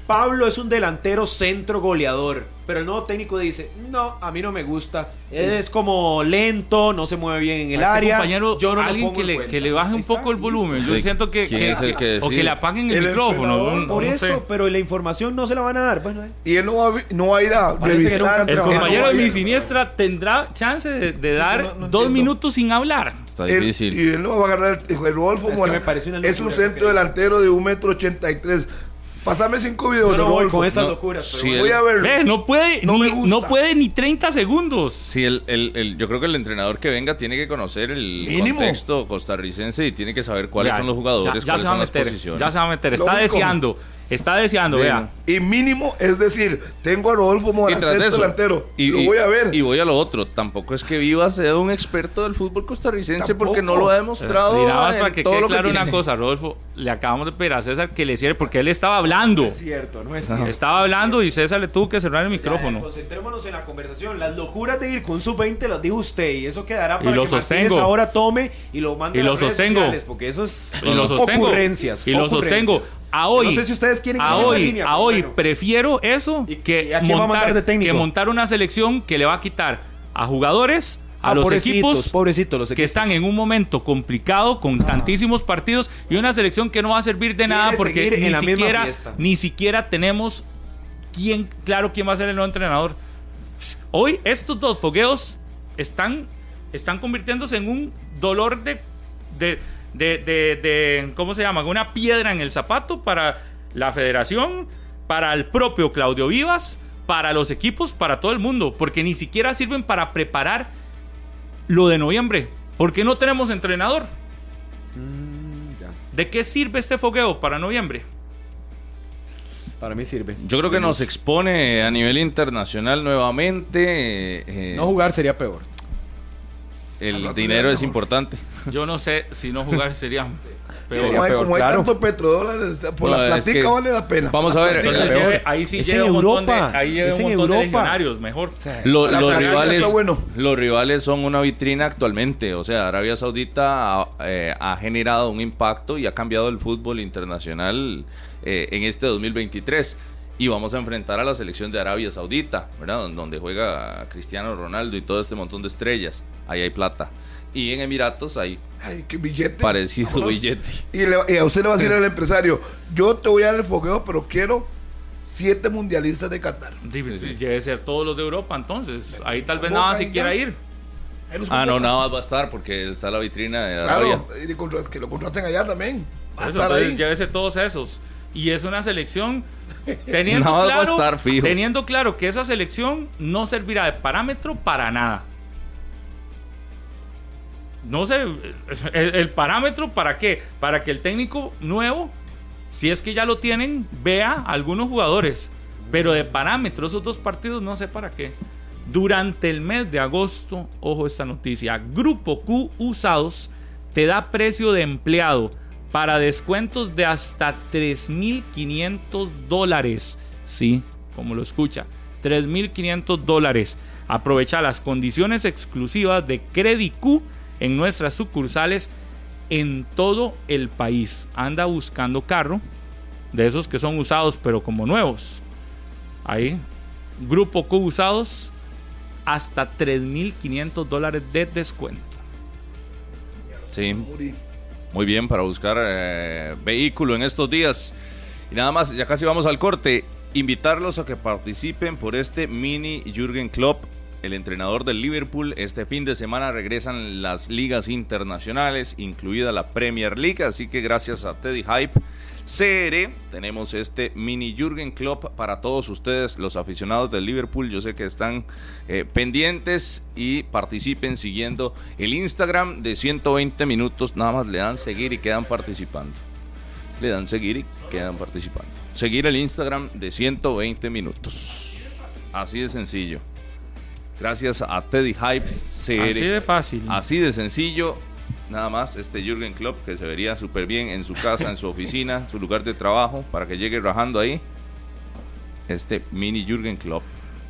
Pablo es un delantero centro goleador, pero el nuevo técnico dice, no, a mí no me gusta, es como lento, no se mueve bien en el A este área, compañero, yo no alguien que le, cuenta". que le baje un poco el volumen. Yo Sí. siento que, ¿Quién que- es el que o que le apaguen el, El micrófono. Por no eso, sé. pero la información no se la van a dar. Bueno, eh. Y él no va, no va a ir a revisar. El compañero de mi siniestra tendrá chance de, de dar no- no dos entiendo. minutos sin hablar. Está difícil. y él no va a agarrar el, el Rodolfo Es me parece una Es un centro delantero de un metro ochenta y tres. Pásame cinco videos de no voy con esas no, locuras. pero. Voy a verlo. Ve, no puede, No ni, no puede ni 30 segundos. Sí, el, el- el- yo creo que el entrenador que venga tiene que conocer el Mínimo. contexto costarricense y tiene que saber cuáles Ya, son los jugadores, ya- ya cuáles se va a son las meter, posiciones. Ya se va a meter. Está deseando. Está deseando, vea. Y mínimo es decir, tengo a Rodolfo Y Mora, centro eso, delantero. y, lo y- voy a ver. y voy a lo otro. Tampoco es que Vivas sea un experto del fútbol costarricense Tampoco. porque no lo ha demostrado. Mira, para que todo quede lo que claro una cosa, Rodolfo, le acabamos de pedir a César que le cierre porque él estaba hablando. No es cierto, no es cierto. Estaba hablando y César le tuvo que cerrar el Ya, micrófono. concentrémonos en la conversación. Las locuras de ir con sub-20 las dijo usted y eso quedará Y para lo que sostengo. ahora tome y lo mande Y a lo las redes sostengo. sociales, porque eso es Y lo sostengo. ocurrencias. Y lo ocurrencias. sostengo. A hoy. No sé si ustedes quieren a hoy, línea, a hoy bueno. prefiero eso ¿Y- que, y montar, que montar una selección que le va a quitar a jugadores, a Ah, los equipos pobrecitos los que están en un momento complicado con tantísimos partidos y una selección que no va a servir de nada porque en ni siquiera, ni siquiera tenemos quién, claro quién va a ser el nuevo entrenador. Hoy estos dos fogueos están, están convirtiéndose en un dolor de, de, de, de- de- ¿cómo se llama? Una piedra en el zapato para la federación, para el propio Claudio Vivas, para los equipos, para todo el mundo, porque ni siquiera sirven para preparar lo de noviembre. porque no tenemos entrenador? ¿De qué sirve este fogueo para noviembre? Para mí sirve. Yo creo que nos expone a nivel internacional nuevamente. eh, No jugar sería peor. El dinero es importante. Yo no sé si no jugar sería Sí, peor. como hay, peor, como hay tantos petrodólares, por No, la es platica que- vale la pena. Vamos a ver, Entonces, ahí sí Es lleva en un montón de, Europa, ahí lleva es un en montón de Europa. legionarios, mejor. Lo- los, rivales, bueno. los rivales son una vitrina actualmente. O sea, Arabia Saudita ha, eh, ha generado un impacto y ha cambiado el fútbol internacional eh, en este 2023. Y vamos a enfrentar a la selección de Arabia Saudita, ¿verdad? Donde juega Cristiano Ronaldo y todo este montón de estrellas. Ahí hay plata. Y en Emiratos hay Ay, qué billete. parecido Vámonos. billete. Y, le- y a usted le va a decir al empresario, yo te voy a dar el fogueo, pero quiero siete mundialistas de Qatar. Debe ser todos los de Europa, entonces. Ahí tal vez nada y si quiera ir. Ah, no, nada más va a estar porque está la vitrina de Arabia. Claro, que lo contraten allá también. Va a eso, estar entonces, ahí. llévese todos esos. Y es una selección teniendo va a claro, estar fijo. teniendo claro que esa selección no servirá de parámetro para nada. No sé, el, el parámetro para qué? Para que el técnico nuevo, si es que ya lo tienen, vea a algunos jugadores. Pero de parámetro, esos dos partidos, no sé para qué. Durante el mes de agosto, ojo esta noticia, Grupo Q Usados te da precio de empleado para descuentos de hasta 3.500 dólares. Sí, como lo escucha, 3.500 dólares. Aprovecha las condiciones exclusivas de Credit Q en nuestras sucursales en todo el país. Anda buscando carro de esos que son usados pero como nuevos. Ahí, Grupo Q usados hasta 3.500 dólares de descuento. Sí. Muy bien para buscar eh, vehículo en estos días. Y nada más, ya casi vamos al corte. Invitarlos a que participen por este mini Jürgen Klopp, el entrenador del Liverpool. Este fin de semana regresan las ligas internacionales, incluida la Premier League. Así que gracias a Teddy Hype CR tenemos este mini Jürgen Klopp para todos ustedes, los aficionados del Liverpool. Yo sé que están eh, pendientes y participen siguiendo el Instagram de 120 minutos. Nada más le dan seguir y quedan participando. Le dan seguir y quedan participando. Seguir el Instagram de 120 minutos. Así de sencillo. Gracias a Teddy Hype CR. Así de fácil. Así de sencillo, nada más este Jürgen Klopp que se vería súper bien en su casa, en su oficina, su lugar de trabajo, para que llegue rajando ahí. Este mini Jürgen Klopp.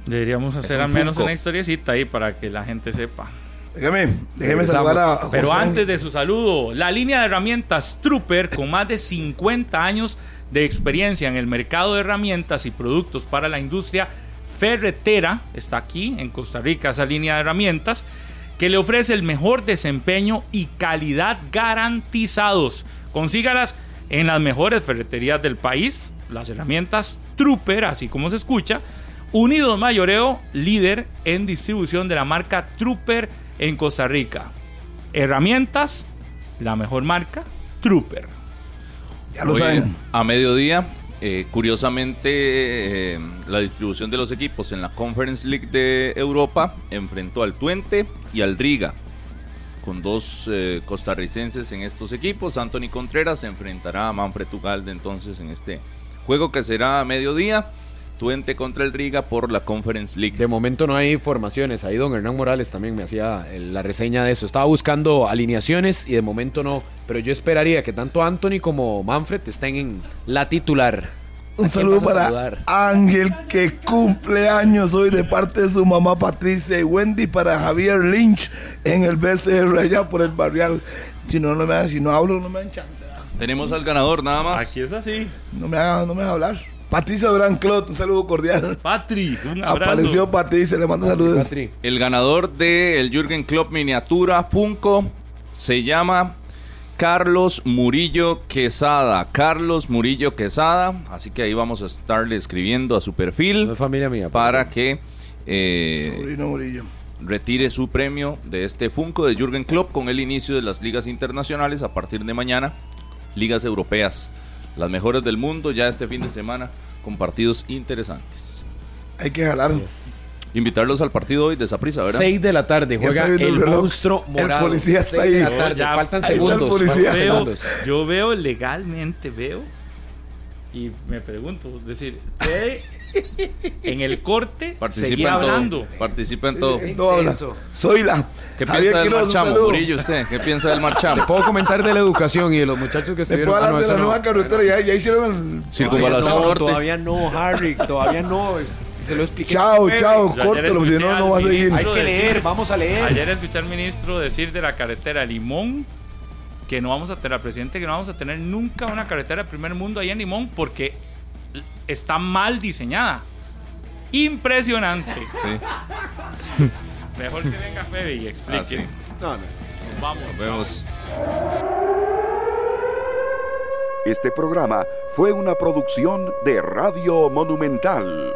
Deberíamos hacer al menos una historiecita ahí para que la gente sepa. Déjame, déjeme saludar a a Pero José. antes de su saludo, la línea de herramientas Trooper, con más de 50 años de experiencia en el mercado de herramientas y productos para la industria ferretera, está aquí en Costa Rica esa línea de herramientas, que le ofrece el mejor desempeño y calidad garantizados. Consígalas en las mejores ferreterías del país, las herramientas Trooper, así como se escucha, Unidos Mayoreo, líder en distribución de la marca Trooper en Costa Rica. Herramientas, la mejor marca, Trooper. Ya lo Hoy, saben. a mediodía, eh, curiosamente, eh, la distribución de los equipos en la Conference League de Europa enfrentó al Twente y al Driga. Con dos eh, costarricenses en estos equipos, Anthony Contreras se enfrentará a Manfred Ugalde entonces en este juego que será a mediodía. Twente contra el Riga por la Conference League. De momento no hay informaciones. Ahí don Hernán Morales también me hacía el- la reseña de eso. Estaba buscando alineaciones y de momento no. Pero yo esperaría que tanto Anthony como Manfred estén en la titular. Un ¿A quién saludo para saludar? Ángel que cumple años hoy de parte de su mamá Patricia y Wendy para Javier Lynch en el BCR allá por el barrial. Si no, no me si no hablo, no me dan chance. Tenemos al ganador nada más. Aquí es así. No me hagan, no me hagan hablar. Patricia Durán Clot, un saludo cordial. Patrick, un abrazo. Apareció Patricia, le mando saludos. Patri. El ganador del Jürgen Klopp miniatura Funko se llama Carlos Murillo Quesada. Carlos Murillo Quesada. Así que ahí vamos a estarle escribiendo a su No perfil es familia mía. para que eh, Sobrino Murillo. retire su premio de este Funko de Jürgen Klopp con el inicio de las ligas internacionales a partir de mañana. Ligas europeas. Las mejores del mundo ya este fin de semana con partidos interesantes. Hay que jalar. Invitarlos al partido hoy de Saprissa, ¿verdad? 6 de la tarde juega el el reloj. monstruo El morado. policía está de ahí. la tarde. Ya, Faltan ahí el segundos. policía. Veo- yo veo legalmente, veo. Y me pregunto, es decir, puede en el corte Participa seguir en todo. hablando. Participa en todo. No habla. Soy la. ¿Qué Javier piensa del Quiroz, un marchamo. Murillo, usted? ¿Qué piensa del marchamo? Puedo comentar de la educación y de los muchachos que estuvieron. puedo Ah, no, de la no. nueva carretera. Ya, ya hicieron el. Circunvalación No, todavía no, Harry, todavía no. Se lo expliqué. Chao, chao. ayer Córtalo, si no, no va a seguir. Hay que decir- leer, vamos a leer. Ayer escuché al ministro decir de la carretera Limón que no vamos a tener, al presidente, que no vamos a tener nunca una carretera de primer mundo ahí en Limón porque está mal diseñada. Impresionante. Sí. Mejor que venga Fede y explique. Ah, sí. No, no. Nos vamos. Nos vemos. Este programa fue una producción de Radio Monumental.